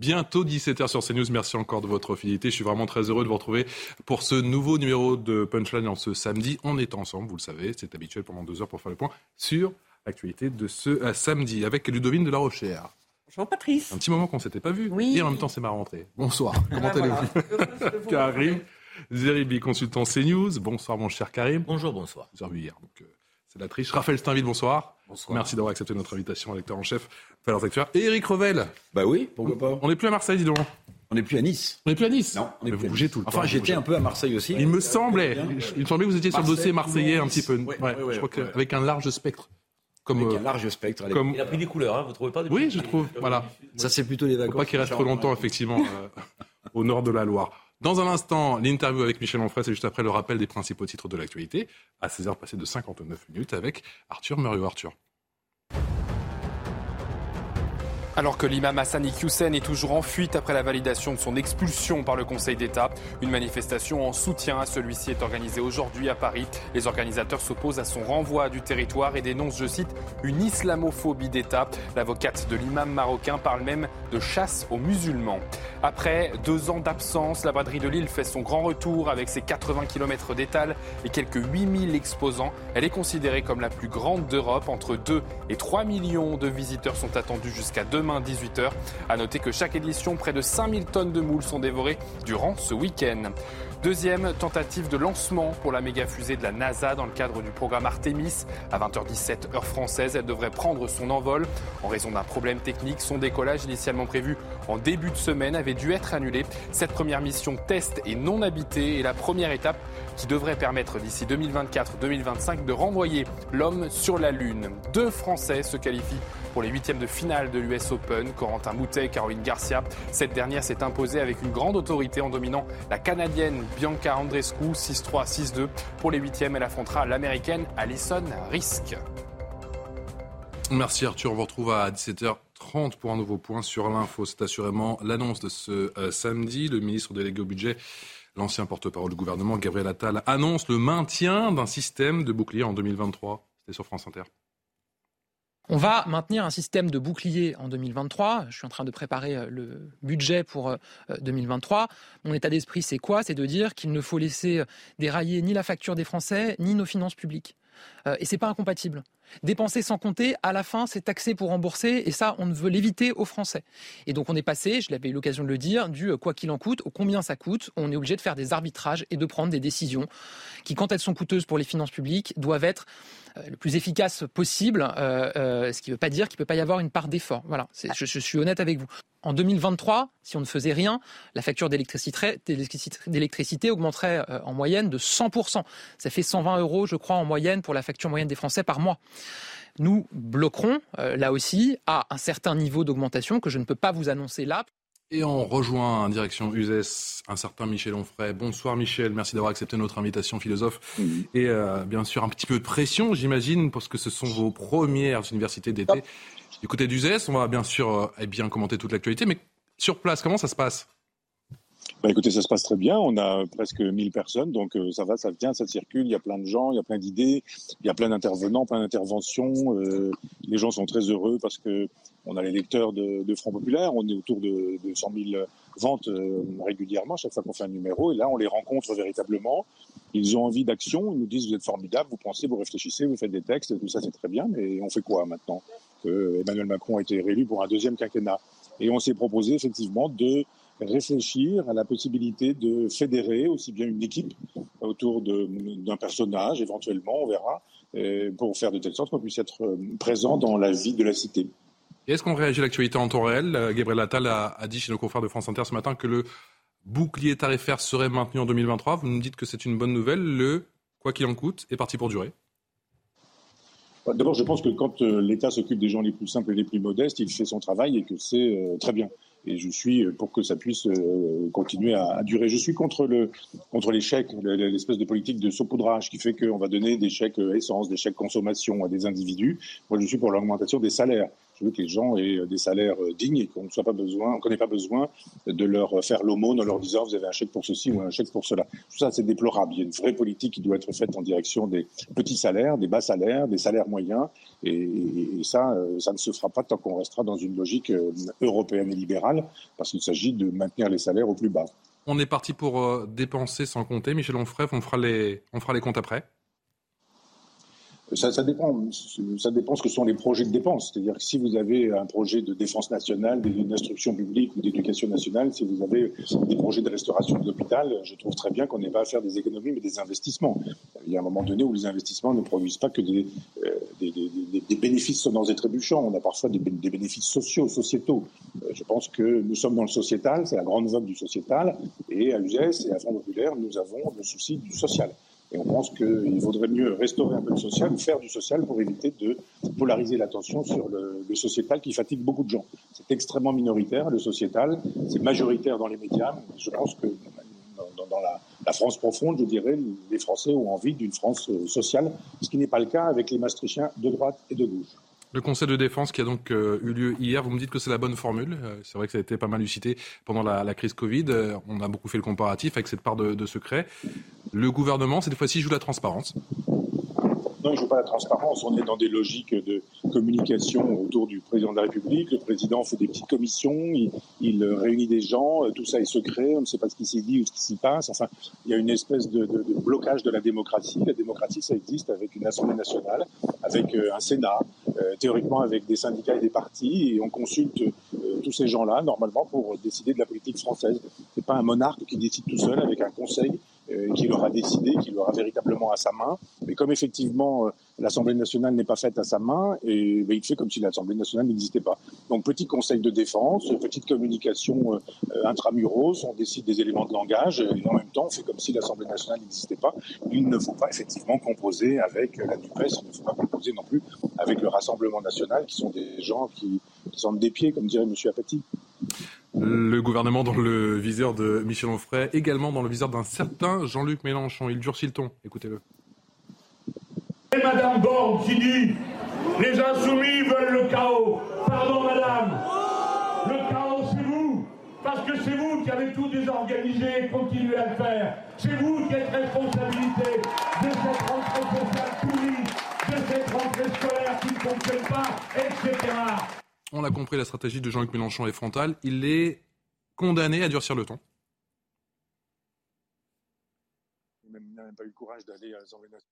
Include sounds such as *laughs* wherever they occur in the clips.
Bientôt 17h sur CNews. Merci encore de votre fidélité. Je suis vraiment très heureux de vous retrouver pour ce nouveau numéro de Punchline en ce samedi. On est ensemble, vous le savez, c'est habituel pendant deux heures pour faire le point sur l'actualité de ce euh, samedi avec Ludovine de la Rochère. Bonjour Patrice. Un petit moment qu'on ne s'était pas vu. Oui. Et en même temps, c'est ma rentrée. Bonsoir. Comment Ah, voilà. allez-vous Karim. Zeribi, consultant CNews. Bonsoir, mon cher Karim. Bonjour, bonsoir. Vous avez vu hier, donc euh, c'est la triche. Raphaël Steinville, bonsoir. Bonsoir. Merci d'avoir accepté notre invitation, lecteur en chef, Valeurs Actuelles. Et Eric Revel. Bah oui, pourquoi pas? On n'est plus à Marseille, dis donc. On n'est plus à Nice. On n'est plus à Nice? Non, on Mais est plus vous bougez tout le temps. Enfin, j'étais un peu à Marseille aussi. Il me semblait, Bien. il me semblait que vous étiez sur le dossier marseillais un petit peu. Ouais, Ouais, ouais, je crois que- ouais. avec un large spectre. Comme, Avec euh, un large spectre. comme, Il a pris des couleurs, hein, vous trouvez pas oui, je trouve. Voilà. Ça, c'est plutôt les Faut vacances. pas qu'il reste trop longtemps, effectivement, euh, *laughs* au nord de la Loire. Dans un instant, l'interview avec Michel Onfray, c'est juste après le rappel des principaux titres de l'actualité, à 16h passées de 59 minutes, avec Arthur Muriot. Arthur. Alors que l'imam Hassan Iqiyoussen est toujours en fuite après la validation de son expulsion par le Conseil d'État, une manifestation en soutien à celui-ci est organisée aujourd'hui à Paris. Les organisateurs s'opposent à son renvoi du territoire et dénoncent, je cite, une islamophobie d'État. L'avocate de l'imam marocain parle même de chasse aux musulmans. Après deux ans d'absence, la braderie de Lille fait son grand retour avec ses 80 km d'étal et quelques 8000 exposants. Elle est considérée comme la plus grande d'Europe. Entre 2 et 3 millions de visiteurs sont attendus jusqu'à demain 18h. À noter que chaque édition, près de 5000 tonnes de moules sont dévorées durant ce week-end. Deuxième tentative de lancement pour la méga fusée de la NASA dans le cadre du programme Artemis. À 20h17 heure française, elle devrait prendre son envol. En raison d'un problème technique, son décollage initialement prévu en début de semaine avait dû être annulé. Cette première mission test et non habitée est la première étape qui devrait permettre d'ici 2024-2025 de renvoyer l'homme sur la Lune. Deux Français se qualifient pour les huitièmes de finale de l'US Open. Corentin Moutet et Caroline Garcia. Cette dernière s'est imposée avec une grande autorité en dominant la Canadienne Bianca Andreescu 6-3, 6-2. Pour les huitièmes, elle affrontera l'Américaine Alison Risk. Merci Arthur, on vous retrouve à 17h30 pour un nouveau point sur l'info. C'est assurément l'annonce de ce euh, samedi. Le ministre délégué au budget, l'ancien porte-parole du gouvernement, Gabriel Attal, annonce le maintien d'un système de bouclier en 2023. C'était sur France Inter. On va maintenir un système de bouclier en 2023. Je suis en train de préparer euh, le budget pour euh, 2023. Mon état d'esprit, c'est quoi? C'est de dire qu'il ne faut laisser euh, dérailler ni la facture des Français, ni nos finances publiques. Euh, et c'est pas incompatible. Dépenser sans compter, à la fin, c'est taxer pour rembourser, et ça, on veut l'éviter aux Français. Et donc, on est passé, je l'avais eu l'occasion de le dire, du euh, quoi qu'il en coûte au combien ça coûte. On est obligé de faire des arbitrages et de prendre des décisions qui, quand elles sont coûteuses pour les finances publiques, doivent être euh, le plus efficace possible, euh, euh, ce qui ne veut pas dire qu'il ne peut pas y avoir une part d'effort. Voilà, c'est- je, je suis honnête avec vous. En 2023, si on ne faisait rien, la facture d'électricité augmenterait euh, en moyenne de 100%. Ça fait 120 euros, je crois, en moyenne pour la facture moyenne des Français par mois. Nous bloquerons, euh, là aussi, à un certain niveau d'augmentation que je ne peux pas vous annoncer là. Et on rejoint en direction USES un certain Michel Onfray. Bonsoir Michel, merci d'avoir accepté notre invitation philosophe. Et euh, bien sûr un petit peu de pression j'imagine parce que ce sont vos premières universités d'été. Du côté d'USES, on va bien sûr euh, eh bien commenter toute l'actualité, mais sur place, comment ça se passe? Bah écoutez, ça se passe très bien. On a presque 1000 personnes, donc euh, ça va, ça vient, ça circule. Il y a plein de gens, il y a plein d'idées, il y a plein d'intervenants, plein d'interventions. Euh, les gens sont très heureux parce que on a les lecteurs de, de Front Populaire. On est autour de, de 100 000 ventes euh, régulièrement chaque fois qu'on fait un numéro. Et là, on les rencontre véritablement. Ils ont envie d'action. Ils nous disent vous êtes formidables, vous pensez, vous réfléchissez, vous faites des textes, tout ça c'est très bien. Mais on fait quoi maintenant? Que Emmanuel Macron a été réélu pour un deuxième quinquennat Et on s'est proposé effectivement de réfléchir à la possibilité de fédérer aussi bien une équipe autour d'un personnage, éventuellement, on verra, euh, pour faire de telle sorte qu'on puisse être euh, présent dans la vie de la cité. Est-ce qu'on réagit à l'actualité en temps réel? Euh, Gabriel Attal a, a dit chez nos confrères de France Inter ce matin que le bouclier tarifaire serait maintenu en 2023. Vous nous dites que c'est une bonne nouvelle. Le quoi qu'il en coûte est parti pour durer. D'abord, je pense que quand l'État s'occupe des gens les plus simples et les plus modestes, il fait son travail et que c'est très bien et je suis pour que ça puisse euh, continuer à, durer. Je suis contre le contre chèques, l'espèce de politique de saupoudrage qui fait qu'on va donner des chèques euh, essence, des chèques consommation à des individus. Moi, je suis pour l'augmentation des salaires. Je veux que les gens aient des salaires euh, dignes et qu'on soit pas besoin, n'ait pas besoin de leur faire l'aumône en leur disant vous avez un chèque pour ceci ou un chèque pour cela. Tout ça, c'est déplorable. Il y a une vraie politique qui doit être faite en direction des petits salaires, des bas salaires, des salaires moyens. Et, et ça, ça ne se fera pas tant qu'on restera dans une logique européenne et libérale parce qu'il s'agit de maintenir les salaires au plus bas. On est parti pour euh, dépenser sans compter. Michel Onfray, on fera les, on fera les comptes après ça, ça, dépend. Ça dépend ce que sont les projets de dépenses. C'est-à-dire que si vous avez un projet de défense nationale, d'instruction publique ou d'éducation nationale, si vous avez des projets de restauration de l'hôpital, je trouve très bien qu'on n'ait pas à faire des économies mais des investissements. Il y a un moment donné où les investissements ne produisent pas que des, euh, des, des, des bénéfices sonnants et trébuchants. On a parfois des, bénéfices sociaux, sociétaux. Euh, je pense que nous sommes dans le sociétal, c'est la grande vogue du sociétal, et à UGS et à Front Populaire, nous avons le souci du social. Et on pense qu'il vaudrait mieux restaurer un peu le social ou faire du social pour éviter de polariser l'attention sur le, sociétal qui fatigue beaucoup de gens. C'est extrêmement minoritaire, le sociétal. C'est majoritaire dans les médias. Je pense que dans, la, la, France profonde, je dirais, les Français ont envie d'une France sociale, ce qui n'est pas le cas avec les Maastrichtiens de droite et de gauche. Le Conseil de défense qui a donc euh, eu lieu hier, vous me dites que c'est la bonne formule. Euh, c'est vrai que ça a été pas mal lucité pendant la, crise Covid. Euh, on a beaucoup fait le comparatif avec cette part de, de secret. Le gouvernement, cette fois-ci, joue la transparence. Non, il ne joue pas la transparence. On est dans des logiques de communication autour du président de la République. Le président fait des petites commissions, il, réunit des gens, tout ça est secret, on ne sait pas ce qui s'est dit ou ce qui s'y passe. Enfin, il y a une espèce de, blocage de la démocratie. La démocratie, ça existe avec une Assemblée nationale, avec euh, un Sénat, euh, théoriquement avec des syndicats et des partis, et on consulte euh, tous ces gens-là, normalement, pour décider de la politique française. Ce n'est pas un monarque qui décide tout seul avec un conseil euh, qui l'aura décidé, qui l'aura véritablement à sa main. Mais comme effectivement euh, l'Assemblée nationale n'est pas faite à sa main, et ben, il fait comme si l'Assemblée nationale n'existait pas. Donc petit conseil de défense, petite communication euh, intramuros, on décide des éléments de langage, et en même temps on fait comme si l'Assemblée nationale n'existait pas. Il ne faut pas effectivement composer avec la NUPES, il ne faut pas composer non plus avec le Rassemblement national, qui sont des gens qui, qui sont des pieds, comme dirait M. Apathy. Le gouvernement dans le viseur de Michel Onfray, également dans le viseur d'un certain Jean-Luc Mélenchon. Il durcit le ton? Écoutez-le. Et Madame Borne qui dit Les insoumis veulent le chaos. Pardon, Madame. Le chaos, c'est vous. Parce que c'est vous qui avez tout désorganisé et continuez à le faire. C'est vous qui êtes responsabilité de cette rentrée sociale pourrie, de cette rentrée scolaire qui ne fonctionne pas, etc. On a compris, la stratégie de Jean-Luc Mélenchon est frontale. Il est condamné à durcir le ton. Il n'a même pas eu le courage d'aller à l'Assemblée nationale.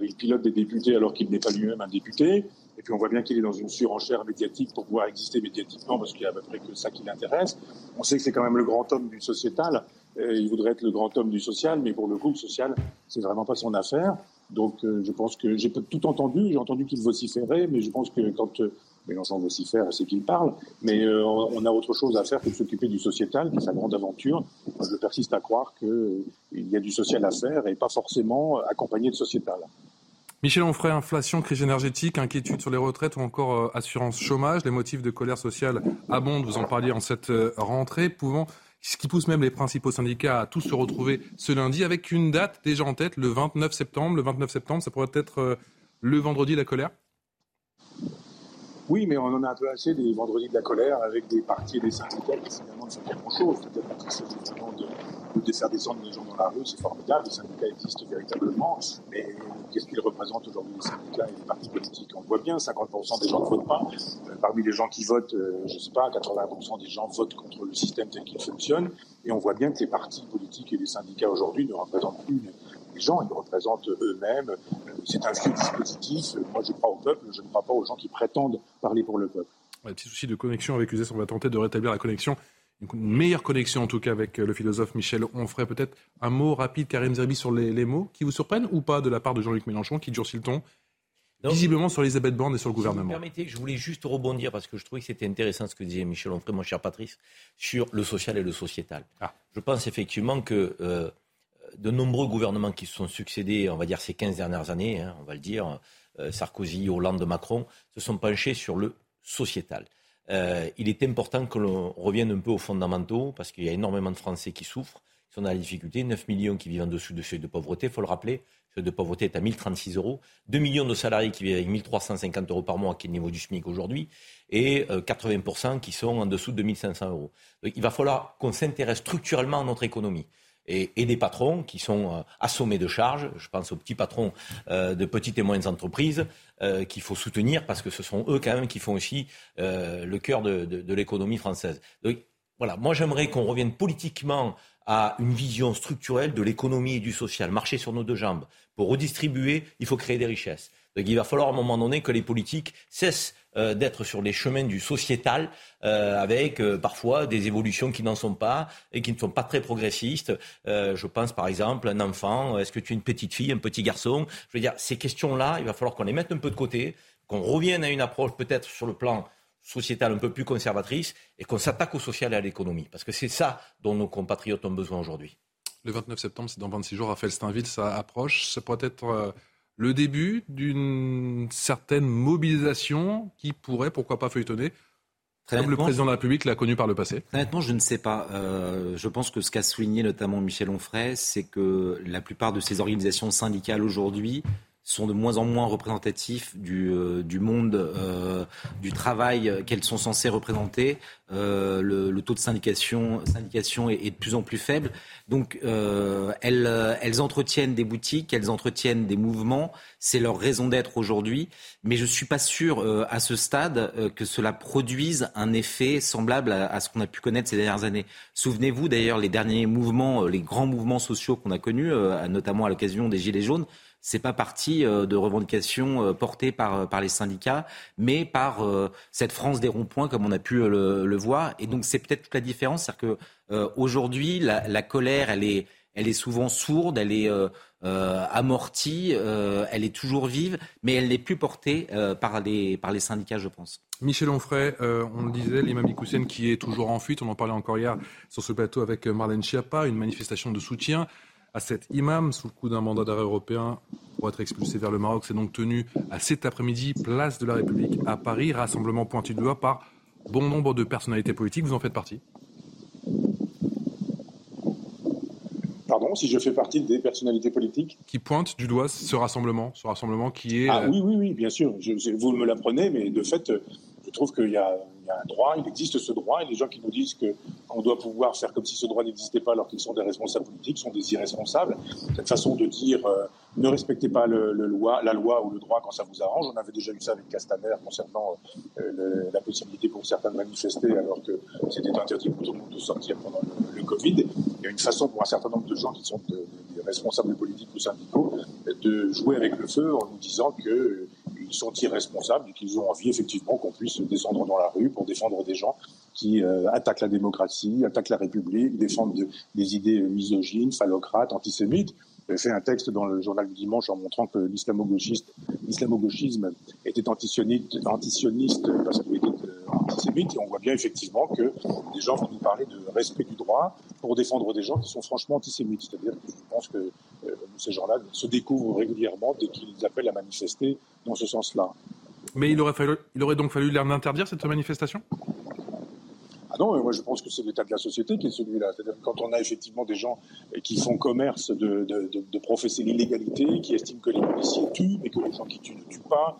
Il pilote des députés alors qu'il n'est pas lui-même un député. Et puis on voit bien qu'il est dans une surenchère médiatique pour pouvoir exister médiatiquement parce qu'il y a à peu près que ça qui l'intéresse. On sait que c'est quand même le grand homme du sociétal. il voudrait être le grand homme du social, mais pour le coup, le social, c'est vraiment pas son affaire. Donc euh, je pense que j'ai tout entendu. J'ai entendu qu'il vociférait, mais je pense que quand euh, Mélenchon vocifère, c'est qu'il parle, mais euh, on a autre chose à faire que de s'occuper du sociétal, qui est sa grande aventure. je persiste à croire qu'il y a du social à faire et pas forcément accompagné de sociétal. Michel Onfray, inflation, crise énergétique, inquiétude sur les retraites ou encore euh, assurance chômage, les motifs de colère sociale abondent, vous en parliez en cette euh, rentrée, pouvant, ce qui pousse même les principaux syndicats à tous se retrouver ce lundi avec une date déjà en tête, le 29 septembre. Le 29 septembre, ça pourrait être le vendredi la colère oui, mais on en a un peu assez des vendredis de la colère avec des partis et des syndicats qui finalement ne font pas grand-chose. C'est-à-dire de, de, faire descendre les gens dans la rue, c'est formidable, les syndicats existent véritablement, mais qu'est-ce qu'ils représentent aujourd'hui les syndicats et les partis politiques? On voit bien, 50% des gens ne votent pas. Euh, parmi les gens qui votent, euh, je ne sais pas, 80% des gens votent contre le système tel qu'il fonctionne, et on voit bien que les partis politiques et les syndicats aujourd'hui ne représentent plus les gens, ils représentent eux-mêmes. C'est un vieux dispositif. Moi, je crois au peuple, je ne crois pas aux gens qui prétendent parler pour le peuple. Un petit souci de connexion avec USS, on va tenter de rétablir la connexion. Une meilleure connexion en tout cas avec le philosophe Michel On ferait Peut-être un mot rapide, Karim Zerbi, sur les, mots qui vous surprennent ou pas de la part de Jean-Luc Mélenchon qui durcit le ton visiblement sur Elisabeth Borne et sur le gouvernement. vous permettez, je voulais juste rebondir parce que je trouvais que c'était intéressant ce que disait Michel Onfray, mon cher Patrice, sur le social et le sociétal. Ah. Je pense effectivement que euh, de nombreux gouvernements qui se sont succédés, on va dire ces 15 dernières années, hein, le dire, Sarkozy, Hollande, Macron, se sont penchés sur le sociétal. il est important que l'on revienne un peu aux fondamentaux parce qu'il y a énormément de Français qui souffrent, qui sont dans la difficulté, 9 millions qui vivent en dessous de seuil de pauvreté, il faut le rappeler, seuil de pauvreté est à 1036 euros, 2 millions de salariés qui vivent avec 1350 euros par mois, qui est le niveau du SMIC aujourd'hui, et 80% euh, qui sont en dessous de 2500 euros. il va falloir qu'on s'intéresse structurellement à notre économie. Et, des patrons qui sont euh, assommés de charges. Je pense aux petits patrons euh, de petites et moyennes entreprises qu'il faut soutenir parce que ce sont eux quand même qui font aussi le cœur de, de l'économie française. Donc, voilà, moi j'aimerais qu'on revienne politiquement à une vision structurelle de l'économie et du social, marcher sur nos deux jambes. Pour redistribuer, il faut créer des richesses. Donc il va falloir à un moment donné que les politiques cessent euh, d'être sur les chemins du sociétal, euh, avec euh, parfois des évolutions qui n'en sont pas et qui ne sont pas très progressistes. je pense par exemple un enfant, est-ce que tu es une petite fille, un petit garçon? Je veux dire, ces questions-là, il va falloir qu'on les mette un peu de côté, qu'on revienne à une approche peut-être sur le plan sociétale un peu plus conservatrice et qu'on s'attaque au social et à l'économie. Parce que c'est ça dont nos compatriotes ont besoin aujourd'hui. Le 29 septembre, c'est dans 26 jours. Raphaël Steinville, ça approche. Ça pourrait être le début d'une certaine mobilisation qui pourrait, pourquoi pas, feuilletonner comme le président de la République l'a connu par le passé Honnêtement, je ne sais pas. Euh, je pense que ce qu'a souligné notamment Michel Onfray, c'est que la plupart de ces organisations syndicales aujourd'hui sont de moins en moins représentatifs du, euh, monde euh, du travail qu'elles sont censées représenter. Euh, le, taux de syndication, syndication est, est, de plus en plus faible. Donc elles, elles entretiennent des boutiques, elles entretiennent des mouvements. C'est leur raison d'être aujourd'hui. Mais je ne suis pas sûr à ce stade que cela produise un effet semblable à, à ce qu'on a pu connaître ces dernières années. Souvenez-vous d'ailleurs les derniers mouvements, les grands mouvements sociaux qu'on a connus, notamment à l'occasion des Gilets jaunes c'est pas parti euh, de revendications euh, portées par, euh, par les syndicats, mais par cette France des ronds-points, comme on a pu le, voir. Et donc, c'est peut-être toute la différence. C'est-à-dire qu'aujourd'hui, la, la, colère, elle est, elle est souvent sourde, elle est amortie, elle est toujours vive, mais elle n'est plus portée par, les, par les syndicats, je pense. Michel Onfray, on le disait, l'imam Ikoussen qui est toujours en fuite, on en parlait encore hier sur ce plateau avec Marlène Schiappa, une manifestation de soutien à cet imam sous le coup d'un mandat d'arrêt européen pour être expulsé vers le Maroc. C'est donc tenu à cet après-midi, place de la République à Paris, rassemblement pointu de doigt par bon nombre de personnalités politiques. Vous en faites partie Pardon, si je fais partie des personnalités politiques Qui pointent du doigt ce rassemblement, ce rassemblement qui est... Ah oui, oui, oui, bien sûr. vous me l'apprenez, mais de fait, je trouve qu'il y a un droit, il existe ce droit, et les gens qui nous disent qu'on doit pouvoir faire comme si ce droit n'existait pas alors qu'ils sont des responsables politiques sont des irresponsables. Cette façon de dire euh, ne respectez pas le, loi, la loi ou le droit quand ça vous arrange. On avait déjà eu ça avec Castaner concernant euh, la possibilité pour certains de manifester alors que c'était interdit pour tout le monde de sortir pendant le, Covid. Il y a une façon pour un certain nombre de gens qui sont des responsables politiques ou syndicaux de jouer avec le feu en nous disant que ils sont irresponsables et qu'ils ont envie effectivement qu'on puisse descendre dans la rue pour défendre des gens qui euh, attaquent la démocratie, attaquent la République, défendent des idées misogynes, phallocrates, antisémites. J'ai fait un texte dans le journal du dimanche en montrant que l'islamo-gauchisme était antisioniste, antisioniste parce qu'il était euh, antisémite et on voit bien effectivement que des gens vont nous parler de respect du droit pour défendre des gens qui sont franchement antisémites. C'est-à-dire que je pense que euh, ces gens-là se découvrent régulièrement dès qu'ils appellent à manifester dans ce sens-là. Mais il aurait, fallu, il aurait donc fallu l'interdire, cette manifestation? Ah non, moi je pense que c'est l'état de la société qui est celui-là. C'est-à-dire que quand on a effectivement des gens qui font commerce de, de, de, professer l'illégalité, qui estiment que les policiers tuent, mais que les gens qui tuent ne tuent pas,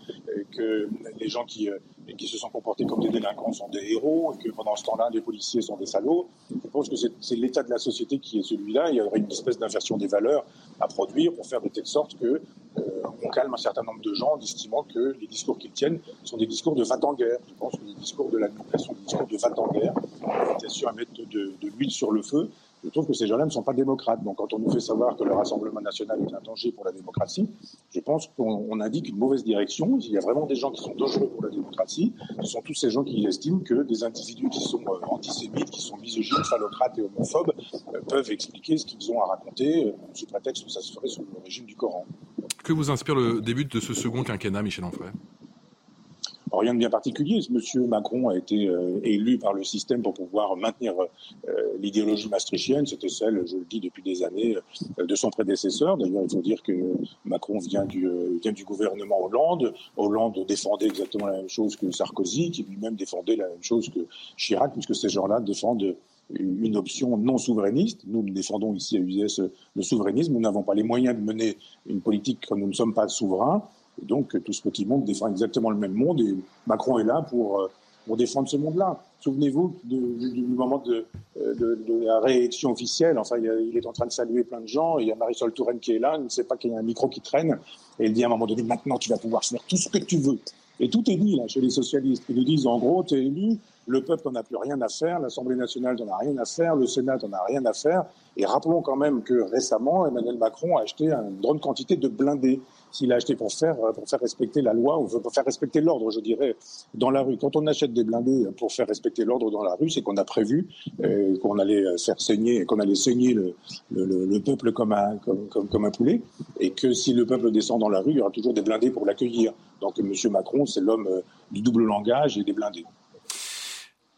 que les gens qui, euh, qui se sont comportés comme des délinquants sont des héros, et que pendant ce temps-là, les policiers sont des salauds. Je pense que c'est l'état de la société qui est celui-là. Il y aurait une espèce d'inversion des valeurs à produire pour faire de telle sorte que euh, on calme un certain nombre de gens en estimant que les discours qu'ils tiennent sont des discours de va en guerre. Je pense que les discours de l'administration sont des discours de va en guerre, sûr à mettre de, de l'huile sur le feu je trouve que ces gens-là ne sont pas démocrates. Donc quand on nous fait savoir que le Rassemblement national est un danger pour la démocratie, je pense qu'on indique une mauvaise direction. Il y a vraiment des gens qui sont dangereux pour la démocratie. Ce sont tous ces gens qui estiment que des individus qui sont euh, antisémites, qui sont misogynes, phallocrates et homophobes euh, peuvent expliquer ce qu'ils ont à raconter euh, sous prétexte que ça se ferait sous le régime du Coran. Que vous inspire le début de ce second quinquennat, Michel Onfray? Rien de bien particulier. Monsieur Macron a été euh, élu par le système pour pouvoir maintenir euh, l'idéologie maastrichtienne. C'était celle, je le dis depuis des années, de son prédécesseur. D'ailleurs, il faut dire que Macron vient du, vient du gouvernement Hollande. Hollande défendait exactement la même chose que Sarkozy, qui lui-même défendait la même chose que Chirac, puisque ces gens-là défendent une option non souverainiste. Nous, nous défendons ici à USS le souverainisme. Nous n'avons pas les moyens de mener une politique quand nous ne sommes pas souverains. Donc, tout ce petit monde défend exactement le même monde et Macron est là pour, euh, pour défendre ce monde-là. Souvenez-vous du moment de, de, la réélection officielle. Enfin, il, est en train de saluer plein de gens. Il y a Marisol Touraine qui est là. Il ne sait pas qu'il y a un micro qui traîne. Et il dit à un moment donné, maintenant, tu vas pouvoir faire tout ce que tu veux. Et tout est dit là chez les socialistes. Ils nous disent, en gros, tu es élu, le peuple n'en a plus rien à faire, l'Assemblée nationale n'en a rien à faire, le Sénat n'en a rien à faire. Et rappelons quand même que récemment, Emmanuel Macron a acheté une grande quantité de blindés. S'il a acheté pour faire, pour faire respecter la loi, ou pour faire respecter l'ordre, je dirais, dans la rue. Quand on achète des blindés pour faire respecter l'ordre dans la rue, c'est qu'on a prévu euh, qu'on allait faire saigner, qu'on allait saigner le, le, le, peuple comme un, poulet, et que si le peuple descend dans la rue, il y aura toujours des blindés pour l'accueillir. Donc M. Macron, c'est l'homme euh, du double langage et des blindés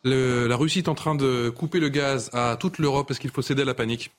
la Russie est en train de couper le gaz à toute l'Europe. Est-ce qu'il faut céder à la panique?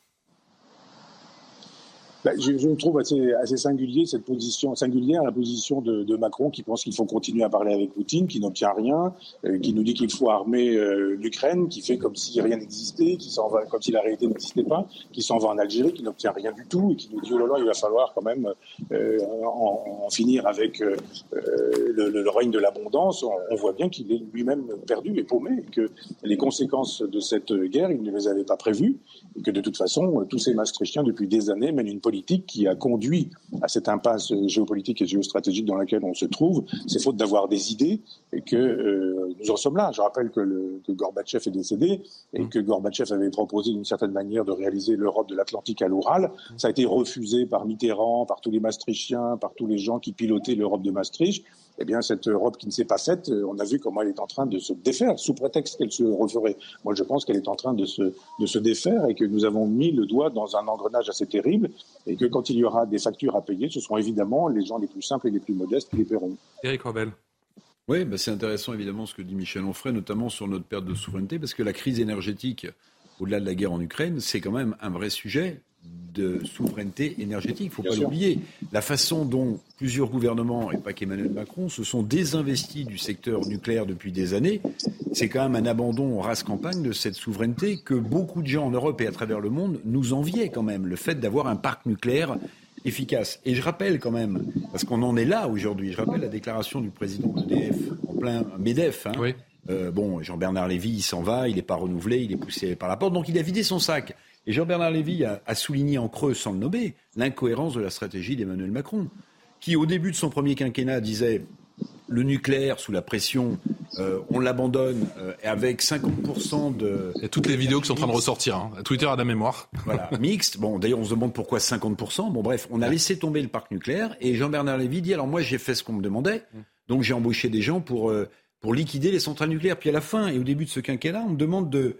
Bah, je, trouve assez, assez cette position singulière, la position de, Macron qui pense qu'il faut continuer à parler avec Poutine, qui n'obtient rien, euh, qui nous dit qu'il faut armer euh, l'Ukraine, qui fait comme si rien n'existait, qui s'en va comme si la réalité n'existait pas, qui s'en va en Algérie, qui n'obtient rien du tout et qui nous dit oh là là, il va falloir quand même euh, en, finir avec le, règne de l'abondance. On, voit bien qu'il est lui-même perdu et paumé, que les conséquences de cette guerre, il ne les avait pas prévues, et que de toute façon, tous ces Maastrichtiens depuis des années mènent une politique politique qui a conduit à cette impasse géopolitique et géostratégique dans laquelle on se trouve, c'est faute d'avoir des idées et que euh, nous en sommes là. Je rappelle que, le, que Gorbatchev est décédé et que Gorbatchev avait proposé d'une certaine manière de réaliser l'Europe de l'Atlantique à l'Oural. Ça a été refusé par Mitterrand, par tous les Maastrichtiens, par tous les gens qui pilotaient l'Europe de Maastricht eh bien, cette Europe qui ne s'est pas faite, euh, on a vu comment elle est en train de se défaire, sous prétexte qu'elle se referait. Moi, je pense qu'elle est en train de se, de se défaire et que nous avons mis le doigt dans un engrenage assez terrible et que quand il y aura des factures à payer, ce seront évidemment les gens les plus simples et les plus modestes qui les paieront. Éric Robel. Oui, bah c'est intéressant évidemment ce que dit Michel Onfray, notamment sur notre perte de souveraineté, parce que la crise énergétique, au-delà de la guerre en Ukraine, c'est quand même un vrai sujet de souveraineté énergétique. Il ne faut pas l'oublier. La façon dont plusieurs gouvernements, et pas qu'Emmanuel Macron, se sont désinvestis du secteur nucléaire depuis des années, c'est quand même un abandon en race campagne de cette souveraineté que beaucoup de gens en Europe et à travers le monde nous enviaient quand même, le fait d'avoir un parc nucléaire efficace. Et je rappelle quand même, parce qu'on en est là aujourd'hui, je rappelle la déclaration du président d'EDF en plein MEDEF. Hein. Euh, bon, Jean-Bernard Lévy, il s'en va, il n'est pas renouvelé, il est poussé par la porte, donc il a vidé son sac. Et Jean-Bernard Lévy a, a, souligné en creux, sans le nommer, l'incohérence de la stratégie d'Emmanuel Macron, qui, au début de son premier quinquennat, disait le nucléaire sous la pression, euh, on l'abandonne euh, avec 50% de. Il y a toutes les vidéos qui sont en train de ressortir. Hein. Twitter a la mémoire. Voilà, *laughs* mixte. Bon, d'ailleurs, on se demande pourquoi 50%. Bon, bref, on a laissé tomber le parc nucléaire et Jean-Bernard Lévy dit alors moi, j'ai fait ce qu'on me demandait, donc j'ai embauché des gens pour, euh, pour liquider les centrales nucléaires. Puis à la fin et au début de ce quinquennat, on me demande de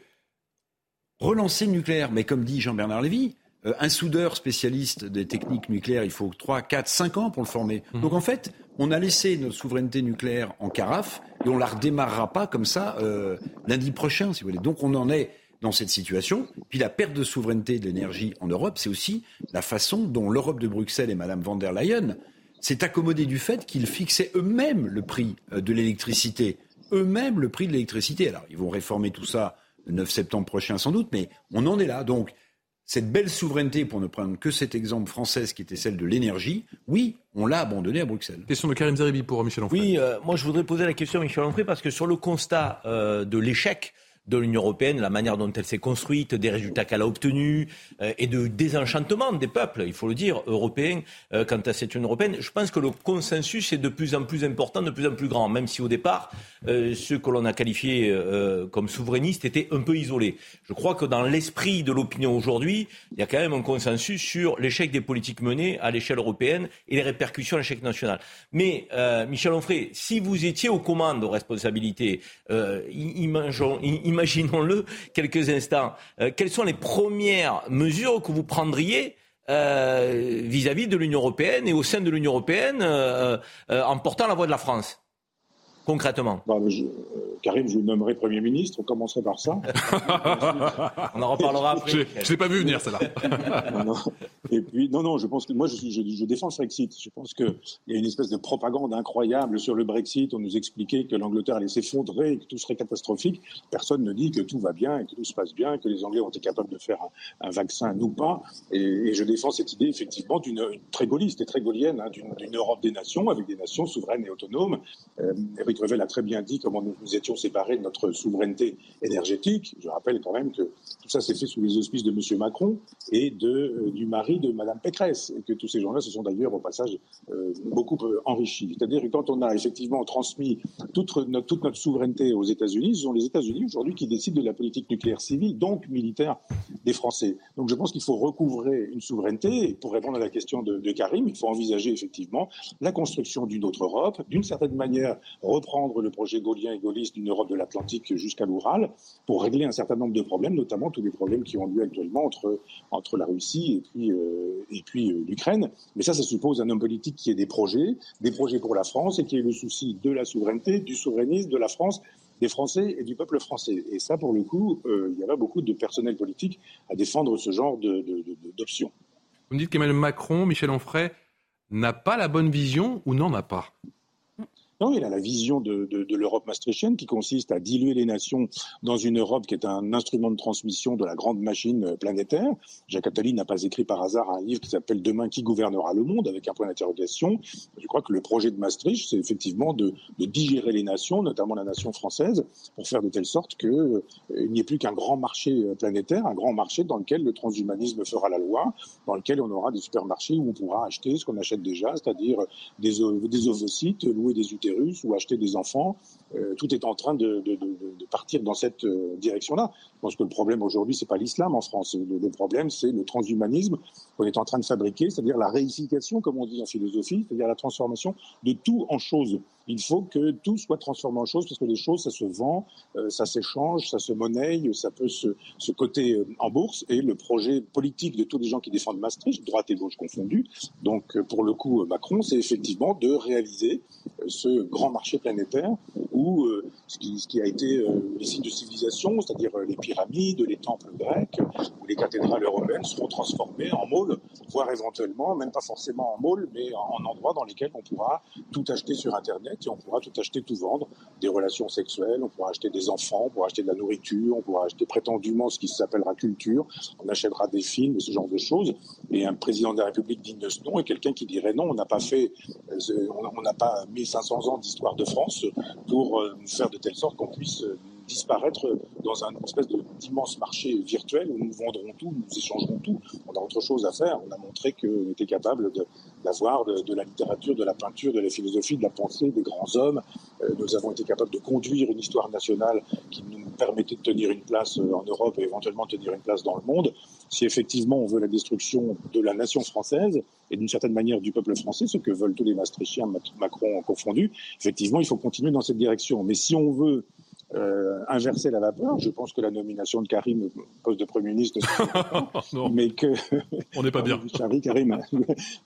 relancer le nucléaire. Mais comme dit Jean-Bernard Lévy, euh, un soudeur spécialiste des techniques nucléaires, il faut 3, 4, 5 ans pour le former. Mmh. Donc en fait, on a laissé notre souveraineté nucléaire en carafe et on la redémarrera pas comme ça euh, lundi prochain, si vous voulez. Donc on en est dans cette situation. Puis la perte de souveraineté de l'énergie en Europe, c'est aussi la façon dont l'Europe de Bruxelles et Mme von der Leyen s'est accommodée du fait qu'ils fixaient eux-mêmes le prix euh, de l'électricité. Eux-mêmes le prix de l'électricité. Alors, ils vont réformer tout ça le 9 septembre prochain sans doute, mais on en est là. Donc, cette belle souveraineté, pour ne prendre que cet exemple français qui était celle de l'énergie, oui, on l'a abandonnée à Bruxelles. Question de Karim Zeribi pour Michel Onfray. Oui, euh, moi je voudrais poser la question à Michel Onfray parce que sur le constat euh, de l'échec de l'Union européenne, la manière dont elle s'est construite, des résultats qu'elle a obtenus euh, et de désenchantement des peuples, il faut le dire, européens euh, quant à cette Union européenne. Je pense que le consensus est de plus en plus important, de plus en plus grand, même si au départ, euh, ceux que l'on a qualifiés comme souverainistes étaient un peu isolés. Je crois que dans l'esprit de l'opinion aujourd'hui, il y a quand même un consensus sur l'échec des politiques menées à l'échelle européenne et les répercussions à l'échec national. Mais, Michel Onfray, si vous étiez aux commandes aux responsabilités, imaginons-le quelques instants. Euh, quelles sont les premières mesures que vous prendriez euh, vis-à-vis de l'Union européenne et au sein de l'Union européenne euh, en portant la voix de la France? Concrètement bah, je, euh, Karim, je vous nommerai Premier ministre, on commencerait par ça. *laughs* on en reparlera après. Je ne l'ai pas vu venir, celle-là. Et puis, non, non, je pense que moi, je, je, je défends le Brexit. Je pense qu'il y a une espèce de propagande incroyable sur le Brexit. On nous expliquait que l'Angleterre allait s'effondrer, que tout serait catastrophique. Personne ne dit que tout va bien et que tout se passe bien, que les Anglais ont été capables de faire un, un vaccin, nous pas. Et, et, je défends cette idée, effectivement, d'une très gaulliste et très gaulienne, hein, d'une Europe des nations, avec des nations souveraines et autonomes. Euh, Revel a très bien dit comment nous, étions séparés de notre souveraineté énergétique. Je rappelle quand même que tout ça s'est fait sous les auspices de M. Macron et de, euh, du mari de Mme Pécresse, et que tous ces gens-là se sont d'ailleurs, au passage, euh, beaucoup euh, enrichis. C'est-à-dire que quand on a effectivement transmis toute notre, souveraineté aux États-Unis, ce sont les États-Unis aujourd'hui qui décident de la politique nucléaire civile, donc militaire, des Français. Donc je pense qu'il faut recouvrer une souveraineté, et pour répondre à la question de Karim, il faut envisager effectivement la construction d'une autre Europe, d'une certaine manière reprendre le projet gaulien et gaulliste d'une Europe de l'Atlantique jusqu'à l'Oural pour régler un certain nombre de problèmes, notamment tous les problèmes qui ont lieu actuellement entre, entre la Russie et puis, euh, et puis euh, l'Ukraine. Mais ça, ça suppose un homme politique qui ait des projets, des projets pour la France et qui ait le souci de la souveraineté, du souverainisme, de la France des Français et du peuple français. Et ça, pour le coup, euh, il y avait beaucoup de personnel politique à défendre ce genre d'options. Vous me dites qu'Emmanuel Macron, Michel Onfray, n'a pas la bonne vision ou n'en a pas? Il a la vision de, l'Europe maastrichtienne qui consiste à diluer les nations dans une Europe qui est un instrument de transmission de la grande machine planétaire. Jacques Attali n'a pas écrit par hasard un livre qui s'appelle Demain qui gouvernera le monde avec un point d'interrogation. Je crois que le projet de Maastricht, c'est effectivement de, digérer les nations, notamment la nation française, pour faire de telle sorte qu'il euh, n'y ait plus qu'un grand marché planétaire, un grand marché dans lequel le transhumanisme fera la loi, dans lequel on aura des supermarchés où on pourra acheter ce qu'on achète déjà, c'est-à-dire des, des ovocytes, louer des utérus ou acheter des enfants. Euh, tout est en train de, partir dans cette euh, direction-là. Je pense que le problème aujourd'hui, c'est pas l'islam en France. Le, problème, c'est le transhumanisme qu'on est en train de fabriquer, c'est-à-dire la réification, comme on dit en philosophie, c'est-à-dire la transformation de tout en chose. Il faut que tout soit transformé en chose parce que les choses, ça se vend, euh, ça s'échange, ça se monnaie, ça peut se, coter euh, en bourse. Et le projet politique de tous les gens qui défendent Maastricht, droite et gauche confondus, donc euh, pour le coup Macron, c'est effectivement de réaliser ce grand marché planétaire où ce qui, a été les signes de civilisation, c'est-à-dire les pyramides, les temples grecs ou les cathédrales européennes seront transformés en malls, voire éventuellement, même pas forcément en malls, mais en, en endroits dans lesquels on pourra tout acheter sur Internet et on pourra tout acheter, tout vendre, des relations sexuelles, on pourra acheter des enfants, on pourra acheter de la nourriture, on pourra acheter prétendument ce qui s'appellera culture, on achètera des films, ce genre de choses. Et un président de la République digne de ce nom est quelqu'un qui dirait non, on n'a pas fait, on n'a pas 1500 ans d'histoire de France pour faire de telle sorte qu'on puisse disparaître dans un espèce d'immense marché virtuel où nous vendrons tout, nous échangerons tout. On a autre chose à faire. On a montré qu'on était capable d'avoir de, la littérature, de la peinture, de la philosophie, de la pensée, des grands hommes. Euh, nous avons été capables de conduire une histoire nationale qui nous permettait de tenir une place euh, en Europe et éventuellement de tenir une place dans le monde. Si effectivement on veut la destruction de la nation française et d'une certaine manière du peuple français, ce que veulent tous les Maastrichtiens, Macron confondus, effectivement il faut continuer dans cette direction. Mais si on veut euh, inverser la vapeur. Je pense que la nomination de Karim poste de Premier ministre, *laughs* mais que on n'est pas bien. Charlie, Karim,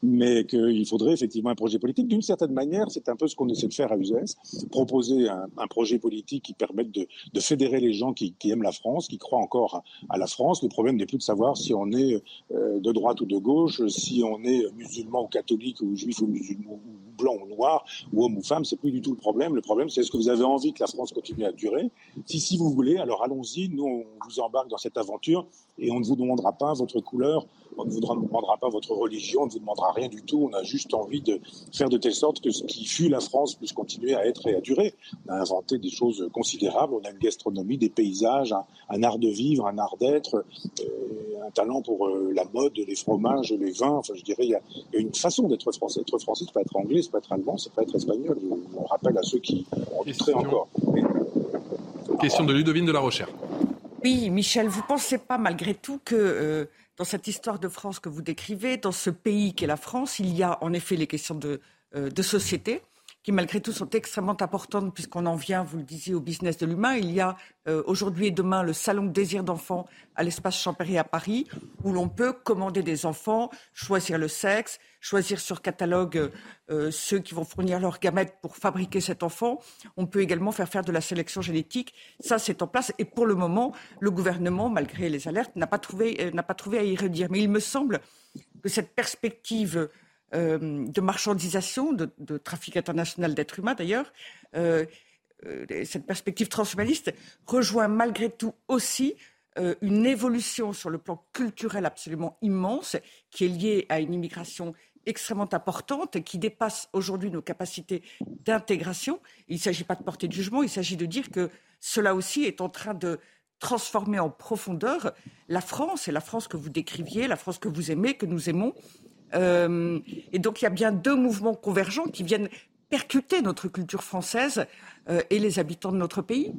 mais qu'il faudrait effectivement un projet politique. D'une certaine manière, c'est un peu ce qu'on essaie de faire à USES, proposer un, un, projet politique qui permette de, de fédérer les gens qui, qui, aiment la France, qui croient encore à, à, la France. Le problème n'est plus de savoir si on est euh, de droite ou de gauche, si on est musulman ou catholique ou juif ou musulman ou blanc ou noir, ou homme ou femme, c'est plus du tout le problème. Le problème, c'est est-ce que vous avez envie que la France continue à durer Si, si vous voulez, alors allons-y, nous, on vous embarque dans cette aventure et on ne vous demandera pas votre couleur, on ne vous demandera pas votre religion, on ne vous demandera rien du tout. On a juste envie de faire de telle sorte que ce qui fut la France puisse continuer à être et à durer. On a inventé des choses considérables. On a une gastronomie, des paysages, un, un art de vivre, un art d'être, euh, un talent pour euh, la mode, les fromages, les vins. Enfin, je dirais, il y a, il y a une façon d'être français. Être français, c'est pas être anglais, c'est pas être allemand, c'est pas être espagnol. On rappelle à ceux qui en douteraient encore. Mais... Question de Ludovine de la Rochère. Oui, Michel, vous pensez pas malgré tout que euh, dans cette histoire de France que vous décrivez, dans ce pays qu'est la France, il y a en effet les questions de, euh, de société qui malgré tout sont extrêmement importantes puisqu'on en vient, vous le disiez, au business de l'humain. Il y a euh, aujourd'hui et demain le salon désir d'enfants à l'espace Champéry à Paris où l'on peut commander des enfants, choisir le sexe, choisir sur catalogue euh, ceux qui vont fournir leurs gamètes pour fabriquer cet enfant. On peut également faire faire de la sélection génétique. Ça, c'est en place. Et pour le moment, le gouvernement, malgré les alertes, n'a pas trouvé, euh, n'a pas trouvé à y redire. Mais il me semble que cette perspective euh, de marchandisation, de, trafic international d'êtres humains d'ailleurs, cette perspective transhumaniste rejoint malgré tout aussi une évolution sur le plan culturel absolument immense qui est liée à une immigration extrêmement importante qui dépasse aujourd'hui nos capacités d'intégration. Il ne s'agit pas de porter de jugement, il s'agit de dire que cela aussi est en train de transformer en profondeur la France, et la France que vous décriviez, la France que vous aimez, que nous aimons. Euh, et donc il y a bien deux mouvements convergents qui viennent percuter notre culture française euh, et les habitants de notre pays.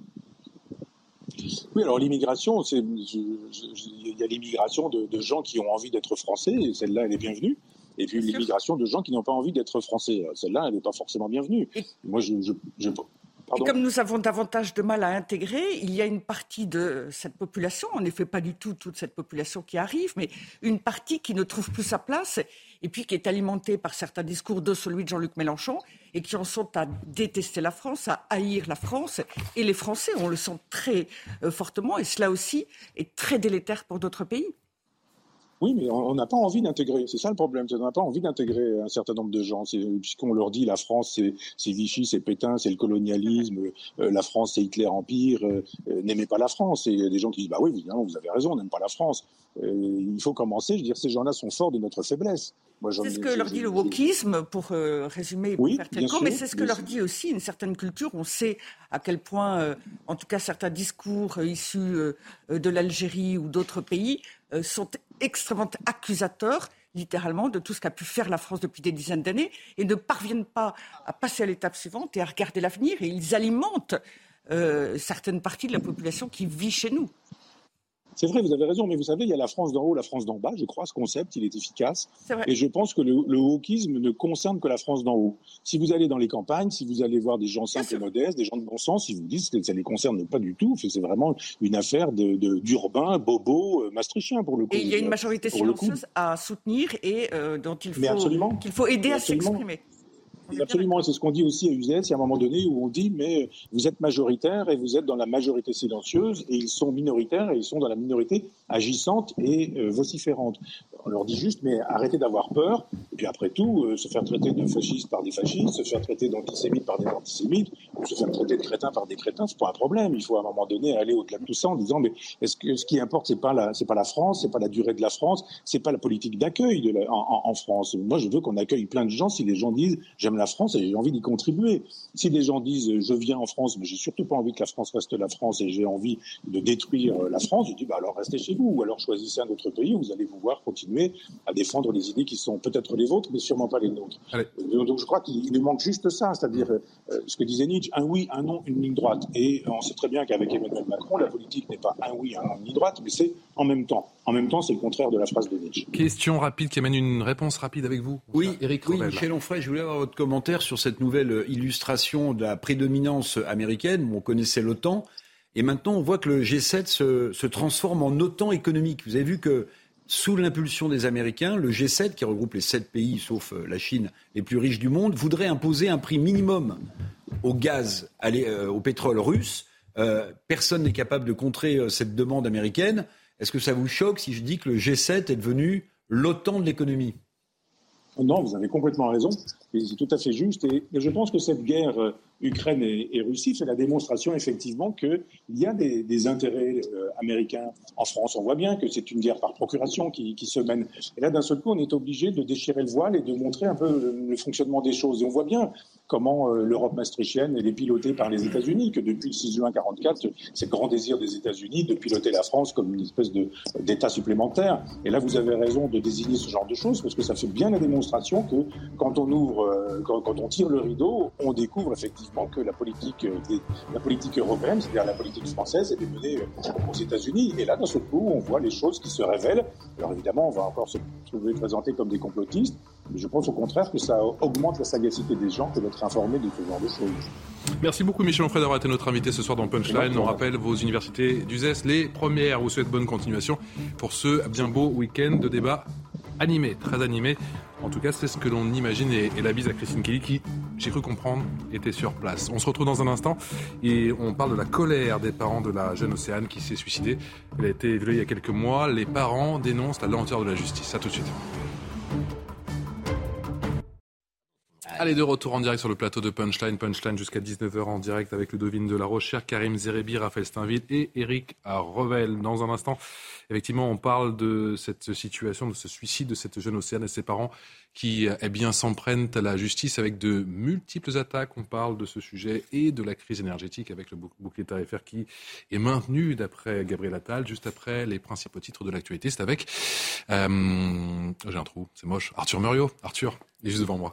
Oui, alors l'immigration, il y a l'immigration de, de, gens qui ont envie d'être français, et celle-là, elle est bienvenue et puis l'immigration de gens qui n'ont pas envie d'être français. Celle-là, elle n'est pas forcément bienvenue. Moi, je, et comme nous avons davantage de mal à intégrer, il y a une partie de cette population, en effet pas du tout toute cette population qui arrive, mais une partie qui ne trouve plus sa place et puis qui est alimentée par certains discours de celui de Jean-Luc Mélenchon et qui en sont à détester la France, à haïr la France. Et les Français, on le sent très euh, fortement et cela aussi est très délétère pour d'autres pays. Oui, mais on n'a pas envie d'intégrer. C'est ça le problème. On n'a pas envie d'intégrer un certain nombre de gens. Puisqu'on leur dit la France, c'est Vichy, c'est Pétain, c'est le colonialisme, euh, la France, c'est Hitler Empire, euh, euh, n'aimez pas la France. Et il y a des gens qui disent, bah oui, évidemment, vous avez raison, on n'aime pas la France. il faut commencer. Je veux dire, ces gens-là sont forts de notre faiblesse. C'est ce que leur dit le wokisme, pour résumer, pour faire court, mais c'est ce que leur dit aussi une certaine culture. On sait à quel point, en tout cas, certains discours issus de l'Algérie ou d'autres pays sont extrêmement accusateurs littéralement de tout ce qu'a pu faire la France depuis des dizaines d'années et ne parviennent pas à passer à l'étape suivante et à regarder l'avenir et ils alimentent euh, certaines parties de la population qui vit chez nous. C'est vrai, vous avez raison, mais vous savez, il y a la France d'en haut, la France d'en bas. Je crois ce concept, il est efficace. Et je pense que le, le wokisme ne concerne que la France d'en haut. Si vous allez dans les campagnes, si vous allez voir des gens simples et modestes, des gens de bon sens, ils vous disent que ça ne les concerne pas du tout. C'est vraiment une affaire d'urbain, de, bobo, euh, maastrichtien pour le coup. Et il y a une majorité silencieuse à soutenir et euh, dont il faut, qu'il faut aider à s'exprimer. Absolument, c'est ce qu'on dit aussi à UZS. Il y a un moment donné où on dit, mais vous êtes majoritaire et vous êtes dans la majorité silencieuse, et ils sont minoritaires et ils sont dans la minorité agissante et euh, vociférante. On leur dit juste, mais arrêtez d'avoir peur. Et puis après tout, euh, se faire traiter de fasciste par des fascistes, se faire traiter d'antisémite par des antisémites, ou se faire traiter de crétin par des crétins, c'est pas un problème. Il faut à un moment donné aller au-delà de tout ça en disant, mais est-ce que ce qui importe, c'est pas la, c'est pas la France, c'est pas la durée de la France, c'est pas la politique d'accueil en, en, France. Moi, je veux qu'on accueille plein de gens. Si les gens disent, j'aime la France et j'ai envie d'y contribuer. Si des gens disent, je viens en France, mais j'ai surtout pas envie que la France reste la France et j'ai envie de détruire la France, je dis, bah alors restez chez vous, ou alors choisissez un autre pays où vous allez pouvoir continuer à défendre des idées qui sont peut-être les vôtres, mais sûrement pas les nôtres. Donc je crois qu'il nous manque juste ça, c'est-à-dire euh, ce que disait Nietzsche, un oui, un non, une ligne droite. Et on sait très bien qu'avec Emmanuel Macron, la politique n'est pas un oui, un non, une ligne droite, mais c'est en même temps. En même temps, c'est le contraire de la phrase de Nietzsche. Question rapide qui amène une réponse rapide avec vous. Oui, Eric oui, Michel Onfray, je voulais avoir votre commentaire sur cette nouvelle illustration de la prédominance américaine. On connaissait l'OTAN. Et maintenant, on voit que le G7 se, se, transforme en OTAN économique. Vous avez vu que sous l'impulsion des Américains, le G7, qui regroupe les sept pays, sauf euh, la Chine, les plus riches du monde, voudrait imposer un prix minimum au gaz, euh, au pétrole russe. Euh, personne n'est capable de contrer cette demande américaine. Est-ce que ça vous choque si je dis que le G7 est devenu l'OTAN de l'économie? Non, vous avez complètement raison. C'est tout à fait juste. Et, je pense que cette guerre Ukraine et, Russie fait la démonstration effectivement qu'il y a des, intérêts euh, américains en France. On voit bien que c'est une guerre par procuration qui, se mène. Et là, d'un seul coup, on est obligé de déchirer le voile et de montrer un peu le, fonctionnement des choses. Et on voit bien comment euh, l'Europe maastrichtienne est pilotée par les États-Unis, que depuis le 6 juin 1944, c'est le grand désir des États-Unis de piloter la France comme une espèce d'État supplémentaire. Et là, vous avez raison de désigner ce genre de choses parce que ça fait bien la démonstration que quand on ouvre, euh, quand on tire le rideau, on découvre effectivement que la politique, euh, la politique européenne, c'est-à-dire la politique française, est menée aux États-Unis. Et là, d'un seul coup, on voit les choses qui se révèlent. Alors évidemment, on va encore se trouvés présentés comme des complotistes. Je pense au contraire que ça augmente la sagacité des gens que d'être informés de ce genre de choses. Merci beaucoup Michel Onfray d'avoir été notre invité ce soir dans Punchline. On rappelle vos universités d'UZES, les premières. Vous souhaite bonne continuation pour ce bien beau week-end de débat animé, très animé. En tout cas, c'est ce que l'on imagine et, la bise à Christine Kelly qui, j'ai cru comprendre, était sur place. On se retrouve dans un instant et on parle de la colère des parents de la jeune Océane qui s'est suicidée. Elle a été violée il y a quelques mois. Les parents dénoncent la lenteur de la justice. À tout de suite. Allez, de retour en direct sur le plateau de Punchline. Punchline jusqu'à 19h en direct avec le Devine de la Rochère, Karim Zerebi, Raphaël Steinville et Eric Revel. Dans un instant, effectivement, on parle de cette situation, de ce suicide de cette jeune Océane et ses parents qui, eh bien, s'en prennent à la justice avec de multiples attaques. On parle de ce sujet et de la crise énergétique avec le bouclier tarifaire qui est maintenu d'après Gabriel Attal, juste après les principaux titres de l'actualité. C'est avec, euh, j'ai un trou, c'est moche, Arthur Muriot. Arthur, il est juste devant moi.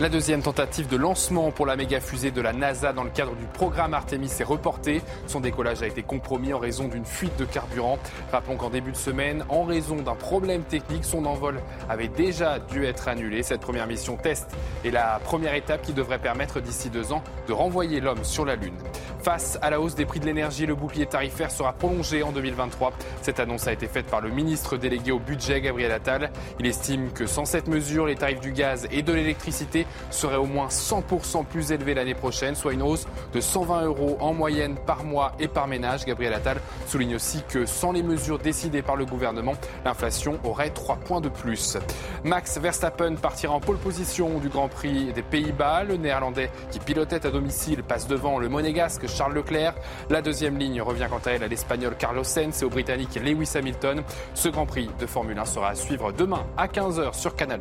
La deuxième tentative de lancement pour la méga fusée de la NASA dans le cadre du programme Artemis est reportée. Son décollage a été compromis en raison d'une fuite de carburant. Rappelons qu'en début de semaine, en raison d'un problème technique, son envol avait déjà dû être annulé. Cette première mission test est la première étape qui devrait permettre d'ici deux ans de renvoyer l'homme sur la Lune. Face à la hausse des prix de l'énergie, le bouclier tarifaire sera prolongé en 2023. Cette annonce a été faite par le ministre délégué au budget, Gabriel Attal. Il estime que sans cette mesure, les tarifs du gaz et de l'électricité seraient au moins 100% plus élevés l'année prochaine, soit une hausse de 120 euros en moyenne par mois et par ménage. Gabriel Attal souligne aussi que sans les mesures décidées par le gouvernement, l'inflation aurait 3 points de plus. Max Verstappen partira en pole position du Grand Prix des Pays-Bas. Le néerlandais qui pilotait à domicile passe devant le monégasque Charles Leclerc. La deuxième ligne revient quant à elle à l'espagnol Carlos Sainz et au britannique Lewis Hamilton. Ce Grand Prix de Formule 1 sera à suivre demain à 15h sur Canal+.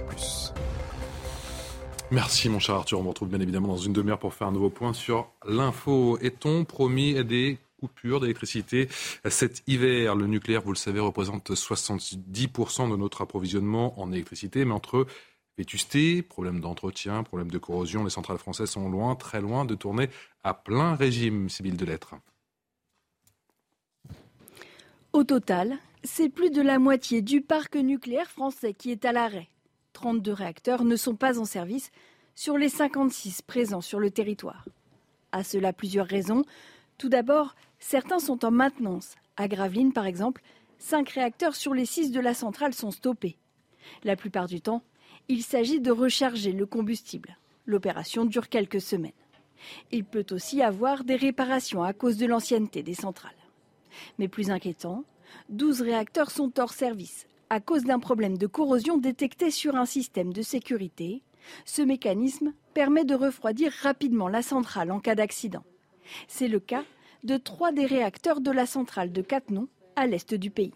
Merci mon cher Arthur, on me retrouve bien évidemment dans une demi-heure pour faire un nouveau point sur l'info. Est-on promis des coupures d'électricité cet hiver? Le nucléaire, vous le savez, représente 70% de notre approvisionnement en électricité, mais entre vétusté, problème d'entretien, problème de corrosion, les centrales françaises sont loin, très loin de tourner à plein régime, Sybille de lettres. Au total, c'est plus de la moitié du parc nucléaire français qui est à l'arrêt. 32 réacteurs ne sont pas en service sur les 56 présents sur le territoire. À cela plusieurs raisons. Tout d'abord, certains sont en maintenance. À Gravelines, par exemple, 5 réacteurs sur les 6 de la centrale sont stoppés. La plupart du temps, il s'agit de recharger le combustible. L'opération dure quelques semaines. Il peut aussi avoir des réparations à cause de l'ancienneté des centrales. Mais plus inquiétant, 12 réacteurs sont hors service à cause d'un problème de corrosion détecté sur un système de sécurité. Ce mécanisme permet de refroidir rapidement la centrale en cas d'accident. C'est le cas de trois des réacteurs de la centrale de Cattenom à l'est du pays.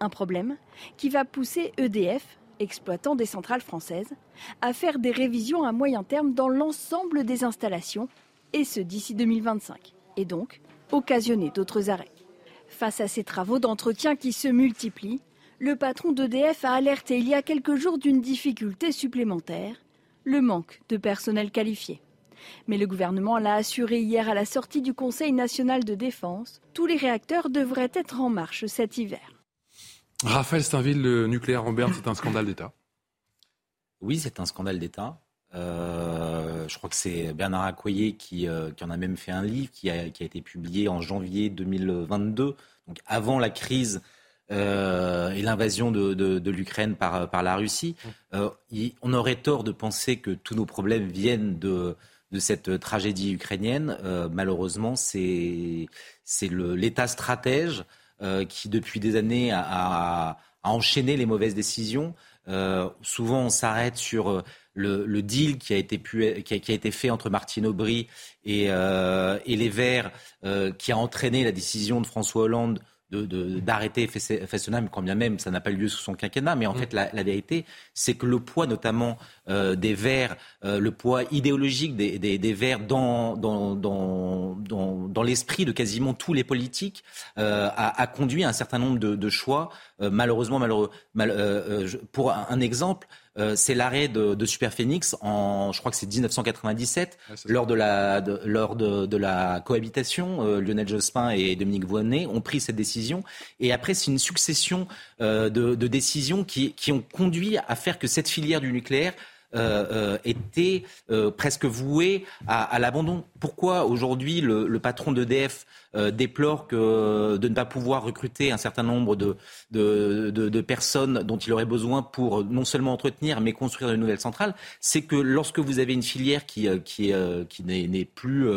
Un problème qui va pousser EDF exploitant des centrales françaises, à faire des révisions à moyen terme dans l'ensemble des installations, et ce d'ici 2025, et donc occasionner d'autres arrêts. Face à ces travaux d'entretien qui se multiplient, le patron d'EDF a alerté il y a quelques jours d'une difficulté supplémentaire, le manque de personnel qualifié. Mais le gouvernement l'a assuré hier à la sortie du Conseil national de défense, tous les réacteurs devraient être en marche cet hiver. Raphaël Steinville, le nucléaire en Berne, c'est un scandale d'État. Oui, c'est un scandale d'État. Euh, je crois que c'est Bernard Accoyer qui, euh, qui, en a même fait un livre qui a, qui a, été publié en janvier 2022, donc avant la crise euh, et l'invasion de, de, de l'Ukraine par, par la Russie. Euh, on aurait tort de penser que tous nos problèmes viennent de, de cette tragédie ukrainienne. Euh, malheureusement, c'est l'État stratège qui depuis des années a, a, enchaîné les mauvaises décisions. Souvent, on s'arrête sur le, le, deal qui a été, pu, qui a, qui a été fait entre Martine Aubry et, et les Verts, qui a entraîné la décision de François Hollande d'arrêter Fessenheim, quand bien même ça n'a pas eu lieu sous son quinquennat. Mais en mm. fait, la, la vérité, c'est que le poids notamment euh, des Verts, euh, le poids idéologique des, des, des Verts dans, dans, dans, dans, dans l'esprit de quasiment tous les politiques, a, a, conduit à un certain nombre de, de choix, malheureusement malheureux. Mal, pour un, exemple, c'est l'arrêt de, de Super Phoenix en, je crois que c'est 1997, lors de la de, lors de, de la cohabitation. Lionel Jospin et Dominique Voynet ont pris cette décision, et après c'est une succession de, de, décisions qui, qui ont conduit à faire que cette filière du nucléaire euh, euh, était euh, presque voué à, l'abandon. Pourquoi aujourd'hui le, patron d'EDF déplore que de ne pas pouvoir recruter un certain nombre de, de, personnes dont il aurait besoin pour non seulement entretenir mais construire de nouvelles centrales, c'est que lorsque vous avez une filière qui, qui, qui n'est plus,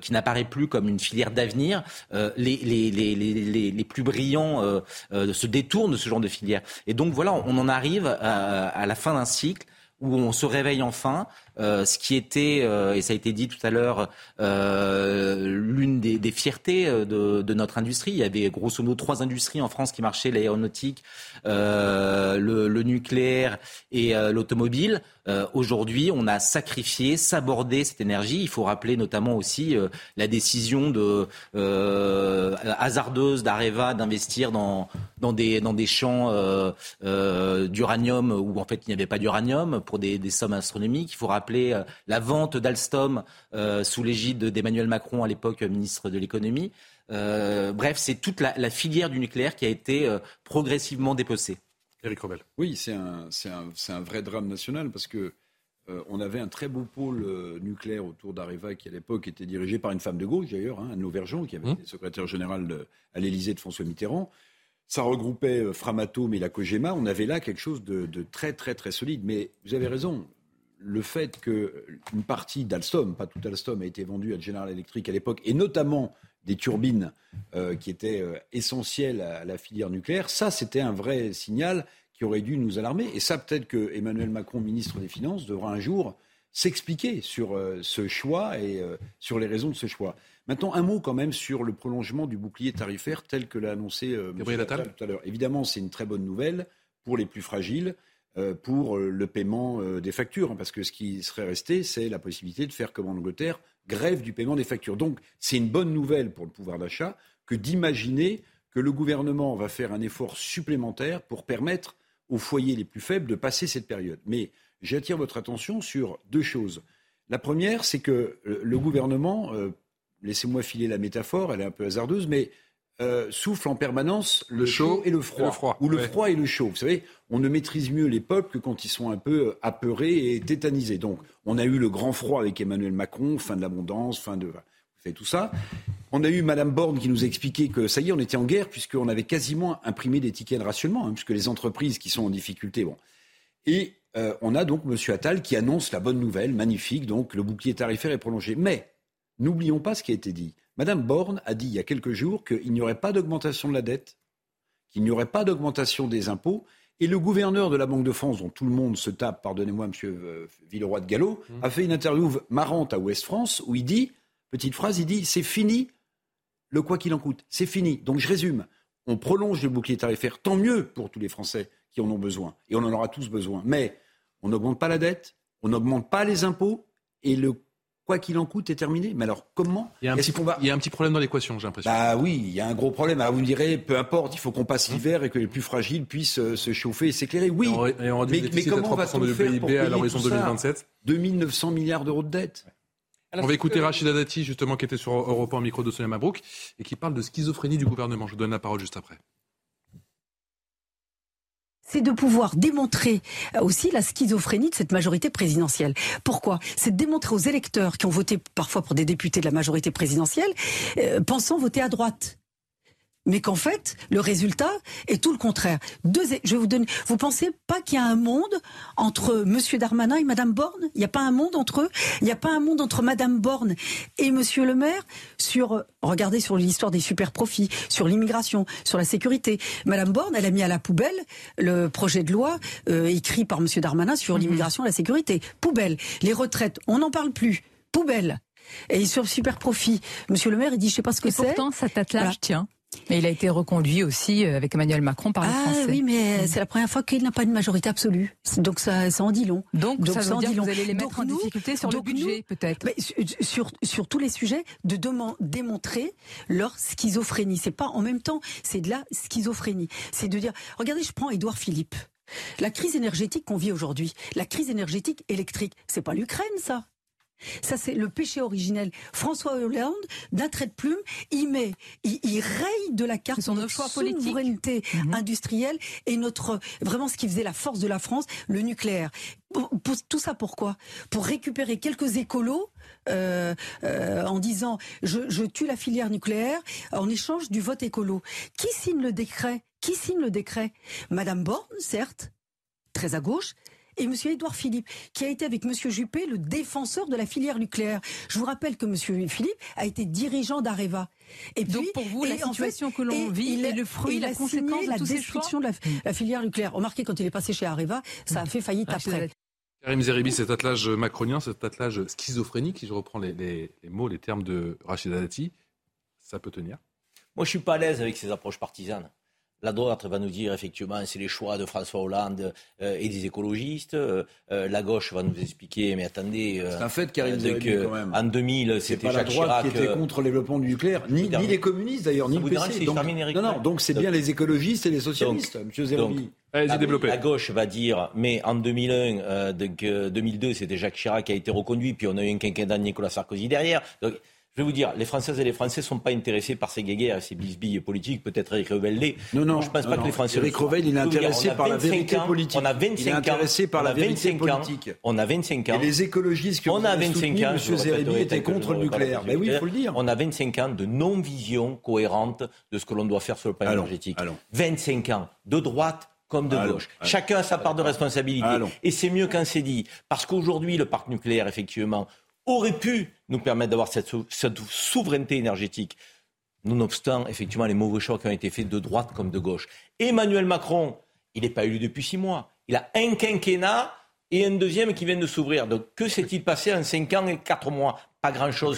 qui n'apparaît plus comme une filière d'avenir, les, les, les, les, plus brillants se détournent de ce genre de filière. Et donc voilà, on en arrive à la fin d'un cycle où on se réveille enfin euh, ce qui était, euh, et ça a été dit tout à l'heure, euh, l'une des, des, fiertés de, notre industrie. Il y avait grosso modo trois industries en France qui marchaient, l'aéronautique, le, nucléaire et l'automobile. Aujourd'hui, on a sacrifié, sabordé cette énergie. Il faut rappeler notamment aussi la décision de, hasardeuse d'Areva d'investir dans, dans, des, dans des champs d'uranium où en fait il n'y avait pas d'uranium pour des, sommes astronomiques. Il faut rappeler euh, la vente d'Alstom euh, sous l'égide d'Emmanuel Macron, à l'époque ministre de l'économie. Euh, bref, c'est toute la, filière du nucléaire qui a été progressivement dépecée. Éric Robel. Oui, c'est un, un, vrai drame national parce que on avait un très beau pôle nucléaire autour d'Areva qui, à l'époque, était dirigé par une femme de gauche, d'ailleurs, hein, Anne Lauvergeon, qui avait mmh. été secrétaire générale à l'Élysée de François Mitterrand. Ça regroupait Framatome et la Cogema. On avait là quelque chose de, de, très, très, très solide. Mais vous avez raison le fait qu'une partie d'Alstom, pas tout Alstom, a été vendue à General Electric à l'époque, et notamment des turbines euh, qui étaient euh, essentielles à, la filière nucléaire, ça c'était un vrai signal qui aurait dû nous alarmer. Et ça peut-être que Emmanuel Macron, ministre des Finances, devra un jour s'expliquer sur euh, ce choix et sur les raisons de ce choix. Maintenant, un mot quand même sur le prolongement du bouclier tarifaire tel que l'a annoncé Gabriel Attal tout à l'heure. Évidemment, c'est une très bonne nouvelle pour les plus fragiles. Euh, pour euh, le paiement euh, des factures, hein, parce que ce qui serait resté, c'est la possibilité de faire comme en Angleterre, grève du paiement des factures. Donc c'est une bonne nouvelle pour le pouvoir d'achat que d'imaginer que le gouvernement va faire un effort supplémentaire pour permettre aux foyers les plus faibles de passer cette période. Mais j'attire votre attention sur deux choses. La première, c'est que le gouvernement, laissez-moi filer la métaphore, elle est un peu hasardeuse, mais euh, souffle en permanence le, chaud, et le froid. Ou le froid et le chaud. Vous savez, on ne maîtrise mieux les peuples que quand ils sont un peu euh, apeurés et tétanisés. Donc, on a eu le grand froid avec Emmanuel Macron, fin de l'abondance, fin de. Savez tout ça. On a eu Madame Borne qui nous expliquait que ça y est, on était en guerre puisqu'on avait quasiment imprimé des tickets de rationnement, hein, puisque les entreprises qui sont en difficulté. Bon. Et euh, on a donc Monsieur Attal qui annonce la bonne nouvelle, magnifique, donc le bouclier tarifaire est prolongé. Mais n'oublions pas ce qui a été dit. Madame Borne a dit il y a quelques jours qu'il n'y aurait pas d'augmentation de la dette, qu'il n'y aurait pas d'augmentation des impôts. Et le gouverneur de la Banque de France, dont tout le monde se tape, pardonnez-moi, monsieur euh, Villeroy de Gallo, mmh. a fait une interview marrante à Ouest France où il dit, petite phrase, il dit c'est fini le quoi qu'il en coûte. C'est fini. Donc je résume. On prolonge le bouclier tarifaire, tant mieux pour tous les Français qui en ont besoin. Et on en aura tous besoin. Mais on n'augmente pas la dette, on n'augmente pas les impôts, et le quoi qu'il en coûte, est terminé. Mais alors, comment il y, a un petit, il y a un petit problème dans l'équation, j'ai l'impression. Bah oui, il y a un gros problème. Alors vous me direz, peu importe, il faut qu'on passe l'hiver et que les plus fragiles puissent euh, se chauffer et s'éclairer. Oui, et on, mais, mais, comment va-t-on faire PIB à l'horizon 2027 2900 milliards d'euros de dette. on va écouter Rachida Dati, justement, qui était sur Europe en micro de Sonia Mabrouk, et qui parle de schizophrénie du gouvernement. Je vous donne la parole juste après c'est de pouvoir démontrer euh, aussi la schizophrénie de cette majorité présidentielle. Pourquoi? C'est de démontrer aux électeurs qui ont voté parfois pour des députés de la majorité présidentielle, euh, pensant voter à droite mais qu'en fait, le résultat est tout le contraire. Deux, je vous donner. Vous pensez pas qu'il y a un monde entre Monsieur Darmanin et Madame Borne? Il n'y a pas un monde entre eux? Il n'y a pas un monde entre Madame Borne et Monsieur le Maire? Sur. Regardez sur l'histoire des super profits, sur l'immigration, sur la sécurité. Madame Borne, elle a mis à la poubelle le projet de loi euh, écrit par Monsieur Darmanin sur mhm. l'immigration et la sécurité. Poubelle. Les retraites, on n'en parle plus. Poubelle. Et sur le super profit, Monsieur le Maire, il dit, je sais pas ce que c'est. Pourtant, ça t'attelage, tiens. Mais il a été reconduit aussi euh, avec Emmanuel Macron par les ah, Français. oui, mais c'est la première fois qu'il n'a pas de majorité absolue. Donc ça, ça en dit long. Donc, ça veut en dire dit que long. vous allez les mettre Donc en nous- difficulté sur le budget, peut-être. sur, sur, tous les sujets, de deman- démontrer leur schizophrénie. C'est pas en même temps, c'est de la schizophrénie. C'est de dire, regardez, je prends Édouard Philippe. La crise énergétique qu'on vit aujourd'hui, la crise énergétique électrique, c'est pas l'Ukraine, ça. Ça, c'est le péché originel. François Hollande, d'un trait de plume, il met, il, il raye de la carte nos notre choix politiques. Mhm. souveraineté industrielle et notre, vraiment ce qui faisait la force de la France, le nucléaire. Pour- pour- tout ça pourquoi? Pour récupérer quelques écolos euh, euh, en disant je, je tue la filière nucléaire en échange du vote écolo. Qui signe le décret? Qui signe le décret? Madame Borne, certes, très à gauche, et Monsieur Édouard Philippe, qui a été avec Monsieur Juppé le défenseur de la filière nucléaire. Je vous rappelle que Monsieur Philippe a été dirigeant d'Areva. Et Donc, pour vous, la en situation fait- que l'on vit il est le fruit, il la conséquence de la destruction de la, la filière nucléaire. Remarquez, quand il est passé chez Areva, ça a fait faillite Rachida après. Karim Zeribi, cet attelage macronien, cet attelage schizophrénique, si je reprends les, les- les mots, les termes de Rachida Dati, ça peut tenir? Moi, je suis pas à l'aise avec ces approches partisanes. La droite va nous dire effectivement c'est les choix de François Hollande euh, et des écologistes. Euh, euh, la gauche va nous expliquer mais attendez. euh, C'est un fait, Karim euh, que quand même. En 2000, C'est c'était pas la Jacques droite Chirac. qui était contre le développement du nucléaire, ni, les communistes d'ailleurs, ni le PC. Donc, non, non, donc c'est bien les écologistes et les socialistes, monsieur Zerbi. donc, Allez-y, la, la gauche va dire, mais en 2001, euh, donc, euh, 2002, c'était Jacques Chirac qui a été reconduit, puis on a eu un quinquennat de Nicolas Sarkozy derrière. Donc, je vais vous dire, les Françaises et les Français ne sont pas intéressés par ces guéguerres et ces bisbilles politiques. Peut-être Eric Revel. Non, non, Moi, je pense non, pas non. que les Français. Eric. Revel, il est dire, intéressé par la 25 vérité ans, politique. On a Il 25 est ans, intéressé par la vérité 25 ans, politique. On a 25 ans. Et les écologistes que On vous a avez 25 soutenus, ans, monsieur je le Zerbi, était contre le nucléaire. la Ben oui, il faut le dire. On a 25 ans de non-vision cohérente de ce que l'on doit faire sur le plan Allons, énergétique. allons. 25 ans de droite comme de Allons, gauche. Chacun a sa part de responsabilité. Et c'est mieux quand c'est dit. Parce qu'aujourd'hui, le parc nucléaire, effectivement, aurait pu nous permettre d'avoir cette, sou- cette souveraineté énergétique. Nonobstant, effectivement, les mauvais choix qui ont été faits de droite comme de gauche. Emmanuel Macron, il n'est pas élu depuis six mois. Il a un quinquennat et un deuxième qui vient de s'ouvrir. Donc, que s'est-il passé en cinq ans et quatre mois? Pas grand-chose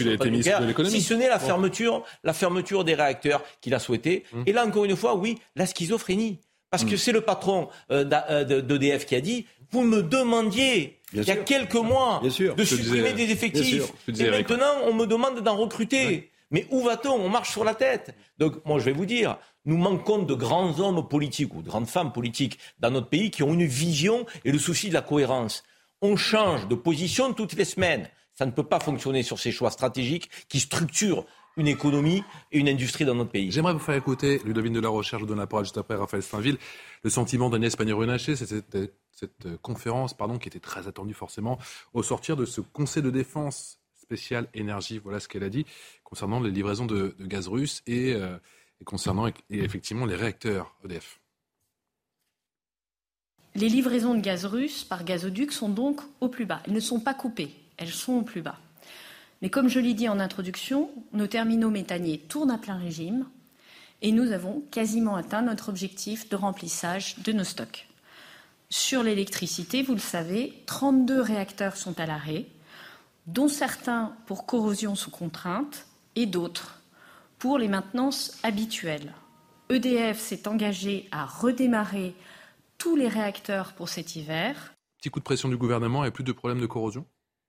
si ce n'est la fermeture, la fermeture des réacteurs qu'il a souhaité. Hum. Et là, encore une fois, oui, la schizophrénie. Parce que c'est le patron euh, euh, de- d'EDF qui a dit vous me demandiez Bien il y a sûr. quelques mois sûr. de supprimer disais- des effectifs. Disais, Et maintenant, on me demande d'en recruter. Mais où va-t-on? On marche sur la tête. Donc, moi, je vais vous dire, nous manquons de grands hommes politiques ou de grandes femmes politiques dans notre pays qui ont une vision et le souci de la cohérence. On change de position toutes les semaines. Ça ne peut pas fonctionner sur ces choix stratégiques qui structurent une économie et une industrie dans notre pays. J'aimerais vous faire écouter, Ludovine de la Recherche, je vous donne la parole juste après Raphaël Steinville, le sentiment d'Agnès Pannier-Runacher, c'est cette, cette conférence pardon, qui était très attendue forcément au sortir de ce Conseil de défense spécial énergie. Voilà ce qu'elle a dit concernant les livraisons de, de gaz russe et, euh, et concernant et effectivement les réacteurs EDF. Les livraisons de gaz russe par gazoduc sont donc au plus bas. Elles ne sont pas coupées, elles sont au plus bas. Mais comme je l'ai dit en introduction, nos terminaux méthaniers tournent à plein régime et nous avons quasiment atteint notre objectif de remplissage de nos stocks. Sur l'électricité, vous le savez, 32 réacteurs sont à l'arrêt, dont certains pour corrosion sous contrainte et d'autres pour les maintenances habituelles. EDF s'est engagé à redémarrer tous les réacteurs pour cet hiver. Petit coup de pression du gouvernement et plus de problèmes de corrosion?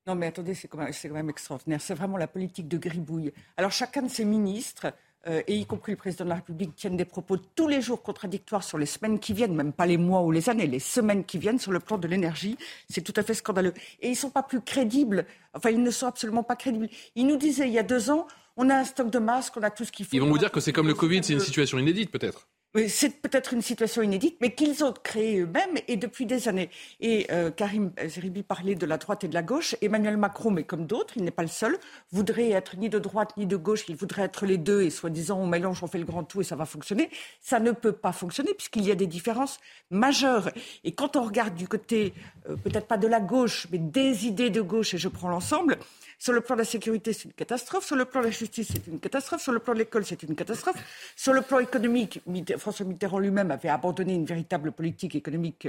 Non, mais attendez, c'est quand, même- c'est quand même extraordinaire. C'est vraiment la politique de gribouille. Alors, chacun de ces ministres, euh, et y compris le président de la République, tiennent des propos tous les jours contradictoires sur les semaines qui viennent, même pas les mois ou les années, les semaines qui viennent sur le plan de l'énergie. C'est tout à fait scandaleux. Et ils ne sont pas plus crédibles. Enfin, ils ne sont absolument pas crédibles. Ils nous disaient il y a deux ans, on a un stock de masques, on a tout ce qu'il faut. Ils vont On vous dire que ce c'est comme le. Covid, c'est une situation inédite peut-être C'est peut-être une situation inédite, mais qu'ils ont créée eux-mêmes et depuis des années. Et euh, Karim Zeribi parlait de la droite et de la gauche. Emmanuel Macron, mais comme d'autres, il n'est pas le seul, voudrait être ni de droite ni de gauche. Il voudrait être les deux et soi-disant on mélange, on fait le grand tout et ça va fonctionner. Ça ne peut pas fonctionner puisqu'il y a des différences majeures. Et quand on regarde du côté, euh, peut-être pas de la gauche, mais des idées de gauche, et je prends l'ensemble, sur le plan de la sécurité, c'est une catastrophe. Sur le plan de la justice, c'est une catastrophe. Sur le plan de l'école, c'est une catastrophe. Sur le plan économique, François Mitterrand lui-même avait abandonné une véritable politique économique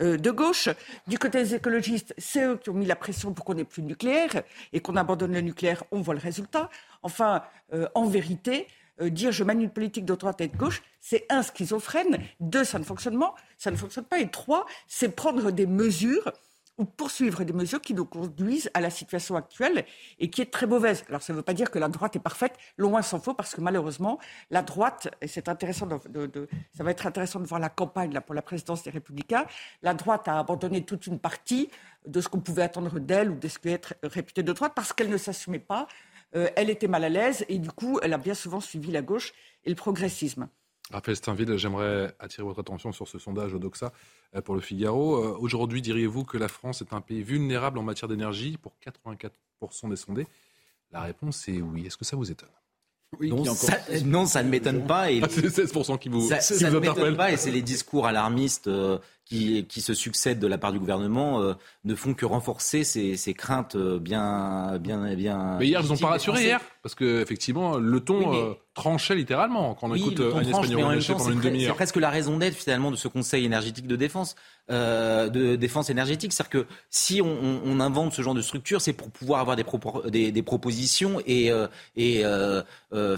euh, de gauche. Du côté des écologistes, c'est eux qui ont mis la pression pour qu'on n'ait plus de nucléaire et qu'on abandonne le nucléaire. On voit le résultat. Enfin, euh, en vérité, euh, dire je mène une politique de droite et de gauche, c'est un, schizophrène, deux, ça ne fonctionne pas, ça ne fonctionne pas, et trois, c'est prendre des mesures ou poursuivre des mesures qui nous conduisent à la situation actuelle et qui est très mauvaise. Alors ça ne veut pas dire que la droite est parfaite, loin s'en faut, parce que malheureusement, la droite, et c'est intéressant, de, ça va être intéressant de voir la campagne là, pour la présidence des Républicains, la droite a abandonné toute une partie de ce qu'on pouvait attendre d'elle ou de ce qui être réputé de droite parce qu'elle ne s'assumait pas, euh, elle était mal à l'aise et du coup, elle a bien souvent suivi la gauche et le progressisme. Raphaël Steinville, j'aimerais attirer votre attention sur ce sondage Odoxa euh, pour le Figaro. Euh, aujourd'hui, diriez-vous que la France est un pays vulnérable en matière d'énergie pour 84% des sondés? La réponse est oui. Est-ce que ça vous étonne? Non, ça, ne m'étonne pas. Et ah, *laughs* c'est 16% qui vous, ça, ça ne m'étonne pas et c'est les discours alarmistes qui, qui, se succèdent de la part du gouvernement euh, ne font que renforcer ces, ces, craintes euh, bien, bien, bien. Mais hier, ils n'ont pas rassuré hier, parce que effectivement, le ton euh, tranchait littéralement quand on écoute Agnès Pannier-Runacher pendant une demi-heure. C'est presque la raison d'être finalement de ce Conseil énergétique de défense, de défense énergétique, c'est-à-dire que si on, on, invente ce genre de structure, c'est pour pouvoir avoir des, des, des propositions et, et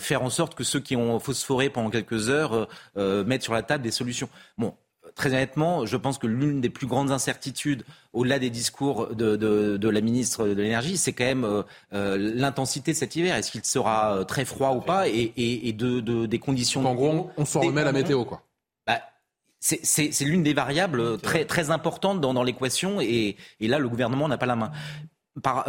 faire en sorte que ceux qui ont phosphoré pendant quelques heures mettent sur la table des solutions. Bon, très honnêtement, je pense que l'une des plus grandes incertitudes, au-delà des discours de, la ministre de l'Énergie, c'est quand même euh, euh, l'intensité de cet hiver. Est-ce qu'il sera euh, très froid ou pas Et, de, des conditions. en gros, on s'en remet à la météo, quoi. Bah, c'est l'une des variables très, très importantes dans, l'équation et, là, le gouvernement n'a pas la main. Par,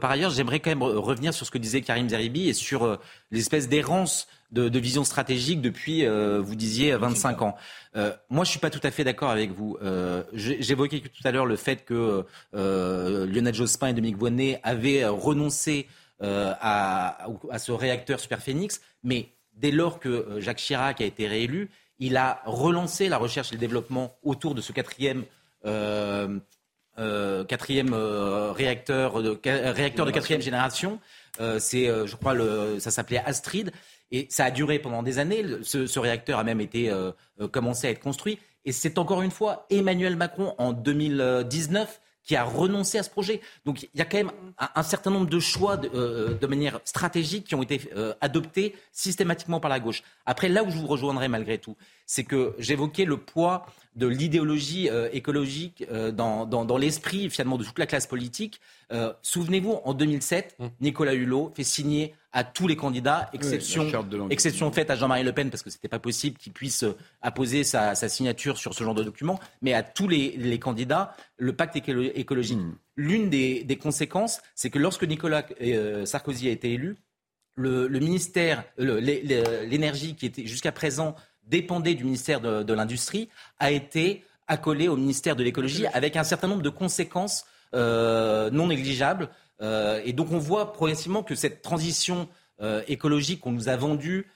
par ailleurs, j'aimerais quand même revenir sur ce que disait Karim Zeribi et sur l'espèce d'errance de, vision stratégique depuis, euh, vous disiez, 25 ans. Euh, moi, je suis pas tout à fait d'accord avec vous. Euh, J'évoquais tout à l'heure le fait que Lionel Jospin et Dominique Voynet avaient renoncé à, à, ce réacteur Superphénix, mais dès lors que Jacques Chirac a été réélu, il a relancé la recherche et le développement autour de ce quatrième. quatrième réacteur de, réacteur de quatrième génération. c'est, je crois, le, ça s'appelait Astrid. Et ça a duré pendant des années. Ce, réacteur a même été euh, euh, commencé à être construit. Et c'est encore une fois Emmanuel Macron en 2019 qui a renoncé à ce projet. Donc il y a quand même un, certain nombre de choix de, euh, manière stratégique qui ont été adoptés systématiquement par la gauche. Après, là où je vous rejoindrai malgré tout, c'est que j'évoquais le poids de l'idéologie écologique dans, dans l'esprit finalement de toute la classe politique. Souvenez-vous, en 2007, mmh. Nicolas Hulot fait signer à tous les candidats, exception, exception faite à Jean-Marie Le Pen, parce que ce n'était pas possible qu'il puisse euh, apposer sa, signature sur ce genre de document, mais à tous les, candidats, le pacte écologique. Hmm. L'une des, conséquences, c'est que lorsque Nicolas euh, Sarkozy a été élu, le, ministère, l'énergie qui était jusqu'à présent dépendait du ministère de, l'Industrie, a été accolé au ministère de l'écologie avec un certain nombre de conséquences euh, non négligeables. Euh, et donc on voit progressivement que cette transition euh, écologique qu'on nous a vendue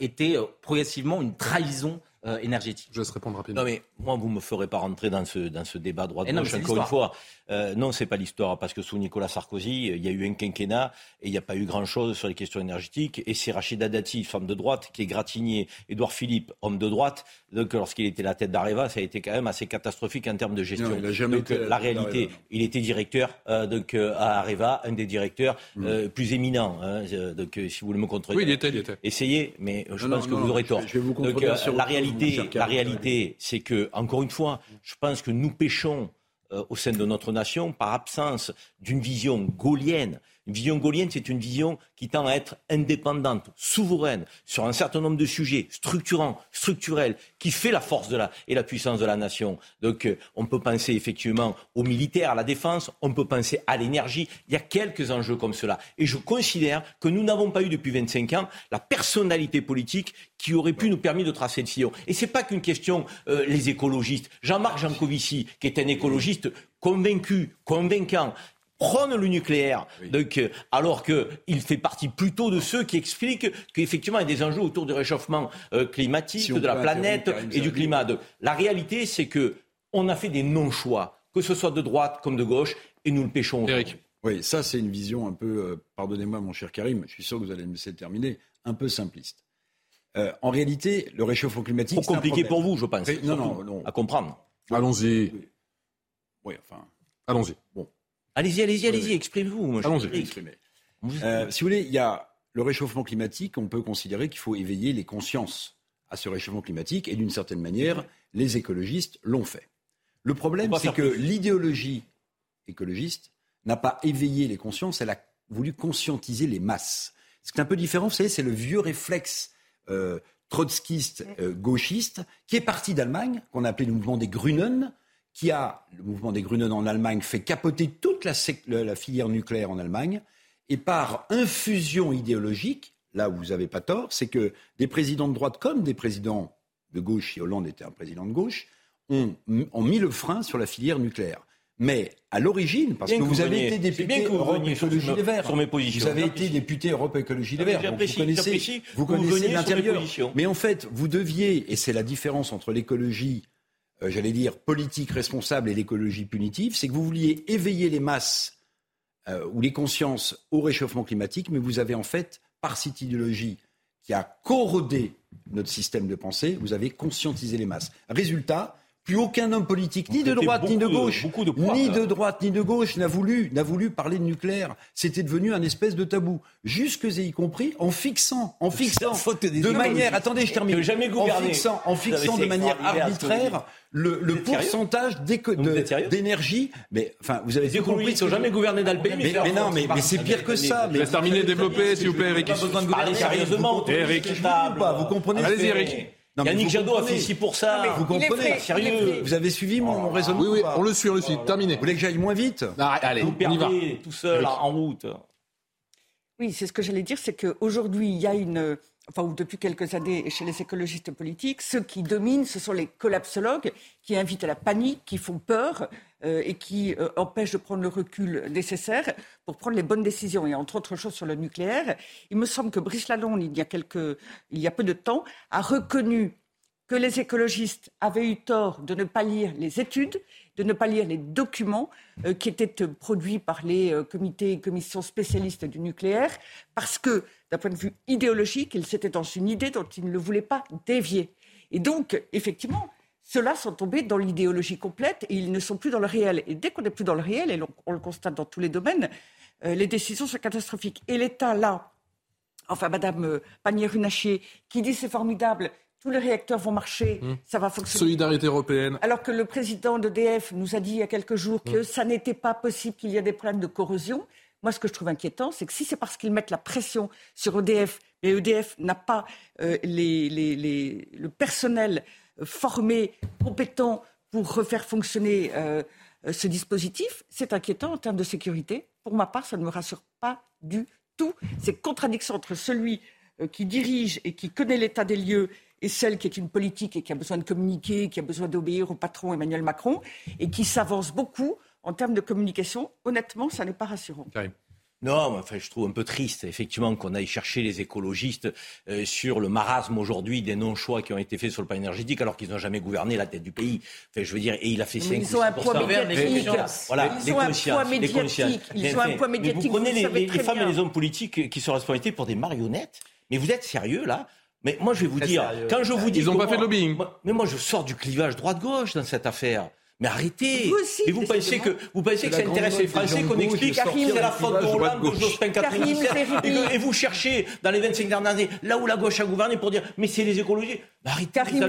était progressivement une trahison énergétique. Je laisse répondre rapidement. Non, mais moi, vous ne me ferez pas rentrer dans ce, dans ce débat droite-gauche. Encore une fois, euh, non, c'est pas l'histoire, parce que sous Nicolas Sarkozy, il y a eu un quinquennat et il n'y a pas eu grand-chose sur les questions énergétiques. Et c'est Rachida Dati, femme de droite, qui est gratigné Édouard Philippe, homme de droite. Donc, lorsqu'il était la tête d'Areva, ça a été quand même assez catastrophique en termes de gestion. donc, la réalité, il était directeur euh, donc, euh, à Areva, un des directeurs mm. plus éminents. Hein, donc, si vous voulez me contredire, oui, il était, il était. essayez, mais je pense que vous aurez tort. Je, vais vous donc, la réalité, la réalité, c'est que, encore une fois, je pense que nous pêchons euh, au sein de notre nation par absence d'une vision gaulienne. Une vision gaulienne, c'est une vision qui tend à être indépendante, souveraine, sur un certain nombre de sujets structurants, structurels, qui fait la force et la puissance de la nation. Donc, euh, on peut penser effectivement aux militaires, à la défense, on peut penser à l'énergie. Il y a quelques enjeux comme cela. Et je considère que nous n'avons pas eu depuis 25 ans la personnalité politique qui aurait pu nous permettre de tracer le sillon. Et c'est pas qu'une question, euh, les écologistes. Jean-Marc Jancovici, qui est un écologiste convaincu, convaincant, prône le nucléaire, donc, euh, alors qu'il fait partie plutôt de ceux qui expliquent qu'effectivement il y a des enjeux autour du réchauffement euh, climatique, de la planète et du climat. La réalité, c'est que on a fait des non-choix, que ce soit de droite comme de gauche, et nous le pêchons. Eric. Oui, ça c'est une vision un peu, pardonnez-moi mon cher Karim, je suis sûr que vous allez me laisser terminer, un peu simpliste. Euh, en réalité, le réchauffement climatique. Trop compliqué pour vous, je pense. non, non, non, À comprendre. Allons-y. Oui, enfin. Allons-y. Bon. Allez-y, allez-y, allez-y, exprimez-vous. Allons-y. Euh, si vous voulez, il y a le réchauffement climatique, on peut considérer qu'il faut éveiller les consciences à ce réchauffement climatique, et d'une certaine manière, les écologistes l'ont fait. Le problème, c'est que l'idéologie écologiste n'a pas éveillé les consciences, elle a voulu conscientiser les masses. Ce qui est un peu différent, vous savez, c'est le vieux réflexe euh, trotskiste, euh, gauchiste, qui est parti d'Allemagne, qu'on a appelé le mouvement des Grünen, qui a, le mouvement des Grünen en Allemagne, fait capoter toute la, la filière nucléaire en Allemagne, et par infusion idéologique, là où vous n'avez pas tort, c'est que des présidents de droite comme des présidents de gauche, si Hollande était un président de gauche, ont, ont mis le frein sur la filière nucléaire. Mais à l'origine, parce que, vous, avez été député Europe Écologie Les Verts, vous avez été député Europe Écologie Les Verts, vous connaissez, vous connaissez l'intérieur. Mais en fait, vous deviez, et c'est la différence entre l'écologie, euh, j'allais dire politique responsable et l'écologie punitive, c'est que vous vouliez éveiller les masses euh, ou les consciences au réchauffement climatique, mais vous avez en fait, par cette idéologie qui a corrodé notre système de pensée, vous avez conscientisé les masses. Résultat, plus aucun homme politique, ni de droite ni de gauche, ni de droite ni de gauche, n'a voulu, n'a voulu parler de nucléaire. C'était devenu un espèce de tabou, jusque et y compris en fixant, en fixant de manière, attendez, je termine, en fixant, en fixant de manière arbitraire le, le pourcentage d'énergie. Mais enfin, vous avez les compris. Ils n'ont jamais gouverné dans le pays. Mais, mais, non, mais, mais c'est pire que ça. Mais terminer, développer, s'il vous plaît, Eric. Pas besoin de gouverner sérieusement. Eric, vous comprenez Allez-y, Eric. Non, Yannick Jadot a fait ici pour ça. vous comprenez Sérieux Vous avez suivi mon, oh, raisonnement Oui, oui, on le suit, on le suit. Terminé. Vous voulez que j'aille moins vite? Allez, vous on y va. tout seul, en route. Oui, c'est ce que j'allais dire, c'est qu'aujourd'hui, il y a une enfin, ou depuis quelques années chez les écologistes politiques, ceux qui dominent, ce sont les collapsologues qui invitent à la panique, qui font peur euh, et qui euh, empêchent de prendre le recul nécessaire pour prendre les bonnes décisions. Et entre autres choses sur le nucléaire, il me semble que Brice Lalonde, il y a, il y a peu de temps, a reconnu que les écologistes avaient eu tort de ne pas lire les études, de ne pas lire les documents euh, qui étaient produits par les comités et commissions spécialistes du nucléaire, parce que d'un point de vue idéologique, il s'était dans une idée dont il ne voulait pas dévier. Et donc, effectivement, ceux-là sont tombés dans l'idéologie complète et ils ne sont plus dans le réel. Et dès qu'on n'est plus dans le réel, et on, le constate dans tous les domaines, euh, les décisions sont catastrophiques. Et l'État, là, enfin, Madame euh, Pannier-Runacher, qui dit c'est formidable, tous les réacteurs vont marcher, mmh. ça va fonctionner. Solidarité européenne. Alors que le président d'EDF nous a dit il y a quelques jours que mmh. ça n'était pas possible, qu'il y a des problèmes de corrosion. Moi, ce que je trouve inquiétant, c'est que si c'est parce qu'ils mettent la pression sur EDF, et EDF n'a pas euh, le personnel euh, formé, compétent pour refaire fonctionner euh, ce dispositif, c'est inquiétant en termes de sécurité. Pour ma part, ça ne me rassure pas du tout. C'est contradiction entre celui qui dirige et qui connaît l'état des lieux et celle qui est une politique et qui a besoin de communiquer, qui a besoin d'obéir au patron Emmanuel Macron et qui s'avance beaucoup en termes de communication, honnêtement, ça n'est pas rassurant. Non, enfin, je trouve un peu triste, effectivement, qu'on aille chercher les écologistes euh, sur le marasme aujourd'hui des non-choix qui ont été faits sur le plan énergétique, alors qu'ils n'ont jamais gouverné la tête du pays. Enfin, je veux dire, et il a fait 5 Ils ont un poids médiatique. Voilà, ils ont un poids médiatique. Ils ont un poids médiatique. vous prenez les, femmes et les hommes politiques qui sont responsabilités pour des marionnettes. Mais vous êtes sérieux, là? Mais moi, je vais vous dire, quand je vous dis. Ils n'ont pas fait de lobbying. mais moi, je sors du clivage droite-gauche dans cette affaire. Mais arrêtez. Vous aussi, Et vous pensez que, vous pensez que ça intéresse les Français qu'on explique c'est la faute de Hollande, de Jospin 97 et, et vous cherchez, dans les 25 dernières années, là où la gauche a gouverné pour dire mais c'est les écologistes. Bah, arrêtez Karim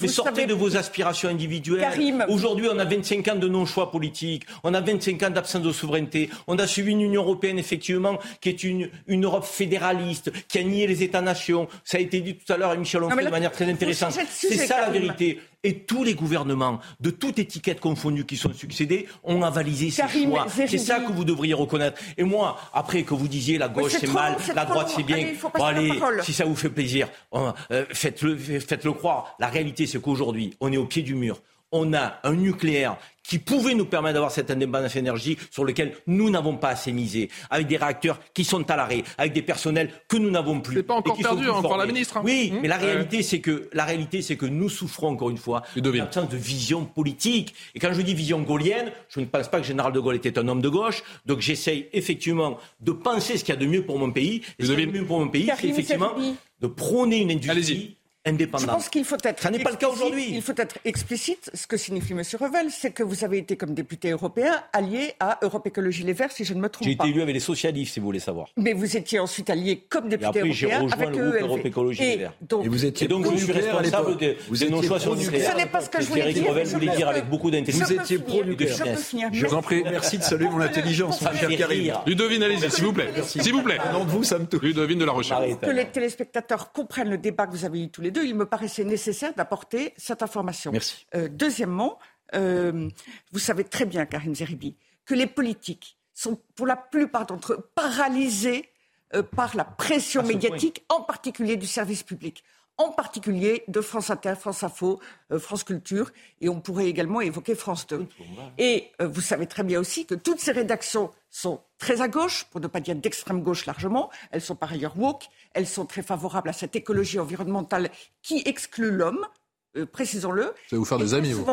mais sortez de vos aspirations individuelles. Aujourd'hui, on a 25 ans de non-choix politique, on a 25 ans d'absence de souveraineté, on a suivi une Union européenne, effectivement, qui est une, une Europe fédéraliste, qui a nié les États-nations. Ça a été dit tout à l'heure à Michel Onfray de manière très intéressante. C'est ça la vérité. Et tous les gouvernements, de toute étiquette confondue qui sont succédés, ont avalisé ces choix. C'est ça que vous devriez reconnaître. Et moi, après que vous disiez la gauche c'est mal, la droite c'est bien, allez, bon, allez si ça vous fait plaisir, euh, faites-le faites-le croire. La réalité, c'est qu'aujourd'hui, on est au pied du mur. On a un nucléaire qui pouvait nous permettre d'avoir cette indépendance énergie sur lequel nous n'avons pas assez misé, avec des réacteurs qui sont à l'arrêt, avec des personnels que nous n'avons plus. C'est pas encore perdu, encore la ministre. Hein. Oui, mmh. mais la réalité, c'est que la réalité, c'est que nous souffrons encore une fois d'une absence de vision politique. Et quand je dis vision gaulienne, je ne pense pas que le général de Gaulle était un homme de gauche. Donc j'essaye effectivement de penser ce qu'il y a de mieux pour mon pays. Et ce qu'il y a de mieux pour mon pays, c'est effectivement de prôner une industrie indépendante. Je pense qu'il faut être. Ça n'est pas le cas explicite. aujourd'hui. Il faut être explicite. Ce que signifie M. Revel, c'est que vous avez été, comme député européen, allié à Europe Écologie Les Verts, si je ne me trompe J'ai pas. été élu avec les socialistes, si vous voulez savoir. Mais vous étiez ensuite allié comme Et député après, j'ai européen rejoint avec le groupe EELV. Europe Écologie Les Verts. donc, Et vous étiez Et donc, je suis responsable de, Vous de nos choix sur le pro-nucléaire. Ce n'est pas ce que je voulais dire. Revel Je voulait dire que- avec beaucoup d'intelligence. Vous étiez pro-nucléaire. Je peux finir. Je vous en prie. Merci de saluer mon intelligence, mon cher Karim. Ludovine, allez-y, s'il vous plaît. S'il vous plaît. Au nom de vous, ça me touche. Ludovine de la. Arrête. que les téléspectateurs comprennent le débat que vous avez eu tous les deux, il me paraissait nécessaire d'apporter cette information. Merci. Euh, deuxièmement, euh, vous savez très bien, Karine Zeribi, que les politiques sont pour la plupart d'entre eux paralysés euh, par la pression médiatique, en particulier du service public, en particulier de France Inter, France Info, euh, France Culture, et on pourrait également évoquer France 2. Et euh, vous savez très bien aussi que toutes ces rédactions sont très à gauche, pour ne pas dire d'extrême gauche largement. Elles sont par ailleurs woke. Elles sont très favorables à cette écologie environnementale qui exclut l'homme, euh, précisons-le. Vous allez vous faire Et des amis, vous.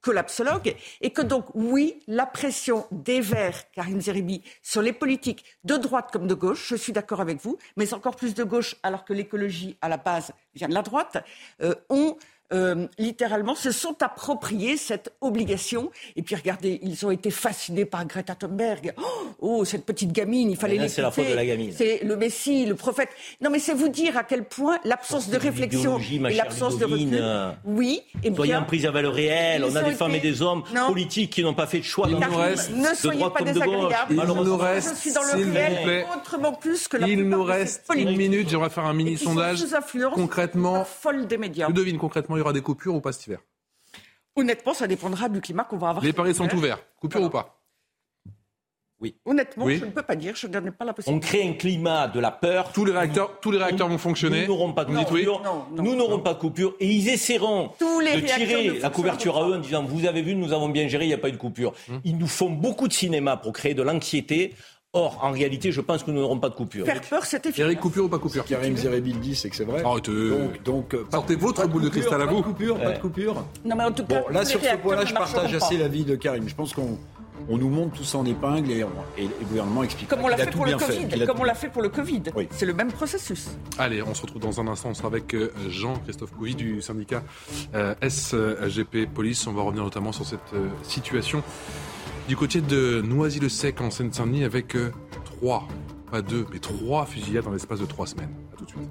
Collapsologue, et que donc, oui, la pression des Verts, Karine Zeribi, sur les politiques de droite comme de gauche, je suis d'accord avec vous, mais encore plus de gauche, alors que l'écologie, à la base, vient de la droite, euh, ont euh, littéralement se sont appropriés cette obligation. Et puis regardez, ils ont été fascinés par Greta Thunberg. Oh, oh, cette petite gamine, il fallait là, c'est la l'écouter. faute de la gamine. C'est le Messie, le prophète. Non, mais c'est vous dire à quel point l'absence de réflexion et l'absence de recul. Oui, et Soyez bien. en prise avec le réel. Ils On a des femmes et des hommes Non. politiques qui n'ont pas fait de choix. Il dans nous reste- Ne soyez pas comme de gauche. désagréable. Il nous reste, je suis dans le réel autrement plus que la il nous reste une minute. J'aimerais faire un mini sondage. Concrètement, folle des médias. Ludovine, concrètement, il y aura des coupures ou pas cet hiver? Honnêtement, ça dépendra du climat qu'on va avoir. Les paris sont ouverts. Coupure ou pas? Honnêtement, Oui. je ne peux pas dire, je n'en ai pas la On possibilité. crée un climat de la peur. Tous les réacteurs, tous les réacteurs vont fonctionner. Nous n'aurons pas de coupure. Non, non, nous n'aurons pas de coupure. Et ils essaieront Tous les de ne tirer la couverture à eux en disant Vous avez vu, nous avons bien géré, il n'y a pas eu de coupure. Hum. Ils nous font beaucoup de cinéma pour créer de l'anxiété. Or, en réalité, je pense que nous n'aurons pas de coupure. Faire peur, c'est efficace. Eric, coupure ou pas coupure? Karim Zerebi le dit, c'est que c'est vrai. Arrêtez. Donc, donc euh, pas- Sortez votre pas boule de coupure, cristal à pas vous. de coupure, pas de coupure. Non, mais en tout cas, Bon, là, sur ce point-là, je partage assez pas. l'avis de Karim. Je pense qu'on on nous monte tous en épingle et, on- et le gouvernement explique Comme on l'a fait fait. A Comme on l'a fait pour le Covid. Oui. C'est le même processus. Allez, on se retrouve dans un instant. On sera avec euh, Jean-Christophe Couy du syndicat euh, SGP Police. On va revenir notamment sur cette euh, situation du côté de Noisy-le-Sec en Seine-Saint-Denis avec euh, trois, pas deux, mais trois fusillades dans l'espace de trois semaines. À tout de suite.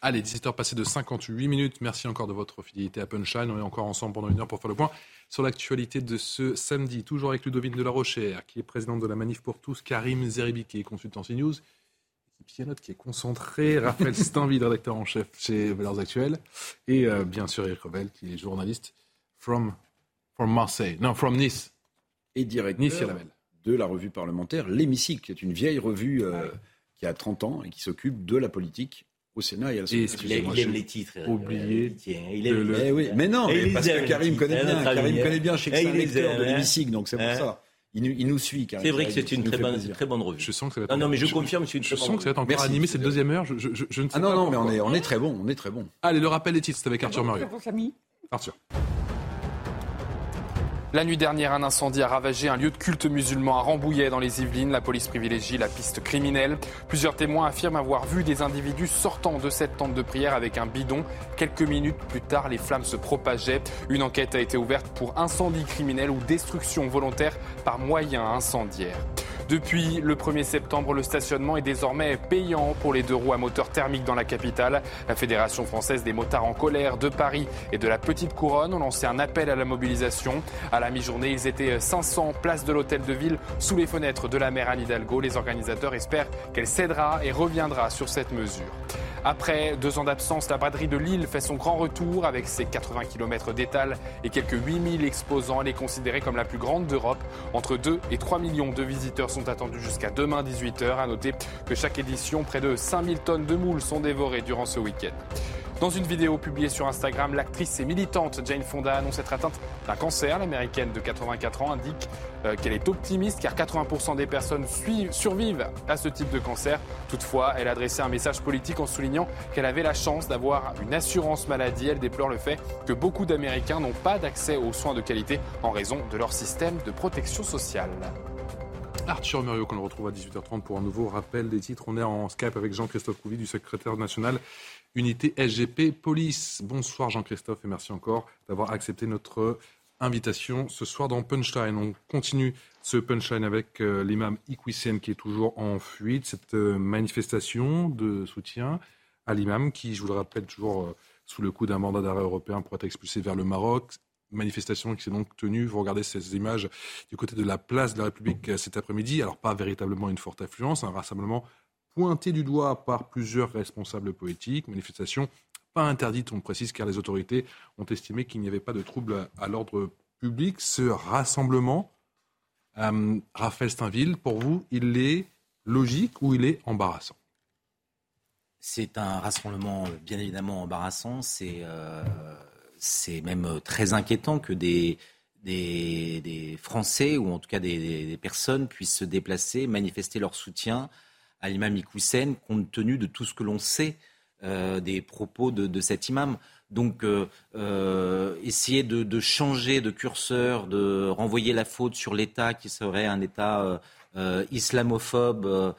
Allez, 17h passées de 58 minutes. Merci encore de votre fidélité à Punchline. On est encore ensemble pendant une heure pour faire le point sur l'actualité de ce samedi. Toujours avec Ludovine de la Rochère, qui est présidente de la Manif pour tous, Karim Zeribi, qui est consultant CNews, pianote, qui est concentré, Raphaël *laughs* Steinville, rédacteur en chef chez Valeurs Actuelles, et euh, bien sûr Eric Revel, qui est journaliste from, from Marseille, non, from Nice. Et directeur Nice de la revue parlementaire L'Hémicycle, qui est une vieille revue euh, qui a 30 ans et qui s'occupe de la politique au Sénat et à l'Assemblée nationale. aime- il aime les titres. euh, oublié il tient, il aime le- les Eh oui, mais non, mais parce que Karim connaît bien, Karim connaît bien, je sais que c'est Et un il les lecteur aime, de hein. l'hémicycle, donc c'est pour Hein. ça. Il nous, il nous suit, Karim. C'est vrai que c'est une très bonne, très bonne revue. Je sens que ça va être Non, non, mais je je- confirme, c'est une Je sens que ça va être encore Merci, animé cette deuxième heure. Je, je- je- je ne sais Ah non, pas non, mais on est, on est très bon, on est très bon. Allez, le rappel des titres, c'est avec Arthur Murieux. Réponse amie. Arthur. La nuit dernière, un incendie a ravagé un lieu de culte musulman à Rambouillet dans les Yvelines. La police privilégie la piste criminelle. Plusieurs témoins affirment avoir vu des individus sortant de cette tente de prière avec un bidon. Quelques minutes plus tard, les flammes se propageaient. Une enquête a été ouverte pour incendie criminel ou destruction volontaire par moyen incendiaire. Depuis le 1er septembre, le stationnement est désormais payant pour les deux roues à moteur thermique dans la capitale. La Fédération française des motards en colère de Paris et de la Petite Couronne ont lancé un appel à la mobilisation. À la mi-journée, ils étaient 500 place de l'hôtel de ville sous les fenêtres de la maire Anne Hidalgo. Les organisateurs espèrent qu'elle cédera et reviendra sur cette mesure. Après deux ans d'absence, la braderie de Lille fait son grand retour avec ses 80 km d'étal et quelques 8000 exposants. Elle est considérée comme la plus grande d'Europe. Entre 2 et 3 millions de visiteurs sont attendus jusqu'à demain 18h. À noter que chaque édition, près de 5000 tonnes de moules sont dévorées durant ce week-end. Dans une vidéo publiée sur Instagram, l'actrice et militante Jane Fonda annonce être atteinte d'un cancer. L'américaine de 84 ans indique euh, qu'elle est optimiste car 80% des personnes survivent à ce type de cancer. Toutefois, elle a adressé un message politique en soulignant qu'elle avait la chance d'avoir une assurance maladie. Elle déplore le fait que beaucoup d'Américains n'ont pas d'accès aux soins de qualité en raison de leur système de protection sociale. Arthur Muriot, qu'on retrouve à 18h30 pour un nouveau rappel des titres. On est en Skype avec Jean-Christophe Couvi, du secrétaire national unité SGP Police. Bonsoir Jean-Christophe et merci encore d'avoir accepté notre invitation ce soir dans Punchline. On continue ce punchline avec euh, l'imam Iqwisen qui est toujours en fuite. Cette euh, manifestation de soutien à l'imam qui, je vous le rappelle, toujours euh, sous le coup d'un mandat d'arrêt européen pour être expulsé vers le Maroc. Manifestation qui s'est donc tenue, vous regardez ces images du côté de la place de la République cet après-midi. Alors pas véritablement une forte affluence, un rassemblement pointé du doigt par plusieurs responsables politiques. Manifestation pas interdite, on précise, car les autorités ont estimé qu'il n'y avait pas de trouble à l'ordre public. Ce rassemblement, euh, Raphaël Steinville, pour vous, il est logique ou il est embarrassant? C'est un rassemblement bien évidemment embarrassant. C'est euh, même très inquiétant que des, des, Français ou en tout cas des, personnes puissent se déplacer, manifester leur soutien à l'imam Iqoussen compte tenu de tout ce que l'on sait euh, des propos de, cet imam. Donc, euh, euh, essayer de, changer de curseur, de renvoyer la faute sur l'État qui serait un État islamophobe,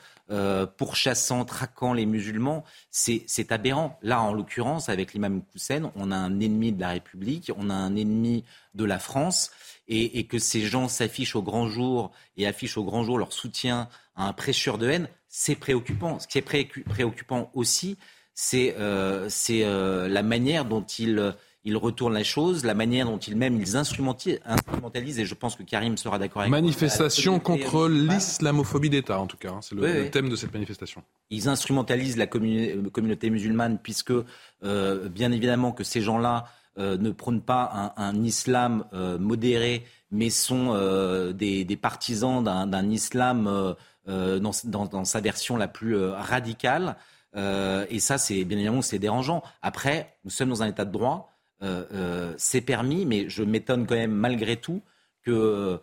pourchassant, traquant les musulmans, c'est aberrant. Là, en l'occurrence, avec l'imam Hussein, on a un ennemi de la République, on a un ennemi de la France. Et, et que ces gens s'affichent au grand jour et affichent au grand jour leur soutien à un prêcheur de haine, c'est préoccupant. Ce qui est préoccupant aussi, c'est euh, euh, la manière dont il il retourne la chose, la manière dont ils même ils instrumentalisent, et je pense que Karim sera d'accord avec Manifestation contre l'islamophobie d'État, en tout cas. Hein, c'est le, thème de cette manifestation. Ils instrumentalisent la communauté musulmane, puisque, euh, bien évidemment, que ces gens-là ne prônent pas un, islam modéré, mais sont des, partisans d'un islam dans, dans, sa version la plus radicale. Euh, et ça, c'est bien évidemment, c'est dérangeant. Après, nous sommes dans un état de droit. Euh, euh, c'est permis, mais je m'étonne quand même malgré tout que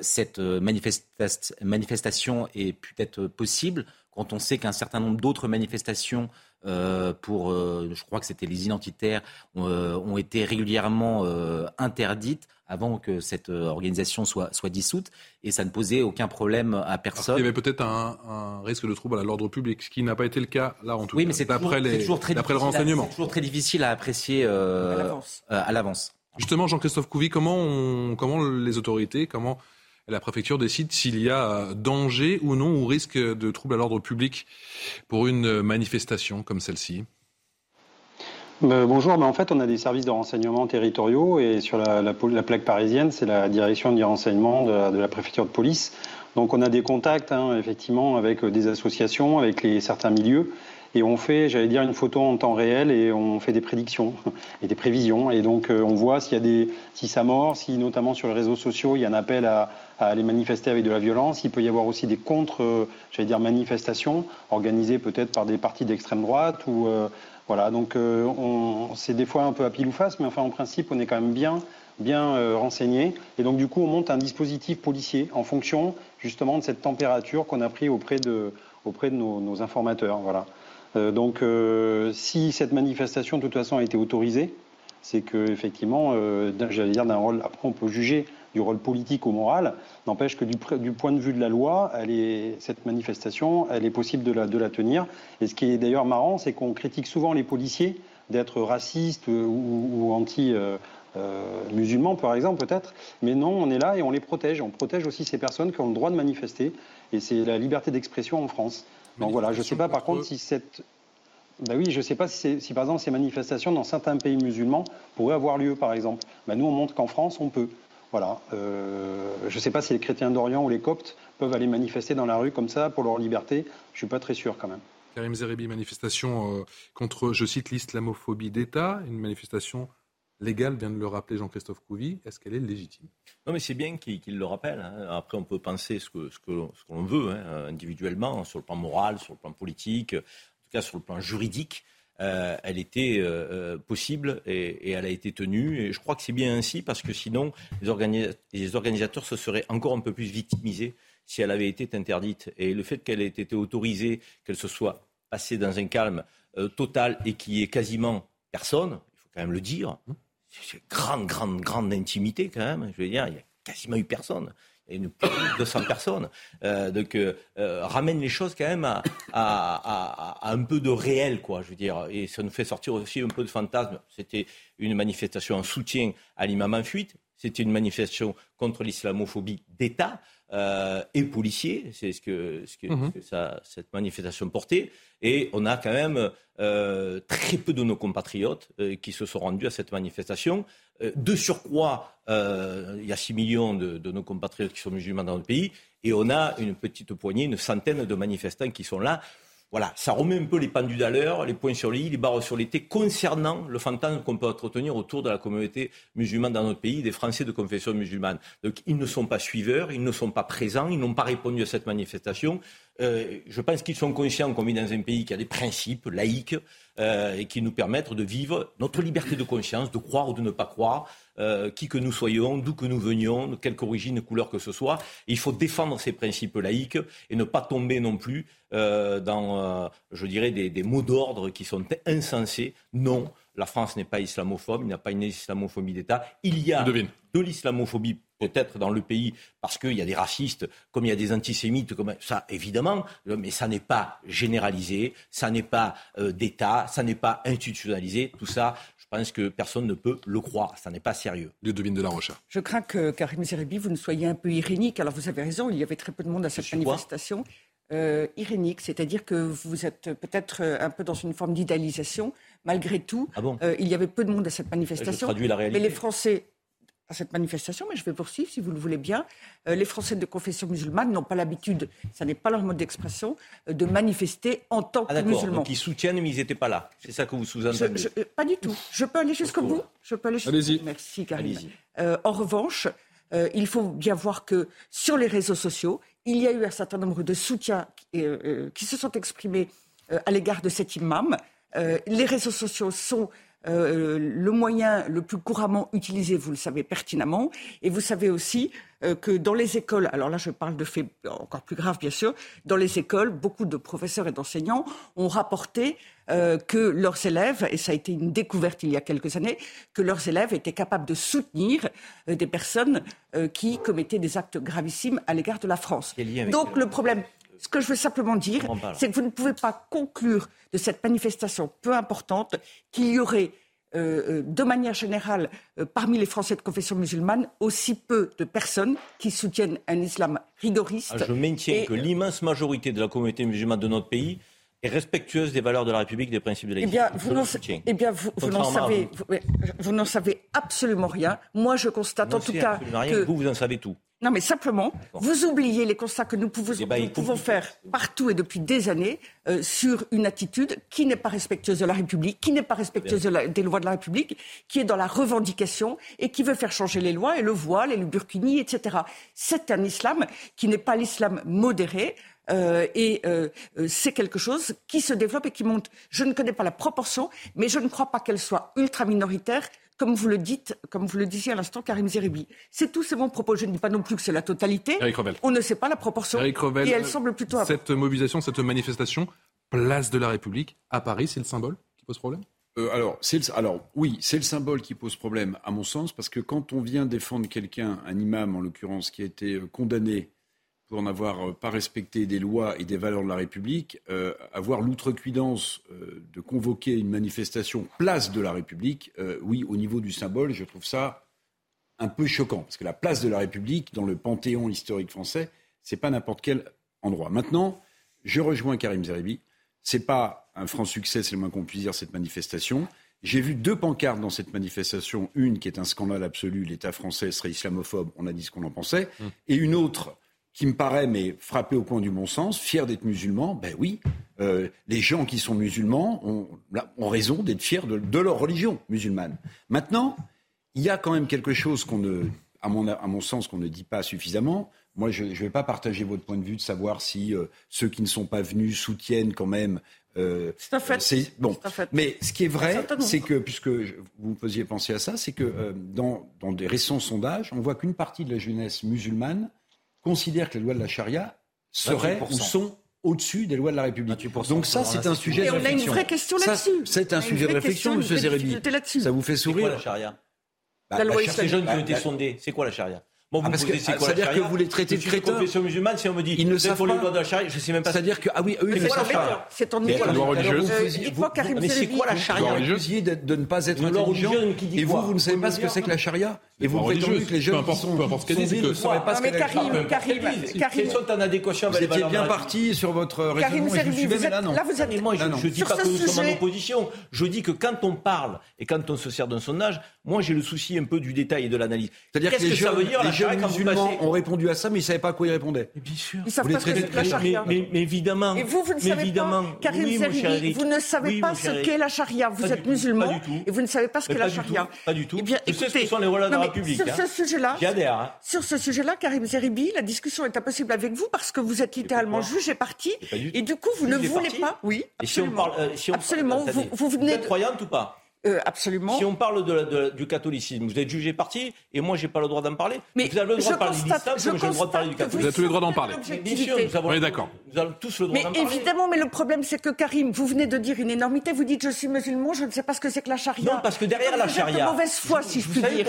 cette manifestation ait pu être possible quand on sait qu'un certain nombre d'autres manifestations pour, je crois que c'était les identitaires, ont été régulièrement interdites avant que cette euh, organisation soit, soit dissoute et ça ne posait aucun problème à personne. il y avait peut-être un, risque de trouble à l'ordre public, ce qui n'a pas été le cas là en tout oui, cas. mais c'est d'après le renseignement. C'est toujours très difficile à apprécier euh, à l'avance. Justement, Jean-Christophe Couvi, comment, les autorités, comment la préfecture décide s'il y a danger ou non ou risque de trouble à l'ordre public pour une manifestation comme celle-ci? Euh, bonjour, en fait on a des services de renseignement territoriaux et sur la, plaque parisienne c'est la direction du renseignement de, la préfecture de police. Donc on a des contacts hein, effectivement avec des associations, avec certains milieux et on fait, j'allais dire, une photo en temps réel et on fait des prédictions *laughs* et des prévisions. Et donc, euh, on voit s'il y a des, si ça mord, si notamment sur les réseaux sociaux, il y a un appel à, aller manifester avec de la violence. Il peut y avoir aussi des contre, euh, j'allais dire, manifestations organisées peut-être par des partis d'extrême droite ou voilà, donc euh, c'est des fois un peu à pile ou face, mais enfin en principe on est quand même bien, bien euh, renseigné. Et donc du coup on monte un dispositif policier en fonction justement de cette température qu'on a pris auprès de, de nos, informateurs. Voilà. Euh, donc si cette manifestation de toute façon a été autorisée, c'est que effectivement, j'allais dire d'un rôle. Après on peut juger du rôle politique ou moral, n'empêche que du, point de vue de la loi, cette manifestation, elle est possible de la, tenir. Et ce qui est d'ailleurs marrant, c'est qu'on critique souvent les policiers d'être racistes ou, anti- euh, euh, musulmans, par exemple, peut-être. Mais non, on est là et on les protège. On protège aussi ces personnes qui ont le droit de manifester. Et c'est la liberté d'expression en France. Donc voilà, je ne sais pas par contre si cette. Ben oui, je ne sais pas si, si, par exemple ces manifestations dans certains pays musulmans pourraient avoir lieu, par exemple. Ben, nous, on montre qu'en France, on peut. Voilà. Euh, je ne sais pas si les chrétiens d'Orient ou les coptes peuvent aller manifester dans la rue comme ça pour leur liberté. Je ne suis pas très sûr quand même. Karim Zeribi, manifestation euh, contre, je cite, l'islamophobie d'État, une manifestation légale, vient de le rappeler Jean-Christophe Couvi. Est-ce qu'elle est légitime? Non, mais c'est bien qu'il le rappelle. Hein. Après, on peut penser ce que, ce que, l'on veut, hein, individuellement, sur le plan moral, sur le plan politique, en tout cas sur le plan juridique. Euh, elle était euh, euh, possible et, elle a été tenue. Et je crois que c'est bien ainsi parce que sinon, les, les, organisateurs se seraient encore un peu plus victimisés si elle avait été interdite. Et le fait qu'elle ait été autorisée, qu'elle se soit passée dans un calme total et qu'il y ait quasiment personne, il faut quand même le dire, c'est grande, grande, grande intimité quand même. Je veux dire, il n'y a quasiment eu personne. et une plus de 200 personnes. Euh, donc, euh, ramène les choses quand même à, à, un peu de réel, quoi, je veux dire. Et ça nous fait sortir aussi un peu de fantasme. C'était une manifestation en soutien à l'imam en fuite. C'était une manifestation contre l'islamophobie d'État. Euh, et policiers, c'est ce que, ce que, mhm. ça, cette manifestation portait. Et on a quand même euh, très peu de nos compatriotes euh, qui se sont rendus à cette manifestation. de surcroît, il y a 6 millions de, de, nos compatriotes qui sont musulmans dans le pays, et on a une petite poignée, une centaine de manifestants qui sont là voilà, ça remet un peu les pendules à l'heure, les points sur les i, les barres sur les t, concernant le fantasme qu'on peut entretenir autour de la communauté musulmane dans notre pays, des Français de confession musulmane. Donc ils ne sont pas suiveurs, ils ne sont pas présents, ils n'ont pas répondu à cette manifestation. Euh, je pense qu'ils sont conscients qu'on vit dans un pays qui a des principes laïques euh, et qui nous permettent de vivre notre liberté de conscience, de croire ou de ne pas croire, euh, qui que nous soyons, d'où que nous venions, de quelque origine, couleur que ce soit. il faut défendre ces principes laïques et ne pas tomber non plus euh, dans, euh, je dirais, des, des mots d'ordre qui sont insensés. Non, la France n'est pas islamophobe, il n'y a pas une islamophobie d'État. Il y a de l'islamophobie peut-être dans le pays parce qu'il y a des racistes, comme il y a des antisémites, comme ça évidemment, mais ça n'est pas généralisé, ça n'est pas d'État, ça n'est pas institutionnalisé. Tout ça, pense que personne ne peut le croire. Ça n'est pas sérieux. devine de la recherche. Je crains que, Karim Zeribi, vous ne soyez un peu irénique. Alors vous avez raison, il y avait très peu de monde à cette manifestation. Euh, irénique, c'est-à-dire que vous êtes peut-être euh, un peu dans une forme d'idéalisation. Malgré tout, ah bon euh, il y avait peu de monde à cette manifestation. Je la réalité. Mais les Français à cette manifestation, mais je vais poursuivre si vous le voulez bien. Euh, les Français de confession musulmane n'ont pas l'habitude, ça n'est pas leur mode d'expression, euh, de manifester en tant ah, que musulmans. Donc ils soutiennent, mais ils n'étaient pas là. C'est ça que vous sous-entendez euh, Pas du tout. Je peux aller jusqu'au bout. Je peux aller Allez-y. Merci, Karim. en revanche, il faut bien voir que sur les réseaux sociaux, il y a eu un certain nombre de soutiens qui se sont exprimés à l'égard de cet imam. les réseaux sociaux sont euh, le moyen le plus couramment utilisé, vous le savez pertinemment, et vous savez aussi euh, que dans les écoles, alors là je parle de faits encore plus graves bien sûr, dans les écoles, beaucoup de professeurs et d'enseignants ont rapporté euh, que leurs élèves, et ça a été une découverte il y a quelques années, que leurs élèves étaient capables de soutenir des personnes qui commettaient des actes gravissimes à l'égard de la France. Donc le problème, ce que je veux simplement dire, c'est que vous ne pouvez pas conclure de cette manifestation peu importante qu'il y aurait euh, euh, de manière générale, euh, parmi les Français de confession musulmane, aussi peu de personnes qui soutiennent un islam rigoriste. Ah, je maintiens que l'immense majorité de la communauté musulmane de notre pays est respectueuse des valeurs de la République, des principes de la Eh bien, vous n'en savez, vous, savez, absolument rien. Moi, je constate en tout cas que vous, vous en savez tout. Non, mais simplement, vous oubliez les constats que nous pouvons, eh faire partout et depuis des années euh, sur une attitude qui n'est pas respectueuse de la République, qui n'est pas respectueuse des lois de la République, qui est dans la revendication et qui veut faire changer les lois et le voile et le burkini, etc. C'est un islam qui n'est pas l'islam modéré. Euh, et euh, c'est quelque chose qui se développe et qui monte. Je ne connais pas la proportion, mais je ne crois pas qu'elle soit ultra minoritaire comme vous le dites, comme vous le disiez à l'instant, Karim Zeribi. C'est tout, c'est mon propos. Je ne dis pas non plus que c'est la totalité. On ne sait pas la proportion. et elle semble plutôt. Cette mobilisation, cette manifestation, place de la République à Paris, c'est le symbole qui pose problème? Euh, alors, alors, oui, c'est le symbole qui pose problème, à mon sens, parce que quand on vient défendre quelqu'un, un imam en l'occurrence, qui a été euh, condamné pour n'avoir euh, pas respecté des lois et des valeurs de la République, euh, avoir l'outrecuidance euh, de convoquer une manifestation place de la République, oui, au niveau du symbole, je trouve ça un peu choquant. Parce que la place de la République, dans le panthéon historique français, c'est pas n'importe quel endroit. Maintenant, je rejoins Karim Zeribi. C'est pas un franc succès, c'est le moins qu'on puisse dire, cette manifestation. J'ai vu deux pancartes dans cette manifestation. Une qui est un scandale absolu, l'État français serait islamophobe, on a dit ce qu'on en pensait. Hum. Et une autre qui me paraît, mais frappé au coin du bon sens, fier d'être musulman, ben oui, euh, les gens qui sont musulmans ont, ont raison d'être fiers de, leur religion musulmane. Maintenant, il y a quand même quelque chose qu'on ne, à mon, à mon sens, qu'on ne dit pas suffisamment. Moi, je ne vais pas partager votre point de vue de savoir si euh, ceux qui ne sont pas venus soutiennent quand même. Euh, c'est un fait. bon. Mais ce qui est vrai, c'est que, puisque vous me faisiez penser à ça, c'est que dans, dans des récents sondages, on voit qu'une partie de la jeunesse musulmane considèrent que les lois de la charia seraient ou sont au-dessus des lois de la République. Donc ça, c'est un sujet de réflexion. on a une vraie question là-dessus. C'est un sujet de réflexion, M. Zérébi. Ça vous fait sourire C'est quoi la charia? Bah, La loi islamique. jeunes qui ont été sondés, c'est quoi la charia? Bon, ah, parce que, ah, c'est-à-dire que vous les traitez de crétins. musulmane, si on me dit, ils ne savent pas. De la charia, sais même pas. C'est-à-dire que, ah oui, eux, ils ne savent pas. Mais c'est quoi la charia Vous de ne pas être et vous, vous ne savez pas ce que c'est que la charia et vous prétendez que les jeunes ne sauraient pas ce que ah, la charia. Karim, Karim, Vous bien parti sur votre raisonnement Karim vous êtes... Moi, je ne dis pas que nous sommes en opposition. Je dis que quand on parle et quand on se sert d'un sondage, moi, j'ai le souci un peu du détail et de l'analyse. C'est-à-dire que ça veut dire jeunes musulmans ont répondu à ça, mais ils ne savaient pas à quoi ils répondaient. Bien sûr. Ils savent pas ce que c'est la charia. Mais, évidemment. Et vous, vous ne savez pas, Karim oui, vous ne savez pas ce qu'est la charia. Vous êtes musulman pas du tout. et vous ne savez pas ce qu'est la charia. Pas du tout. Et bien, ce que sont les rôles de la République. Hein. Hein. Sur ce sujet-là, Karim Zeribi, la discussion est impossible avec vous parce que vous êtes littéralement juge et parti. Et du coup, vous ne voulez pas. Oui, absolument. Euh, absolument. Vous. Vous êtes croyante ou pas euh, absolument. Si on parle du catholicisme, vous êtes jugé parti, et moi, j'ai pas le droit d'en parler. Mais vous avez le droit de parler le droit du catholicisme. Vous avez tous les droits d'en parler. Bien sûr, nous avons, oui, d'accord. Nous avons tous le droit d'en parler. Mais évidemment, mais le problème, c'est que Karim, vous venez de dire une énormité. Vous dites, je suis musulman, je ne sais pas ce que c'est que la charia. Non, parce que derrière la charia. de mauvaise foi, si je puis dire.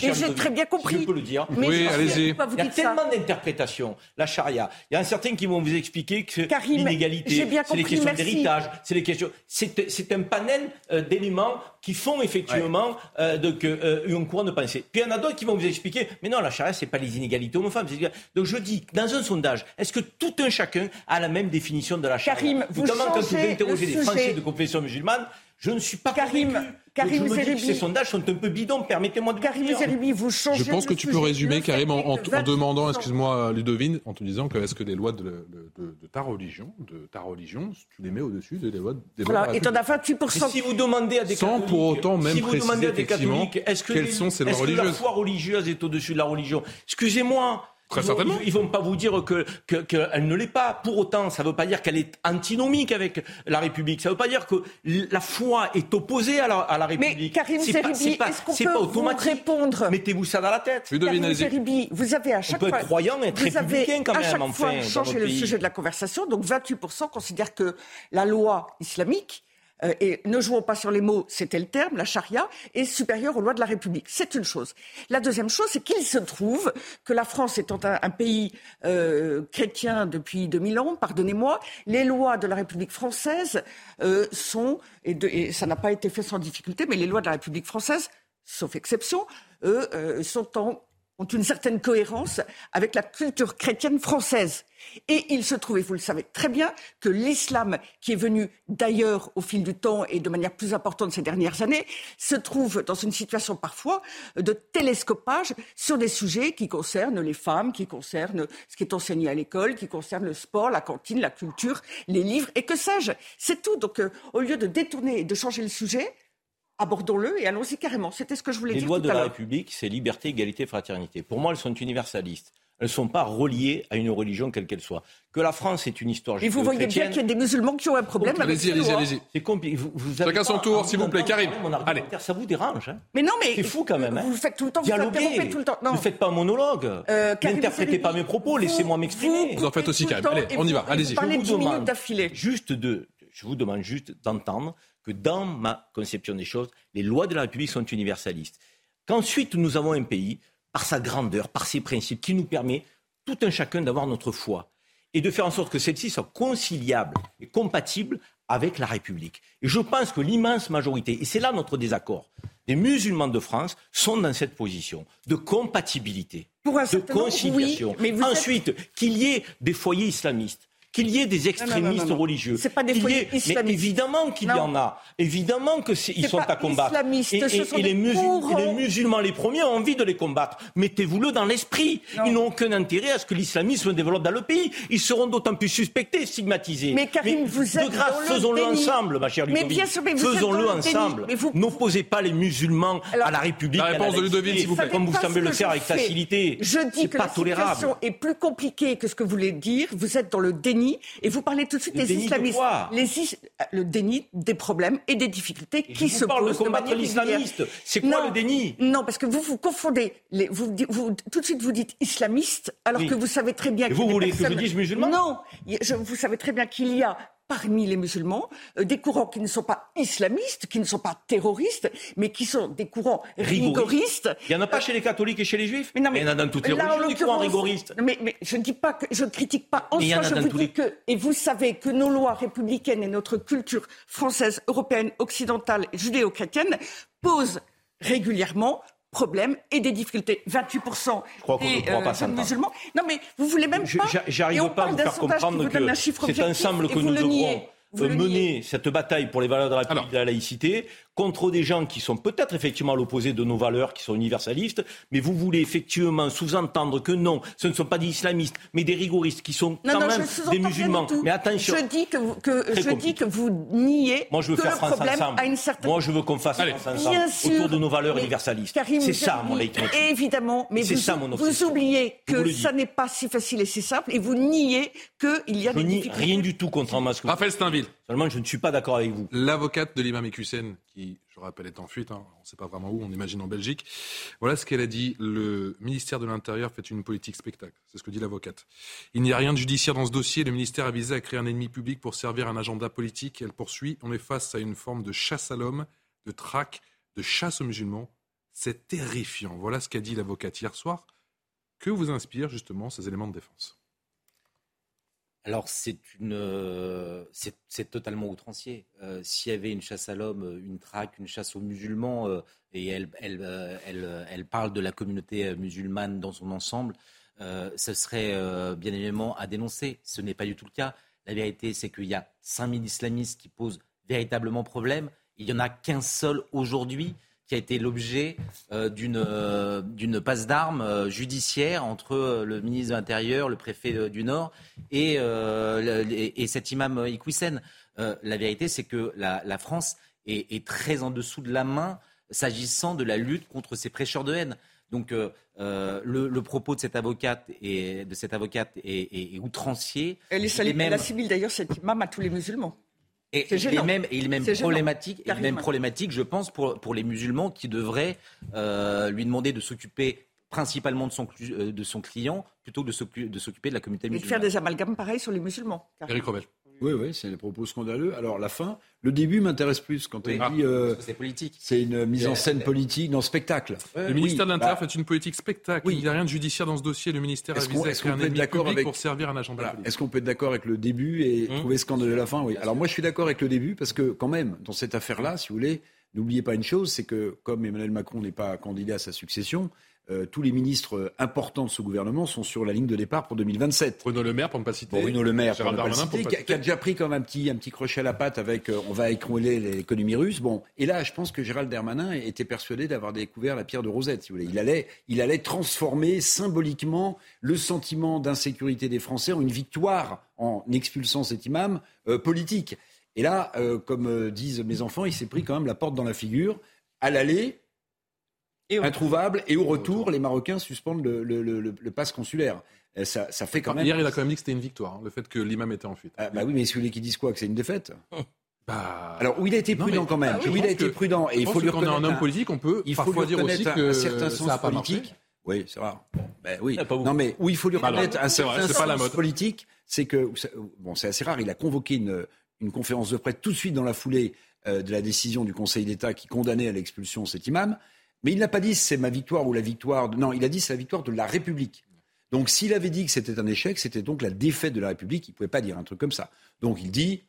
Et j'ai très bien compris. je peux le dire. Oui, allez-y. Il y a tellement d'interprétations. La charia. Il y en a certains qui vont vous expliquer que l'égalité, c'est les questions d'héritage, c'est les questions. C'est un panel euh, d'éléments qui font effectivement ouais. Euh, euh, courant de pensée. Puis il y en a d'autres qui vont vous expliquer, mais non, la charia, c'est pas les inégalités hommes-femmes. Donc je dis, dans un sondage, est-ce que tout un chacun a la même définition de la charia Karim, vous Notamment quand vous interrogez des Français de confession musulmane, je ne suis pas Karim. Karim je ces sondages sont un peu bidons, permettez-moi de Karim Zeribi, vous changez Je pense que tu peux résumer, Karim, en, demandant, excuse-moi euh, Ludovine, en te disant que est-ce que les lois de, ta religion, de ta religion, tu les mets au-dessus des lois des voilà, lois de et t'en as 28%. Et si vous demandez à des Sans catholiques, pour autant même si demandez ce que, quelles sont ces lois religieuses que la foi religieuse est au-dessus de la religion? Excusez-moi, ils ne vont pas vous dire qu'elle que, que ne l'est pas. Pour autant, ça ne veut pas dire qu'elle est antinomique avec la République. Ça ne veut pas dire que la foi est opposée à la, République. Mais Karim Zeribi, est-ce qu'on est peut vous répondre Mettez-vous ça dans la tête. Karim Zeribi, vous avez à chaque fois... On peut être croyant et être républicain quand même, à chaque enfin, fois changé le pays. sujet de la conversation. Donc 28% considèrent que la loi islamique euh, et ne jouons pas sur les mots, c'était le terme, la charia, est supérieure aux lois de la République. C'est une chose. La deuxième chose, c'est qu'il se trouve que la France étant un, pays euh, chrétien depuis 2000 ans, pardonnez-moi, les lois de la République française euh, sont, et ça n'a pas été fait sans difficulté, mais les lois de la République française, sauf exception, sont en ont une certaine cohérence avec la culture chrétienne française. Et il se trouvait, vous le savez très bien, que l'islam, qui est venu d'ailleurs au fil du temps et de manière plus importante ces dernières années, se trouve dans une situation parfois de télescopage sur des sujets qui concernent les femmes, qui concernent ce qui est enseigné à l'école, qui concernent le sport, la cantine, la culture, les livres et que sais-je. C'est tout. Donc euh, au lieu de détourner et de changer le sujet, abordons-le et allons-y carrément. C'était ce que je voulais les dire. Les lois de la République, c'est liberté, égalité, fraternité. Pour moi, elles sont universalistes. Elles ne sont pas reliées à une religion quelle qu'elle soit. Que la France est une histoire juive. Et vous voyez bien qu'il y a des musulmans qui ont un problème avec Allez-y, allez-y, allez-y. C'est compliqué. Chacun son tour, s'il vous plaît. Karim. Allez. Ça vous dérange. Hein mais non, mais. C'est fou quand même. Hein. Vous faites tout le temps. Dialoguez. Vous Ne faites pas un monologue. Euh, N'interprétez pas mes propos. Laissez-moi m'exprimer. Vous en faites aussi, Karim. Allez, on y va. Allez-y. Je vous demande juste de. Je vous demande juste d'entendre que dans ma conception des choses, les lois de la République sont universalistes. Qu'ensuite, nous avons un pays, par sa grandeur, par ses principes, qui nous permet, tout un chacun, d'avoir notre foi et de faire en sorte que celle-ci soit conciliable et compatible avec la République. Et je pense que l'immense majorité, et c'est là notre désaccord, des musulmans de France sont dans cette position de compatibilité, de conciliation. Mais Ensuite, qu'il y ait des foyers islamistes, qu'il y ait des extrémistes non, non, non, religieux. Pas des ait... Mais évidemment qu'il y en a. Évidemment qu'ils sont à combattre. Et, les, les, musulmans, les premiers, ont envie de les combattre. Mettez-vous-le dans l'esprit. Ils n'ont aucun intérêt à ce que l'islamisme développe dans le pays. Ils seront d'autant plus suspectés, stigmatisés. Mais Karim, mais vous êtes De grâce, faisons-le ensemble, ma chère Ludovic. Mais bien sûr, mais vous Faisons-le ensemble. Vous... N'opposez pas les musulmans à la République. La réponse de Ludovic, s'il. Comme vous semblez le faire avec facilité. Je dis que la situation est plus compliquée que ce que vous voulez dire. Vous êtes dans le déni et vous parlez tout de suite des islamistes. Euh, le déni des problèmes et des difficultés qui se parle posent. de combattre l'islamiste. C'est quoi le déni? Non, parce que vous vous confondez. Vous, vous, tout de suite, vous dites islamiste, alors que vous savez très bien. Et que vous voulez personnes... que je dise musulman? Non, je, vous savez très bien qu'il y a parmi les musulmans, euh, des courants qui ne sont pas islamistes, qui ne sont pas terroristes, mais qui sont des courants rigoristes. Il n'y en a pas chez les catholiques et chez les juifs mais non, mais, Il y en a dans toutes les là, religions, des courants rigoristes. Mais, mais je ne dis pas que je ne critique pas en Mais soi, je vous dis les- que et vous savez que nos lois républicaines et notre culture française, européenne, occidentale, judéo-chrétienne posent régulièrement problème et des difficultés. 28% Je crois des ne pourra pas jeunes musulmans. Non mais vous voulez même pas. j'a- J'arrive pas à vous faire comprendre que objectif ensemble que nous devrons euh, mener cette bataille pour les valeurs de la République et de la laïcité contre des gens qui sont peut-être effectivement à l'opposé de nos valeurs, qui sont universalistes, mais vous voulez effectivement sous-entendre que non, ce ne sont pas des islamistes, mais des rigoristes qui sont Non, quand non, même des musulmans. Mais attention, Je dis que vous, que, je dis que vous niez moi je veux que faire le France problème ensemble. a une certaine. Moi je veux qu'on fasse Allez. France ensemble sûr, autour de nos valeurs universalistes. C'est ça mon leitmotiv. Évidemment, mais vous, ça, mon vous obsession. oubliez vous que ça n'est pas si facile et si simple, et vous niez qu'il y a Je des nie difficultés. rien du tout contrairement à ce que vous Raphaël Steinville, Seulement je ne suis pas d'accord avec vous. l'avocate de l'imam Hussein, qui, je rappelle, est en fuite, hein, on ne sait pas vraiment où, on imagine en Belgique. Voilà ce qu'elle a dit. Le ministère de l'Intérieur fait une politique spectacle. C'est ce que dit l'avocate. Il n'y a rien de judiciaire dans ce dossier. Le ministère a visé à créer un ennemi public pour servir un agenda politique. Elle poursuit. On est face à une forme de chasse à l'homme, de traque, de chasse aux musulmans. C'est terrifiant. Voilà ce qu'a dit l'avocate hier soir. Que vous inspirent justement ces éléments de défense? Alors c'est une, euh, c'est totalement outrancier. Euh, S'il y avait une chasse à l'homme, euh, une traque, une chasse aux musulmans, et elle, elle, elle, elle parle de la communauté musulmane dans son ensemble, ce serait bien évidemment à dénoncer. Ce n'est pas du tout le cas. La vérité, c'est qu'il y a 5000 islamistes qui posent véritablement problème. Il n'y en a qu'un seul aujourd'hui qui a été l'objet euh, d'une euh, d'une passe d'armes euh, judiciaire entre le ministre de l'Intérieur, le préfet du Nord et, le- et, et cet imam. Euh, la vérité, c'est que la, la France est, est très en dessous de la main s'agissant de la lutte contre ces prêcheurs de haine. Donc euh, le, le propos de cette avocate et de cette avocate est, est- est outrancier. Elle, est est même- assimile d'ailleurs cet imam à tous les musulmans. Et C'est il est gênant. même, et il est même C'est gênant. problématique, et Carrément. même problématique, je pense, pour, pour les musulmans qui devraient euh, lui demander de s'occuper principalement de son, euh, de son client plutôt que de s'occu- de s'occuper de la communauté Et de musulmane. faire des amalgames pareils sur les musulmans. Eric Revel. Oui, oui, c'est des propos scandaleux. Alors la fin, le début m'intéresse plus quand Oui. elle dit euh, Parce que c'est politique. c'est une mise en scène euh, politique dans le spectacle. Le Oui, ministère de l'Intérieur bah, fait une politique spectacle. Oui. Il n'y a rien de judiciaire dans ce dossier. Le ministère a Est-ce qu'on- visé à est-ce créer qu'on un peut être ennemi d'accord avec- pour servir un agenda Voilà. politique. Est-ce qu'on peut être d'accord avec le début et Hum. trouver scandaleux la fin? Oui. Alors moi, je suis d'accord avec le début parce que quand même, dans cette affaire-là, si vous voulez, n'oubliez pas une chose, c'est que comme Emmanuel Macron n'est pas candidat à sa succession, euh, tous les ministres euh, importants de ce gouvernement sont sur la ligne de départ pour 2027. Bruno Le Maire, pour ne pas citer. Bruno Le Maire, pour ne pas pour citer, pas qui, a, qui a citer. déjà pris comme un petit, un petit crochet à la patte avec euh, on va écrouler l'économie russe. Bon, et là, je pense que Gérald Darmanin était persuadé d'avoir découvert la pierre de Rosette. Si vous voulez. Il, allait, il allait transformer symboliquement le sentiment d'insécurité des Français en une victoire en expulsant cet imam euh, politique. Et là, comme disent mes enfants, il s'est pris quand même la porte dans la figure. À l'aller, introuvable, et au retour, les Marocains suspendent le, le, le, le- le passe consulaire. Ça, ça fait quand même. Hier, il a quand même dit que c'était une victoire, hein, le fait que l'imam était en fuite. Ah, bah oui, mais si vous voulez qu'ils disent quoi Que c'est une défaite? Bah, Alors, où il a été non, prudent mais- quand même. Ah oui, où il a été que- prudent. Et je il pense faut lui quand on est un homme politique, on peut il faut parfois lui dire aussi reconnaître que un certain sens ça a pas marché. politique. Oui, c'est rare. Ben oui. Ah. Non, mais où il faut lui reconnaître un certain c'est pas la sens mode. politique, c'est que bon, c'est assez rare. Il a convoqué une, une conférence de presse tout de suite dans la foulée euh, de la décision du Conseil d'État qui condamnait à l'expulsion cet imam. Mais il n'a pas dit c'est ma victoire ou la victoire. De... Non, il a dit c'est la victoire de la République. Donc s'il avait dit que c'était un échec, c'était donc la défaite de la République. Il ne pouvait pas dire un truc comme ça. Donc il dit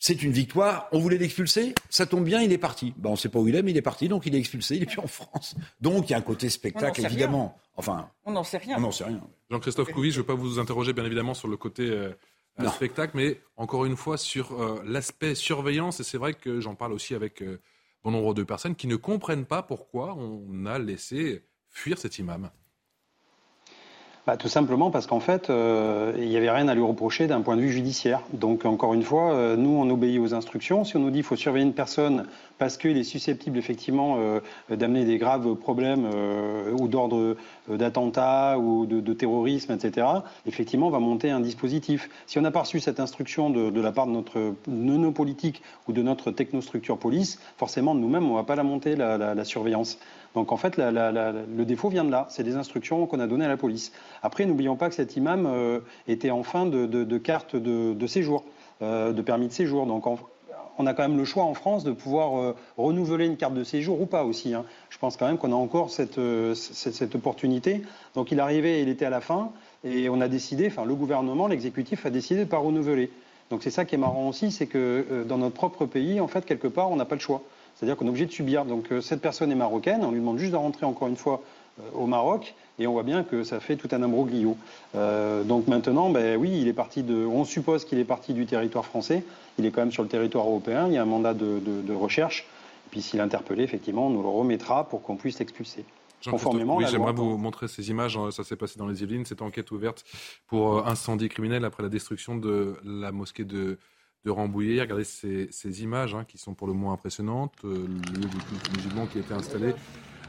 c'est une victoire. On voulait l'expulser. Ça tombe bien, il est parti. Ben, on ne sait pas où il est, mais il est parti. Donc il est expulsé. Il est plus en France. Donc il y a un côté spectacle, évidemment. Enfin, On n'en sait rien. on n'en sait rien. Jean-Christophe Couvi, je ne vais pas vous interroger bien évidemment sur le côté euh, euh, Non. spectacle, mais encore une fois sur euh, l'aspect surveillance. Et c'est vrai que j'en parle aussi avec euh, bon nombre de personnes qui ne comprennent pas pourquoi on a laissé fuir cet imam. Bah, tout simplement parce qu'en fait, euh, il n'y avait rien à lui reprocher d'un point de vue judiciaire. Donc, encore une fois, euh, nous, on obéit aux instructions. Si on nous dit qu'il faut surveiller une personne parce qu'il est susceptible, effectivement, euh, d'amener des graves problèmes euh, ou d'ordre euh, d'attentat ou de, terrorisme, etc., effectivement, on va monter un dispositif. Si on n'a pas reçu cette instruction de, la part de notre politiques ou de notre technostructure police, forcément, nous-mêmes, on ne va pas la monter, la, la- la surveillance. Donc en fait, le défaut vient de là. C'est des instructions qu'on a données à la police. Après, n'oublions pas que cet imam était en fin de, carte de, séjour. de permis de séjour. Donc on a quand même le choix en France de pouvoir renouveler une carte de séjour ou pas aussi. Hein. Je pense quand même qu'on a encore cette, cette, opportunité. Donc il arrivait, il était à la fin, et on a décidé, enfin le gouvernement, l'exécutif a décidé de ne pas renouveler. Donc c'est ça qui est marrant aussi, c'est que dans notre propre pays, en fait, quelque part, on n'a pas le choix. C'est-à-dire qu'on est obligé de subir. Donc euh, cette personne est marocaine, on lui demande juste de rentrer encore une fois euh, au Maroc, et on voit bien que ça fait tout un imbroglio. Euh, donc maintenant, ben, oui, il est parti de, on suppose qu'il est parti du territoire français, il est quand même sur le territoire européen, il y a un mandat de, recherche, et puis s'il est interpellé, effectivement, on nous le remettra pour qu'on puisse l'expulser. Conformément oui, j'aimerais vous montrer ces images. Hein, ça s'est passé dans les Yvelines. Cette enquête ouverte pour incendie criminel après la destruction de la mosquée de, de Rambouillet. Regardez ces, images hein, qui sont pour le moins impressionnantes. Euh, le lieu du culte musulman qui a été installé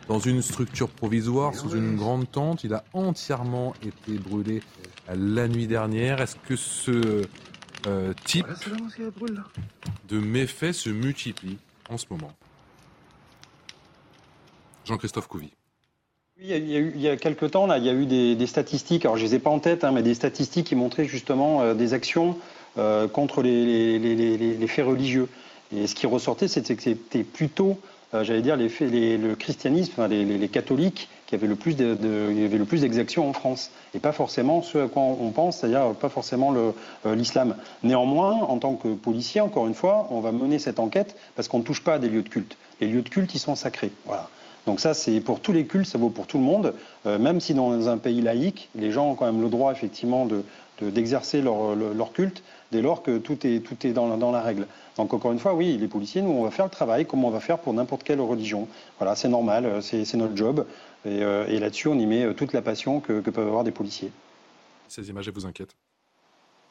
dans une structure provisoire, sous une grande tente. Il a entièrement été brûlé la nuit dernière. Est-ce que ce euh, type de méfaits se multiplie en ce moment? Jean-Christophe Couvi. Oui, il, y a quelques temps, là, il y a eu des, statistiques, alors je ne les ai pas en tête, hein, mais des statistiques qui montraient justement euh, des actions euh, contre les, faits religieux. Et ce qui ressortait, c'était que c'était plutôt, euh, j'allais dire, le christianisme, les, catholiques qui avaient le plus d'exactions en France, et pas forcément ce à quoi on pense, c'est-à-dire pas forcément euh, l'islam. Néanmoins, en tant que policier, encore une fois, on va mener cette enquête parce qu'on ne touche pas à des lieux de culte. Les lieux de culte, ils sont sacrés. Donc ça, c'est pour tous les cultes, ça vaut pour tout le monde, même si dans un pays laïque, les gens ont quand même le droit, effectivement, d'exercer leur, culte dès lors que tout est, tout est dans, dans la règle. Donc encore une fois, oui, les policiers, nous, on va faire le travail comme on va faire pour n'importe quelle religion. Voilà, c'est normal, euh, c'est notre job. Et, euh, et là-dessus, on y met euh, toute la passion que, peuvent avoir des policiers. Ces images, elles vous inquiètent?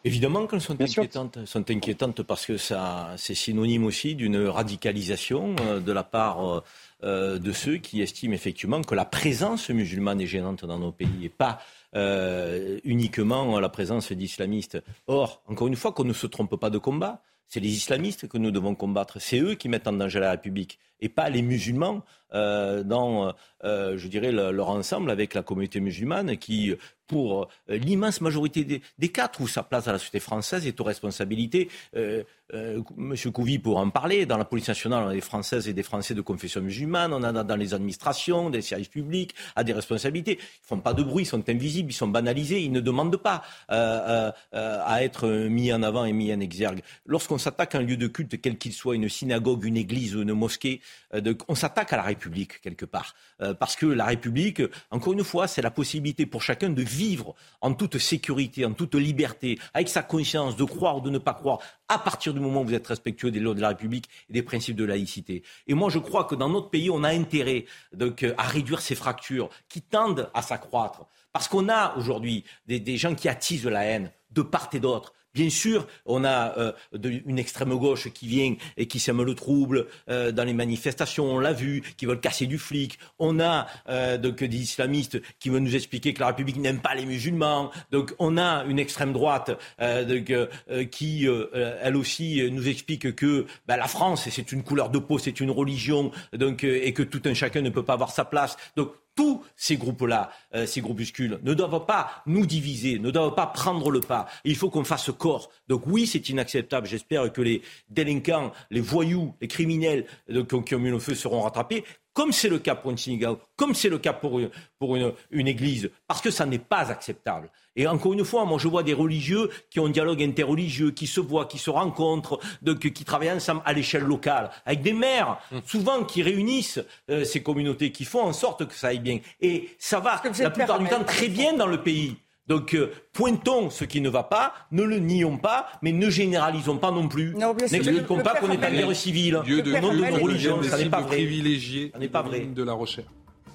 Évidemment qu'elles sont inquiétantes, sont inquiétantes parce que ça, c'est synonyme aussi d'une radicalisation de la part de ceux qui estiment effectivement que la présence musulmane est gênante dans nos pays et pas euh, uniquement la présence d'islamistes. Or, encore une fois, qu'on ne se trompe pas de combat, c'est les islamistes que nous devons combattre. C'est eux qui mettent en danger la République et pas les musulmans euh, dans, euh, je dirais, leur ensemble avec la communauté musulmane qui, pour l'immense majorité des, des, cas, trouve sa place à la société française et aux responsabilités. Euh, Monsieur Couvi pour en parler. Dans la police nationale, on a des Françaises et des Français de confession musulmane. On en a dans les administrations, des services publics, à des responsabilités. Ils font pas de bruit, ils sont invisibles, ils sont banalisés. Ils ne demandent pas euh, euh, à être mis en avant et mis en exergue. Lorsqu'on s'attaque à un lieu de culte, quel qu'il soit, une synagogue, une église ou une mosquée, on s'attaque à la République quelque part. parce que la République, encore une fois, c'est la possibilité pour chacun de vivre en toute sécurité, en toute liberté, avec sa conscience, de croire ou de ne pas croire, à partir du moment où vous êtes respectueux des lois de la République et des principes de laïcité. Et moi, je crois que dans notre pays, on a intérêt donc, euh, à réduire ces fractures qui tendent à s'accroître. Parce qu'on a aujourd'hui des gens qui attisent la haine de part et d'autre. Bien sûr, on a euh, une extrême gauche qui vient et qui sème le trouble euh, dans les manifestations, on l'a vu, qui veulent casser du flic. On a euh, donc des islamistes qui veulent nous expliquer que la République n'aime pas les musulmans. Donc on a une extrême droite qui, elle aussi, nous explique que ben, la France, c'est une couleur de peau, c'est une religion, donc, et que tout un chacun ne peut pas avoir sa place. Donc tous ces groupes-là, euh, ces groupuscules, ne doivent pas nous diviser, ne doivent pas prendre le pas. Il faut qu'on fasse corps. Donc oui, c'est inacceptable. J'espère que les délinquants, les voyous, les criminels euh, qui ont mis le feu seront rattrapés comme c'est le cas pour une synagogue, comme c'est le cas pour, une, pour une, une, église, parce que ça n'est pas acceptable. Et encore une fois, moi je vois des religieux qui ont un dialogue interreligieux, qui se voient, qui se rencontrent, qui travaillent ensemble à l'échelle locale, avec des maires, mmh. souvent qui réunissent euh, ces communautés, qui font en sorte que ça aille bien. Et ça va la plupart du temps très bien dans le pays. Donc euh, pointons ce qui ne va pas, ne le nions pas, mais ne généralisons pas non plus. N'expliquons pas qu'on est en guerre civile. Dieu de, nom de nos religions, ça n'est pas vrai. privilégié ça n'est pas vrai. de la recherche.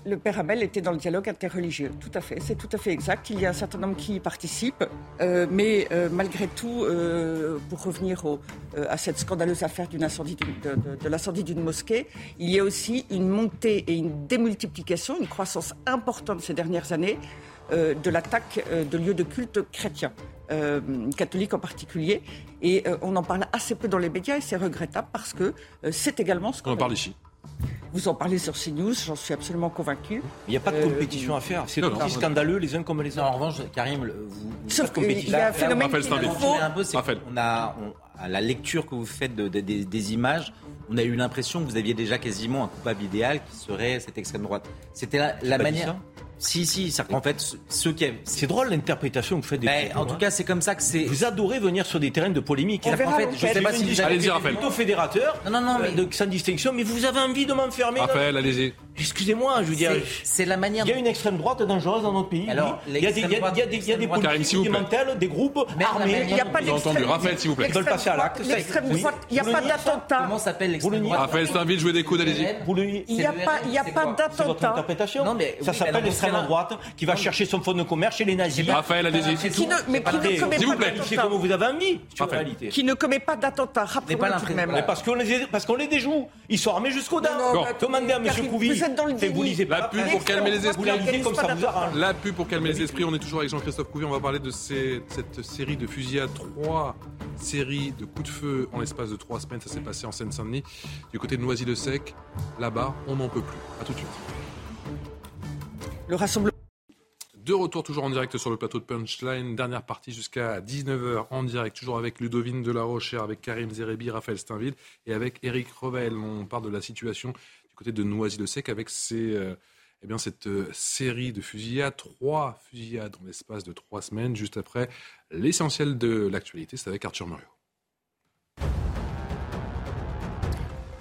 Le père Abel était dans le dialogue interreligieux, tout à fait, c'est tout à fait exact. Il y a un certain nombre qui y participent, euh, mais euh, malgré tout, pour revenir à cette scandaleuse affaire d'une incendie, de, de l'incendie d'une mosquée, il y a aussi une montée et une démultiplication, une croissance importante ces dernières années euh, de l'attaque euh, de lieux de culte chrétiens. Euh, catholiques en particulier. Et on en parle assez peu dans les médias et c'est regrettable parce que c'est également ce qu'on. On en parle ici. Vous en parlez sur CNews, j'en suis absolument convaincu. Il n'y a pas de compétition à faire. C'est aussi scandaleux les uns comme les autres. en revanche, Karim, vous, Sauf qu'il y a un phénomène qui un peu, on a, à la lecture que vous faites de, de, des, des images, on a eu l'impression que vous aviez déjà quasiment un coupable idéal qui serait cette extrême droite. C'était la, la manière. Si, si, c'est qu'en fait, ceux qui. C'est drôle l'interprétation que vous faites des Ben, en tout cas, c'est comme ça que c'est. Vous adorez venir sur des terrains de polémique. En fait, je sais pas si vous êtes plutôt fédérateur, Non, non, non, mais- euh, de, sans distinction, mais vous avez envie de m'enfermer. dans- Raphaël, allez-y. Excusez-moi, je veux dire. C'est- C'est la manière. Il y a une extrême droite dangereuse dans notre pays. Alors, oui. il y a des, il y a- il y a des, il y a droite- politiques, des plaît. mentales, des groupes armés. Il n'y a pas d'extrême- Raphaël, s'il vous plaît. Ils veulent passer à l'acte. L'extrême droite, il n'y a Vous pas d'attentat. Comment s'appelle l'extrême le droite Raphaël Steinville, jouez des coudes, allez-y. Il n'y a C'est pas, le il y a RN, c'est pas quoi C'est votre d'attentat. interprétation Non, mais oui, Ça s'appelle l'extrême droite qui va chercher son fonds de commerce chez les nazis. Raphaël, allez-y. Mais qui ne commet S'il vous pas d'attentat. comme vous avez envie, réalité. Qui ne commet pas d'attentat. Rappelez-le tout de même. Mais parce qu'on les, parce qu'on les déjoue. Ils sont armés jusqu'aux dents. Demandez à M. Couvi. Vous êtes dans le Fait, vous déni. lisez pas La pub pour calmer les esprits. la lisez comme ça vous arrange. La pub pour calmer les esprits, on est toujours avec Jean-Christophe Couvi, on va parler de cette série de fusillades, trois séries de coups de feu en l'espace de trois semaines, ça s'est passé en Seine-Saint-Denis, du côté de Noisy-le-Sec, là-bas, on n'en peut plus. A tout de suite. Le rassemblement. De retour toujours en direct sur le plateau de Punchline, dernière partie jusqu'à 19h en direct, toujours avec Ludovine Delarochère, avec Karim Zerebi, Raphaël Steinville et avec Eric Revel. On parle de la situation du côté de Noisy-le-Sec avec euh, eh bien, cette euh, série de fusillades, trois fusillades en l'espace de trois semaines, juste après l'essentiel de l'actualité, c'est avec Arthur Muriot.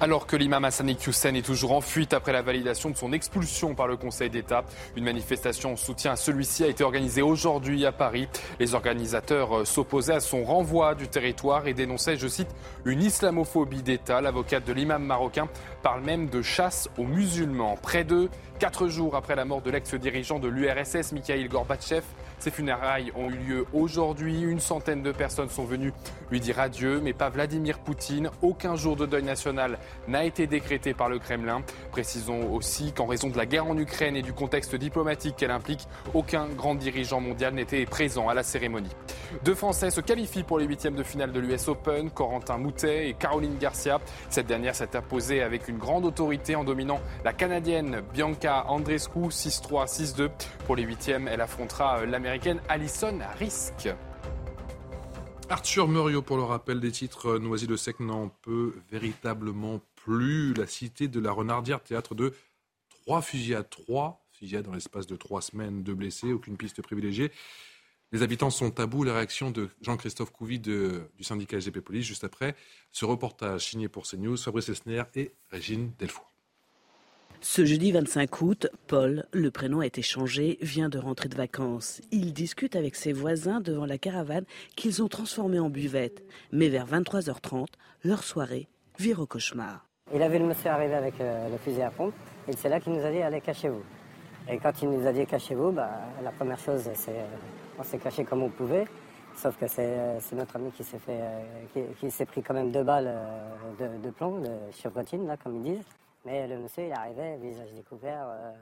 Alors que l'imam Hassani Hussein est toujours en fuite après la validation de son expulsion par le Conseil d'État, une manifestation en soutien à celui-ci a été organisée aujourd'hui à Paris. Les organisateurs euh, s'opposaient à son renvoi du territoire et dénonçaient, je cite, une islamophobie d'État. L'avocate de l'imam marocain parle même de chasse aux musulmans. Près de quatre jours après la mort de l'ex-dirigeant de l'URSS, Mikhail Gorbatchev, ces funérailles ont eu lieu aujourd'hui. Une centaine de personnes sont venues lui dire adieu, mais pas Vladimir Poutine. Aucun jour de deuil national n'a été décrété par le Kremlin. Précisons aussi qu'en raison de la guerre en Ukraine et du contexte diplomatique qu'elle implique, aucun grand dirigeant mondial n'était présent à la cérémonie. Deux Français se qualifient pour les huitièmes de finale de l'US Open, Corentin Moutet et Caroline Garcia. Cette dernière s'est imposée avec une grande autorité en dominant la Canadienne Bianca Andreescu 6-3, 6-2. Pour les huitièmes, elle affrontera euh, l'Américaine Alison Risk. Arthur Muriot pour le rappel des titres. Noisy-le-Sec n'en peut véritablement plus. La cité de la Renardière, théâtre de trois fusillades. Trois fusillades dans l'espace de trois semaines, deux blessés, aucune piste privilégiée. Les habitants sont à bout. La réaction de Jean-Christophe Couvi de- du syndicat SGP Police juste après ce reportage signé pour CNews, Fabrice Esner et Régine Delfour. Ce jeudi 25 août, Paul, le prénom a été changé, vient de rentrer de vacances. Il discute avec ses voisins devant la caravane qu'ils ont transformée en buvette. Mais vers 23h30, leur soirée vire au cauchemar. Il a vu le monsieur arriver avec euh, le fusil à pompe et c'est là qu'il nous a dit allez cachez-vous. Et quand il nous a dit cachez-vous, bah, la première chose c'est euh, on s'est caché comme on pouvait. Sauf que c'est euh, notre ami qui s'est fait qui, s'est pris quand même deux balles de, de plomb, de chevrotine là comme ils disent. Mais le monsieur il arrivait, visage découvert, euh,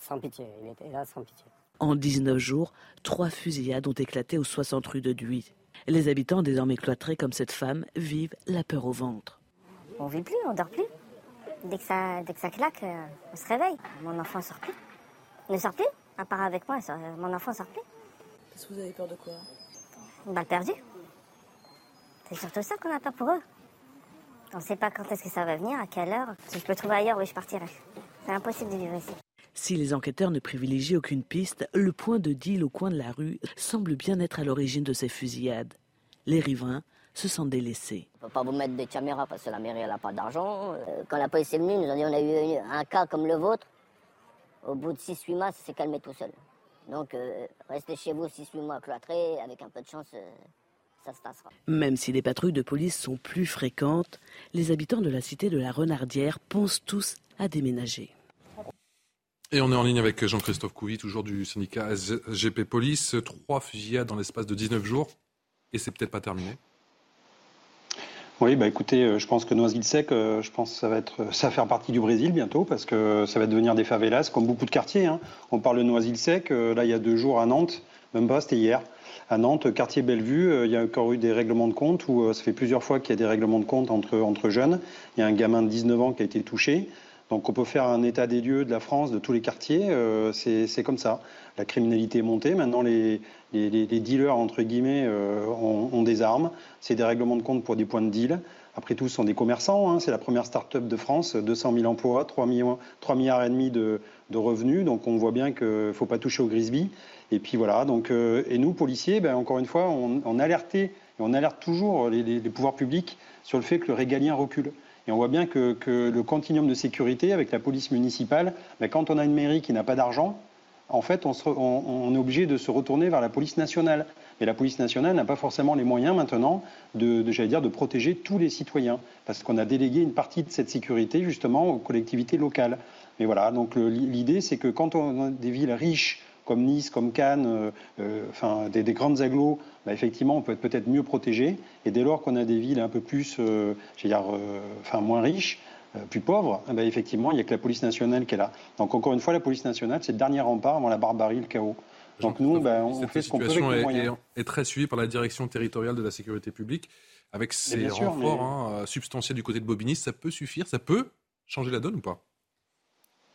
sans pitié. Il était là sans pitié. En 19 jours, trois fusillades ont éclaté aux 60 rues de Duy. Les habitants, désormais cloîtrés comme cette femme, vivent la peur au ventre. On vit plus, on dort plus. Dès que ça, dès que ça claque, euh, on se réveille. Mon enfant sort plus. Il ne sort plus. À part avec moi, sort- mon enfant sort plus. Parce que vous avez peur de quoi? Une balle perdue. C'est surtout ça qu'on a peur pour eux. On ne sait pas quand est-ce que ça va venir, à quelle heure. Si je peux trouver ailleurs, oui, je partirai. C'est impossible de vivre ici. Si les enquêteurs ne privilégient aucune piste, le point de deal au coin de la rue semble bien être à l'origine de ces fusillades. Les riverains se sentent délaissés. On ne peut pas vous mettre des caméras parce que la mairie n'a pas d'argent. Euh, Quand la police est venue, nous ont dit on a eu un cas comme le vôtre. Au bout de 6-8 mois, ça s'est calmé tout seul. Donc euh, restez chez vous 6-8 mois cloîtrés, avec un peu de chance, euh, ça se passera. Même si les patrouilles de police sont plus fréquentes, les habitants de la cité de la Renardière pensent tous à déménager. Et on est en ligne avec Jean-Christophe Couvi, toujours du syndicat SGP Police. Trois fusillades dans l'espace de 19 jours. Et c'est peut-être pas terminé. Oui, bah écoutez, euh, je pense que Noisy-le-Sec, euh, je pense que ça va être, ça va faire partie du Brésil bientôt parce que ça va devenir des favelas comme beaucoup de quartiers. hein. On parle de Noisy-le-Sec, euh, là il y a deux jours à Nantes, même pas, c'était hier. À Nantes, quartier Bellevue, euh, il y a encore eu des règlements de compte où euh, ça fait plusieurs fois qu'il y a des règlements de compte entre, entre jeunes. Il y a un gamin de 19 ans qui a été touché. Donc on peut faire un état des lieux de la France, de tous les quartiers, euh, c'est comme ça. La criminalité est montée, maintenant les, les, dealers, entre guillemets, ont, ont, des armes, c'est des règlements de compte pour des points de deal. Après tout, ce sont des commerçants, hein. c'est la première start-up de France, 200 000 emplois, 3, millions, 3 milliards et demi de, revenus, donc on voit bien qu'il ne faut pas toucher au Grisby. Et puis voilà, donc, euh, et nous, policiers, ben, encore une fois, on, on alertait, et on alerte toujours les, pouvoirs publics sur le fait que le régalien recule. Et on voit bien que, le continuum de sécurité avec la police municipale, ben quand on a une mairie qui n'a pas d'argent, en fait, on, est obligé de se retourner vers la police nationale. Mais la police nationale n'a pas forcément les moyens maintenant de, dire, de protéger tous les citoyens, parce qu'on a délégué une partie de cette sécurité justement aux collectivités locales. Mais voilà, donc l'idée, c'est que quand on a des villes riches comme Nice, comme Cannes, euh, euh, enfin des, des, grandes agglos, bah, effectivement, on peut être peut-être mieux protégé. Et dès lors qu'on a des villes un peu plus, euh, dire, euh, enfin moins riches, plus pauvres, bah, effectivement, il n'y a que la police nationale qui est là. Donc encore une fois, la police nationale, c'est le dernier rempart avant la barbarie, le chaos. Donc nous, bah, on fait ce qu'on peut avec les moyens. Est, est très suivie par la direction territoriale de la sécurité publique, avec ses renforts mais... hein, substantiels du côté de Bobigny. Ça peut suffire, ça peut changer la donne ou pas?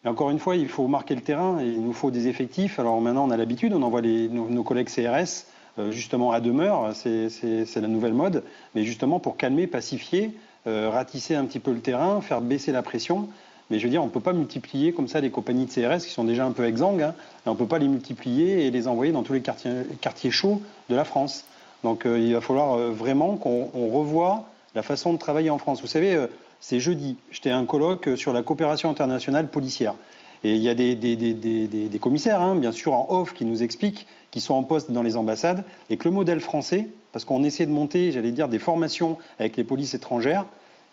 Et encore une fois, il faut marquer le terrain et il nous faut des effectifs. Alors maintenant, on a l'habitude, on envoie les, nos, nos, collègues CRS euh, justement à demeure, c'est la nouvelle mode, mais justement pour calmer, pacifier, euh, ratisser un petit peu le terrain, faire baisser la pression. Mais je veux dire, on ne peut pas multiplier comme ça les compagnies de CRS qui sont déjà un peu exsangues, hein, on ne peut pas les multiplier et les envoyer dans tous les quartiers, chauds de la France. Donc euh, il va falloir euh, vraiment qu'on revoie la façon de travailler en France. Vous savez, euh, c'est jeudi, j'étais à un colloque sur la coopération internationale policière. Et il y a des, des, des, des commissaires, hein, bien sûr, en off, qui nous expliquent, qui sont en poste dans les ambassades, et que le modèle français, parce qu'on essaie de monter, j'allais dire, des formations avec les polices étrangères,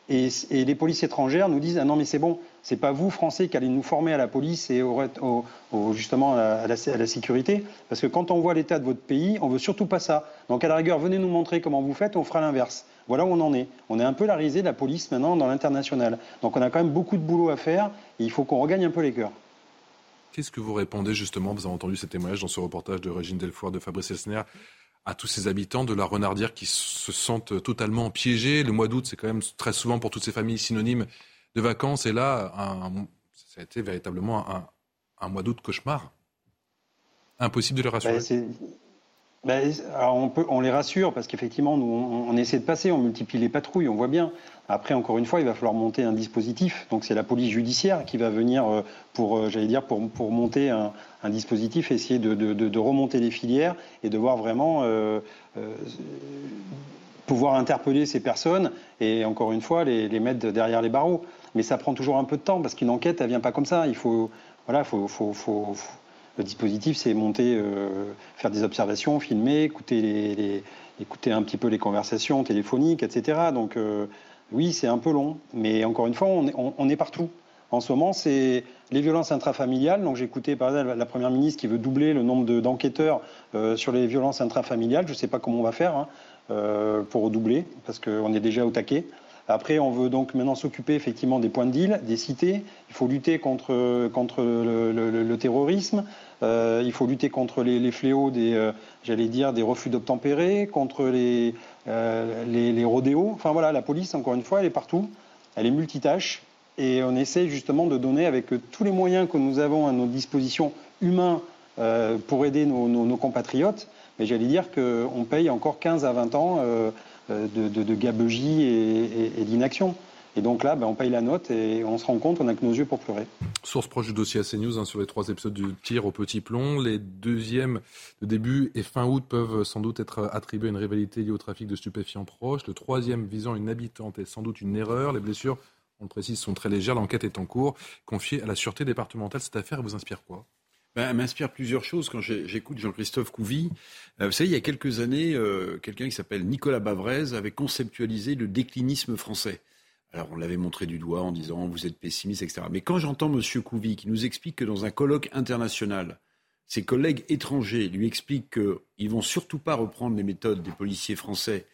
et, les polices étrangères nous disent ah non mais c'est bon, c'est pas vous Français qui allez nous former à la police et au, au, justement à la, sécurité, parce que quand on voit l'état de votre pays, on veut surtout pas ça. Donc à la rigueur, venez nous montrer comment vous faites, on fera l'inverse. Voilà où on en est. On est un peu la risée de la police maintenant dans l'international. Donc on a quand même beaucoup de boulot à faire. Et il faut qu'on regagne un peu les cœurs. Qu'est-ce que vous répondez justement Vous avez entendu ce témoignage dans ce reportage de Régine Delfoire de Fabrice Elsner à tous ces habitants de la Renardière qui se sentent totalement piégés? Le mois d'août, c'est quand même très souvent pour toutes ces familles synonyme de vacances. Et là, ça a été véritablement un, mois d'août cauchemar. Impossible de les rassurer. Ben, alors on, les rassure parce qu'effectivement, on, essaie de passer, on multiplie les patrouilles, on voit bien. Après, encore une fois, il va falloir monter un dispositif. Donc, c'est la police judiciaire qui va venir pour, j'allais dire, pour, monter un, dispositif, essayer de, remonter les filières et de voir vraiment euh, euh, pouvoir interpeller ces personnes et, encore une fois, les, mettre derrière les barreaux. Mais ça prend toujours un peu de temps parce qu'une enquête, elle vient pas comme ça. Il faut, voilà, faut, faut, le dispositif, c'est monter, euh, faire des observations, filmer, écouter, un petit peu les conversations téléphoniques, etc. Donc, euh, oui, c'est un peu long, mais encore une fois, on est, on, on est partout. En ce moment, c'est les violences intrafamiliales. Donc, j'ai écouté par exemple la première ministre qui veut doubler le nombre d'enquêteurs de, euh, sur les violences intrafamiliales. Je ne sais pas comment on va faire hein, euh, pour doubler, parce qu'on est déjà au taquet. Après, on veut donc maintenant s'occuper effectivement des points de deal, des cités. Il faut lutter contre, contre le, terrorisme. Euh, il faut lutter contre les, fléaux des, euh, j'allais dire, des refus d'obtempérer, contre les, euh, les, les, rodéos. Enfin voilà, la police, encore une fois, elle est partout. Elle est multitâche. Et on essaie justement de donner avec tous les moyens que nous avons à notre disposition humains pour aider nos, nos, nos compatriotes. Mais j'allais dire qu'on paye encore 15 à 20 ans de, de, de, gabegie et d'inaction. Et donc là, ben, on paye la note et on se rend compte, on n'a que nos yeux pour pleurer. Source proche du dossier à CNews hein, sur les trois épisodes du tir au petit plomb. Les deuxièmes de début et fin août peuvent sans doute être attribués à une rivalité liée au trafic de stupéfiants proches. Le troisième visant une habitante est sans doute une erreur. Les blessures, on le précise, sont très légères. L'enquête est en cours. Confiée à la sûreté départementale, cette affaire vous inspire quoi? Elle m'inspire plusieurs choses quand j'écoute Jean-Christophe Couvi. Euh, vous savez, il y a quelques années, euh, quelqu'un qui s'appelle Nicolas Bavrez avait conceptualisé le déclinisme français. Alors on l'avait montré du doigt en disant vous êtes pessimiste, etc. Mais quand j'entends M. Couvi qui nous explique que dans un colloque international, ses collègues étrangers lui expliquent qu'ils vont surtout pas reprendre les méthodes des policiers français,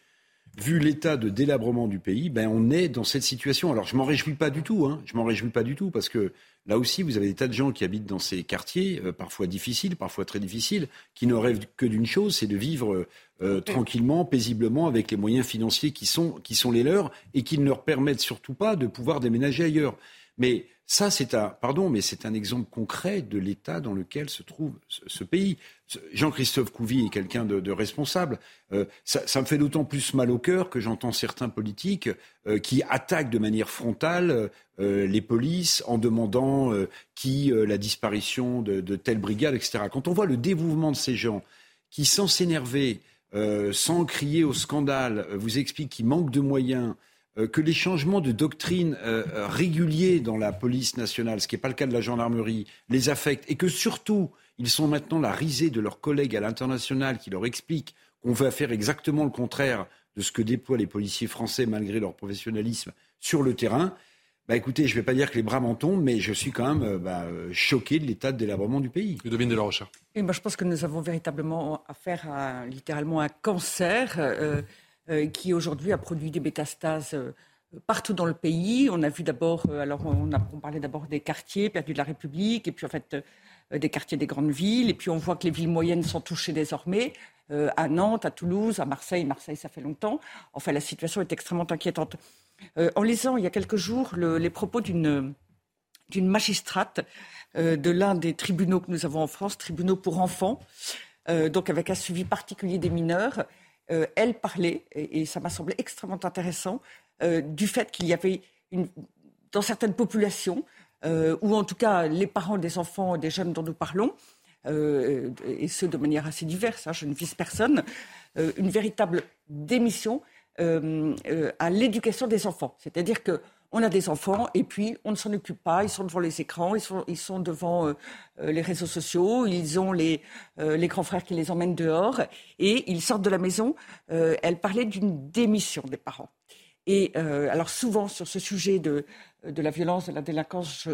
vu l'état de délabrement du pays, ben on est dans cette situation. Alors je m'en réjouis pas du tout, hein. je m'en réjouis pas du tout parce que là aussi vous avez des tas de gens qui habitent dans ces quartiers, euh, parfois difficiles, parfois très difficiles, qui ne rêvent que d'une chose, c'est de vivre euh, tranquillement, paisiblement, avec les moyens financiers qui sont, qui sont les leurs et qui ne leur permettent surtout pas de pouvoir déménager ailleurs. Mais ça, c'est un, pardon, mais c'est un exemple concret de l'état dans lequel se trouve ce, pays. Jean-Christophe Couvi est quelqu'un de, responsable. Euh, ça, me fait d'autant plus mal au cœur que j'entends certains politiques euh, qui attaquent de manière frontale euh, les polices en demandant qui la disparition de, de, telle brigade, etc. Quand on voit le dévouement de ces gens qui, sans s'énerver, sans crier au scandale, vous expliquent qu'ils manquent de moyens, que les changements de doctrine euh, euh, réguliers dans la police nationale, ce qui n'est pas le cas de la gendarmerie, les affectent et que surtout, ils sont maintenant la risée de leurs collègues à l'international qui leur expliquent qu'on va faire exactement le contraire de ce que déploient les policiers français malgré leur professionnalisme sur le terrain. Bah écoutez, je ne vais pas dire que les bras m'en tombent, mais je suis quand même bah, choqué de l'état de délabrement du pays. devine de la recherche. Et moi, je pense que nous avons véritablement affaire à littéralement un cancer. Euh, qui aujourd'hui a produit des métastases euh, partout dans le pays. On a vu d'abord, euh, alors on, parlait d'abord des quartiers perdus de la République, et puis en fait des quartiers des grandes villes, et puis on voit que les villes moyennes sont touchées désormais, à Nantes, à Toulouse, à Marseille. Marseille, ça fait longtemps. Enfin, la situation est extrêmement inquiétante. en lisant il y a quelques jours les propos d'une magistrate de l'un des tribunaux que nous avons en France, tribunaux pour enfants, donc avec un suivi particulier des mineurs, euh, elle parlait, et, ça m'a semblé extrêmement intéressant, euh, du fait qu'il y avait dans certaines populations, euh, ou en tout cas les parents des enfants, des jeunes dont nous parlons, et ce de manière assez diverse, hein, je ne vise personne, une véritable démission à l'éducation des enfants. C'est-à-dire que on a des enfants et puis on ne s'en occupe pas. Ils sont devant les écrans, ils sont, ils sont devant euh, euh, les réseaux sociaux, ils ont les, euh, les grands frères qui les emmènent dehors et ils sortent de la maison. elle parlait d'une démission des parents. Et alors souvent sur ce sujet de, de la violence, de la délinquance,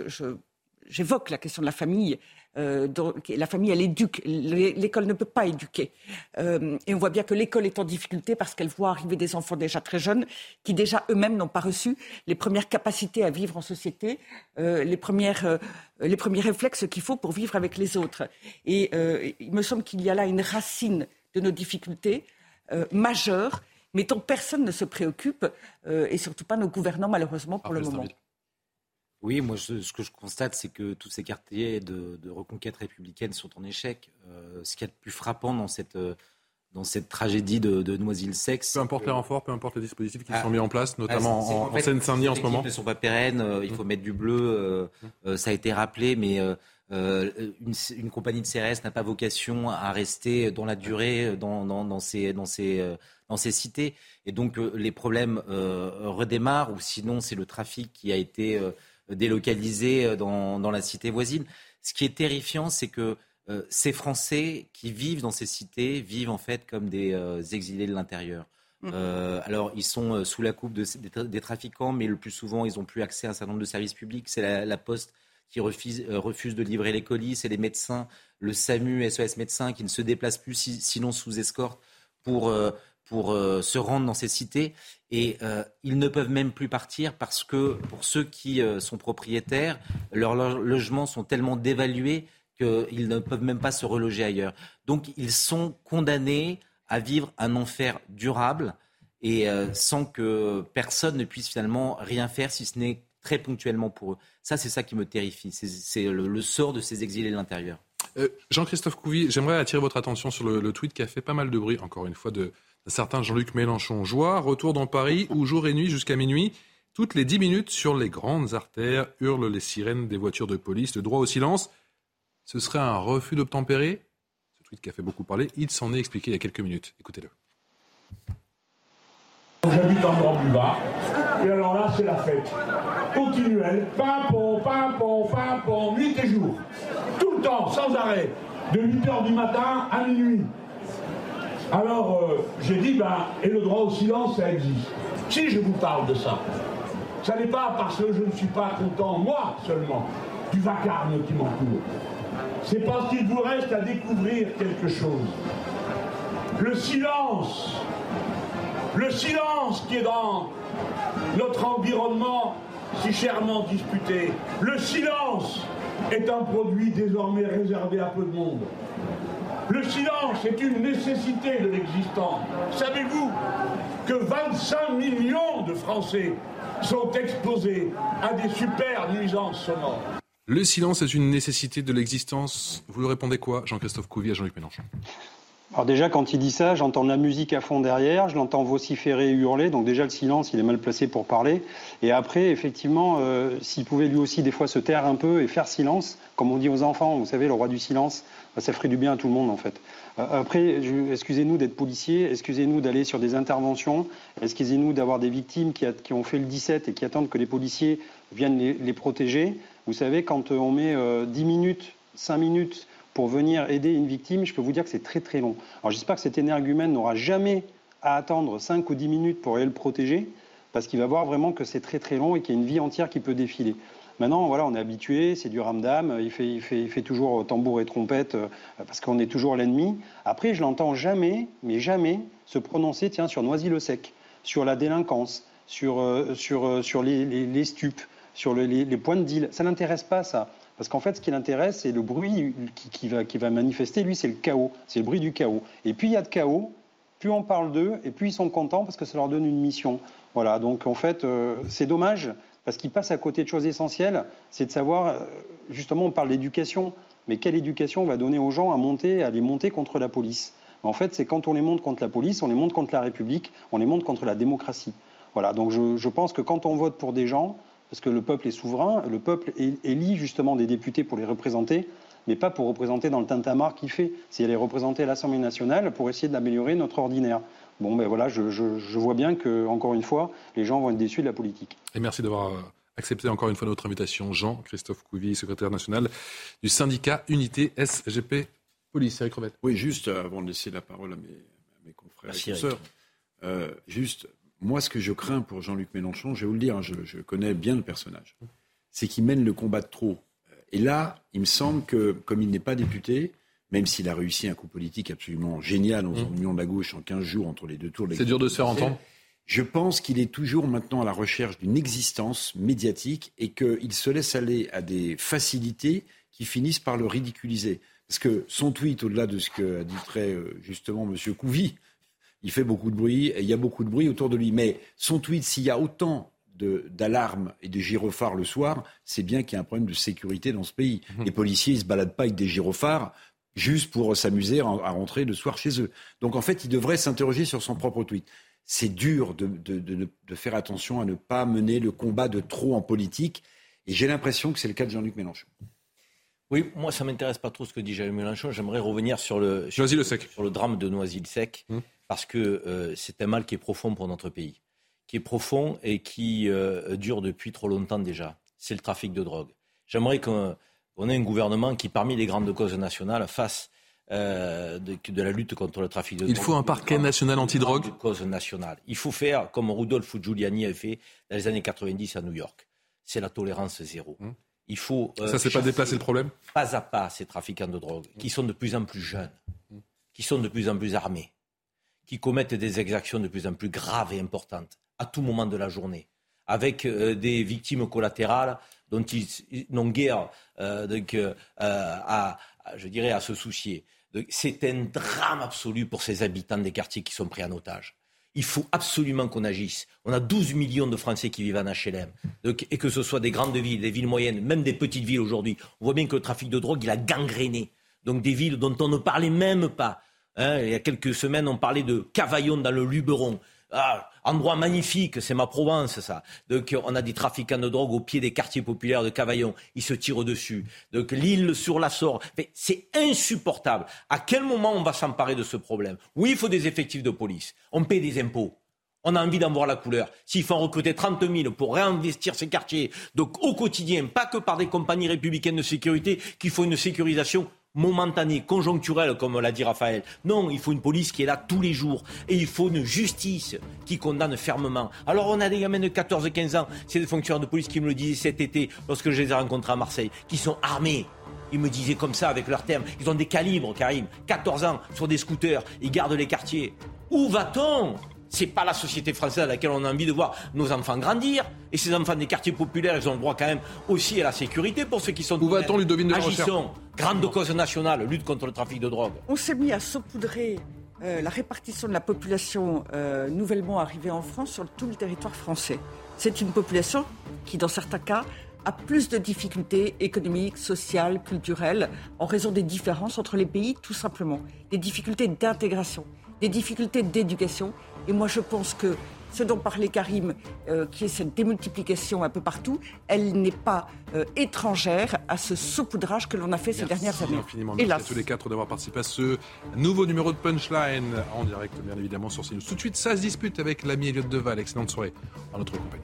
j'évoque la question de la famille euh, la famille, elle éduque. L'école ne peut pas éduquer. Euh, et on voit bien que l'école est en difficulté parce qu'elle voit arriver des enfants déjà très jeunes qui déjà eux-mêmes n'ont pas reçu les premières capacités à vivre en société, euh, les, premières, les premiers réflexes qu'il faut pour vivre avec les autres. Et il me semble qu'il y a là une racine de nos difficultés majeures mais dont personne ne se préoccupe, et surtout pas nos gouvernants, malheureusement, pour le moment. Oui, moi, ce que je constate, c'est que tous ces quartiers de, reconquête républicaine sont en échec. Euh, ce qu'il y a de plus frappant dans cette, euh, dans cette tragédie de, de Noisy-le-Sex. Peu importe les renforts, peu importe les dispositifs qui ah. sont mis en place, notamment en, Seine-Saint-Denis en ce moment. ne sont pas pérennes, euh, il faut mmh. mettre du bleu, ça a été rappelé, mais une, compagnie de CRS n'a pas vocation à rester dans la durée dans, dans, dans ces, dans, ces, dans ces cités. Et donc les problèmes redémarrent, ou sinon c'est le trafic qui a été délocalisés euh, dans, la cité voisine. Ce qui est terrifiant, c'est que euh, ces Français qui vivent dans ces cités vivent en fait comme des euh, exilés de l'intérieur. Mmh. alors, ils sont sous la coupe des, trafiquants, mais le plus souvent, ils n'ont plus accès à un certain nombre de services publics. C'est la, Poste qui refuse, refuse, de livrer les colis, c'est les médecins, le SAMU, SOS médecins, qui ne se déplacent plus, sinon sous escorte, pour, pour euh, se rendre dans ces cités et euh, ils ne peuvent même plus partir parce que pour ceux qui euh, sont propriétaires, leurs logements sont tellement dévalués qu'ils ne peuvent même pas se reloger ailleurs. Donc ils sont condamnés à vivre un enfer durable et sans que personne ne puisse finalement rien faire si ce n'est très ponctuellement pour eux. Ça, c'est ça qui me terrifie. C'est le, sort de ces exilés de l'intérieur. Jean-Christophe Couvi, j'aimerais attirer votre attention sur le, tweet qui a fait pas mal de bruit, encore une fois, de, certain Jean-Luc Mélenchon. Joie, retour dans Paris où jour et nuit jusqu'à minuit, toutes les dix minutes sur les grandes artères hurlent les sirènes des voitures de police. Le droit au silence, ce serait un refus d'obtempérer? Ce tweet qui a fait beaucoup parler, il s'en est expliqué il y a quelques minutes. Écoutez-le. J'habite en Grand bas et alors là, c'est la fête. Continuelle, pimpon, pimpon, pimpon, nuit et jour. Tout le temps, sans arrêt. De 8h du matin à minuit. Alors, euh, j'ai dit, ben, et le droit au silence, ça existe. Si je vous parle de ça, ça n'est pas parce que je ne suis pas content, moi seulement, du vacarme qui m'entoure. C'est parce qu'il vous reste à découvrir quelque chose. Le silence, le silence qui est dans notre environnement si chèrement disputé. Le silence est un produit désormais réservé à peu de monde. Le silence est une nécessité de l'existence. Savez-vous que 25 millions de Français sont exposés à des super la nuisance sonore. Le silence est une nécessité de l'existence. Vous lui répondez quoi, Jean-Christophe Couvi à Jean-Luc Mélenchon? Alors déjà, quand il dit ça, j'entends la musique à fond derrière, je l'entends vociférer et hurler, donc déjà le silence, il est mal placé pour parler. Et après, effectivement, euh, s'il pouvait lui aussi des fois se taire un peu et faire silence, comme on dit aux enfants, vous savez, le roi du silence, ça ferait du bien à tout le monde en fait. Euh, après, excusez-nous d'être policiers, excusez-nous d'aller sur des interventions, excusez-nous d'avoir des victimes qui, ont fait le 17 et qui attendent que les policiers viennent les, les protéger. Vous savez, quand on met 10 minutes, 5 minutes pour venir aider une victime, je peux vous dire que c'est très très long. Alors j'espère que cet énergumène n'aura jamais à attendre 5 ou 10 minutes pour aller le protéger, parce qu'il va voir vraiment que c'est très très long et qu'il y a une vie entière qui peut défiler. Maintenant, voilà, on est habitué, c'est du ramdam, il fait, il, fait, toujours tambour et trompette, euh, parce qu'on est toujours l'ennemi. Après, je l'entends jamais, mais jamais, se prononcer tiens, sur Noisy-le-Sec, sur la délinquance, sur, euh, euh, les, stupes, sur les, points de deal. Ça n'intéresse pas, ça. Parce qu'en fait, ce qui l'intéresse, c'est le bruit qui, va, qui va manifester. Lui, c'est le chaos. C'est le bruit du chaos. Et puis, il y a de chaos. Plus on parle d'eux, et plus ils sont contents parce que ça leur donne une mission. Voilà. Donc, en fait, c'est dommage parce qu'ils passent à côté de choses essentielles. C'est de savoir, euh, justement, on parle d'éducation. Mais quelle éducation on va donner aux gens à monter, à les monter contre la police? En fait, c'est quand on les monte contre la police, on les monte contre la République, on les monte contre la démocratie. Voilà. Donc, je, pense que quand on vote pour des gens, parce que le peuple est souverain, le peuple élit justement des députés pour les représenter, mais pas pour représenter dans le tintamarre qu'il fait. C'est les représenter à l'Assemblée nationale pour essayer d'améliorer notre ordinaire. Bon, ben voilà, je, vois bien que, encore une fois, les gens vont être déçus de la politique. Et merci d'avoir euh, accepté encore une fois notre invitation. Jean-Christophe Couvi, secrétaire national du syndicat Unité SGP Police. Eric Oui, juste euh, avant de laisser la parole à mes, confrères et consoeurs, euh, juste moi, ce que je crains pour Jean-Luc Mélenchon, je vais vous le dire, hein, je, connais bien le personnage, c'est qu'il mène le combat de trop. Et là, il me semble que, comme il n'est pas député, même s'il a réussi un coup politique absolument génial en mmh. union de la gauche en 15 jours entre les deux tours. C'est dur de se faire entendre je pense qu'il est toujours maintenant à la recherche d'une existence médiatique et qu'il se laisse aller à des facilités qui finissent par le ridiculiser. Parce que son tweet, au-delà de ce qu'a dit très euh, justement M. Couvi, il fait beaucoup de bruit, et il y a beaucoup de bruit autour de lui. Mais son tweet, s'il y a autant d'alarmes et de gyrophares le soir, c'est bien qu'il y a un problème de sécurité dans ce pays. Mhm. Les policiers ne se baladent pas avec des gyrophares juste pour s'amuser à rentrer le soir chez eux. Donc en fait, il devrait s'interroger sur son propre tweet. C'est dur de, de, faire attention à ne pas mener le combat de trop en politique. Et j'ai l'impression que c'est le cas de Jean-Luc Mélenchon. Oui, moi, ça m'intéresse pas trop ce que dit Jean-Luc Mélenchon. J'aimerais revenir sur le, sur, le, sur le drame de Noisy-le-Sec. Hum parce que euh, c'est un mal qui est profond pour notre pays, qui est profond et qui euh, dure depuis trop longtemps déjà. C'est le trafic de drogue. J'aimerais qu'on ait un gouvernement qui, parmi les grandes causes nationales, fasse euh, de, la lutte contre le trafic de drogue. Il faut un parquet national antidrogue Cause nationale. Il faut faire comme Rudolf Giuliani a fait dans les années 90 à New York. C'est la tolérance zéro. Hum. Il faut. Ça, ne s'est pas déplacé le problème Pas à pas ces trafiquants de drogue, qui sont de plus en plus jeunes, qui sont de plus en plus armés qui commettent des exactions de plus en plus graves et importantes à tout moment de la journée, avec euh, des victimes collatérales dont ils, n'ont guère euh, donc, euh, à, je dirais, à se soucier. C'est un drame absolu pour ces habitants des quartiers qui sont pris en otage. Il faut absolument qu'on agisse. On a 12 millions de Français qui vivent en HLM. et que ce soit des grandes villes, des villes moyennes, même des petites villes aujourd'hui. On voit bien que le trafic de drogue, il a gangréné. Donc des villes dont on ne parlait même pas. Hein, il y a quelques semaines, on parlait de Cavaillon dans le Luberon. Ah, endroit magnifique, c'est ma Provence, ça. Donc, on a des trafiquants de drogue au pied des quartiers populaires de Cavaillon. Ils se tirent dessus. Donc, l'île sur la Sorre. C'est insupportable. À quel moment on va s'emparer de ce problème? Oui, il faut des effectifs de police. On paie des impôts. On a envie d'en voir la couleur. S'il faut recruter 30 000 pour réinvestir ces quartiers, donc au quotidien, pas que par des compagnies républicaines de sécurité, qu'il faut une sécurisation momentanée, conjoncturelle, comme l'a dit Raphaël. Non, il faut une police qui est là tous les jours. Et il faut une justice qui condamne fermement. Alors on a des gamins de 14-15 ans, c'est des fonctionnaires de police qui me le disaient cet été, lorsque je les ai rencontrés à Marseille, qui sont armés. Ils me disaient comme ça, avec leurs termes. Ils ont des calibres, Karim. 14 ans, sur des scooters. Ils gardent les quartiers. Où va-t-on? C'est pas la société française à laquelle on a envie de voir nos enfants grandir. Et ces enfants des quartiers populaires, ils ont le droit quand même aussi à la sécurité pour ceux qui sont... Où va-t-on, Ludovine de Agissons. Grande cause nationale, lutte contre le trafic de drogue. On s'est mis à saupoudrer euh, la répartition de la population euh, nouvellement arrivée en France sur tout le territoire français. C'est une population qui, dans certains cas, a plus de difficultés économiques, sociales, culturelles, en raison des différences entre les pays, tout simplement. Des difficultés d'intégration, des difficultés d'éducation. Et moi, je pense que ce dont parlait Karim, euh, qui est cette démultiplication un peu partout, elle n'est pas euh, étrangère à ce saupoudrage que l'on a fait ces dernières années. Infiniment. Merci à tous les quatre d'avoir participé à ce nouveau numéro de Punchline en direct, bien évidemment, sur CNews. Tout de suite, ça se dispute avec l'ami Elliot Deval. Excellente soirée en notre compagnie.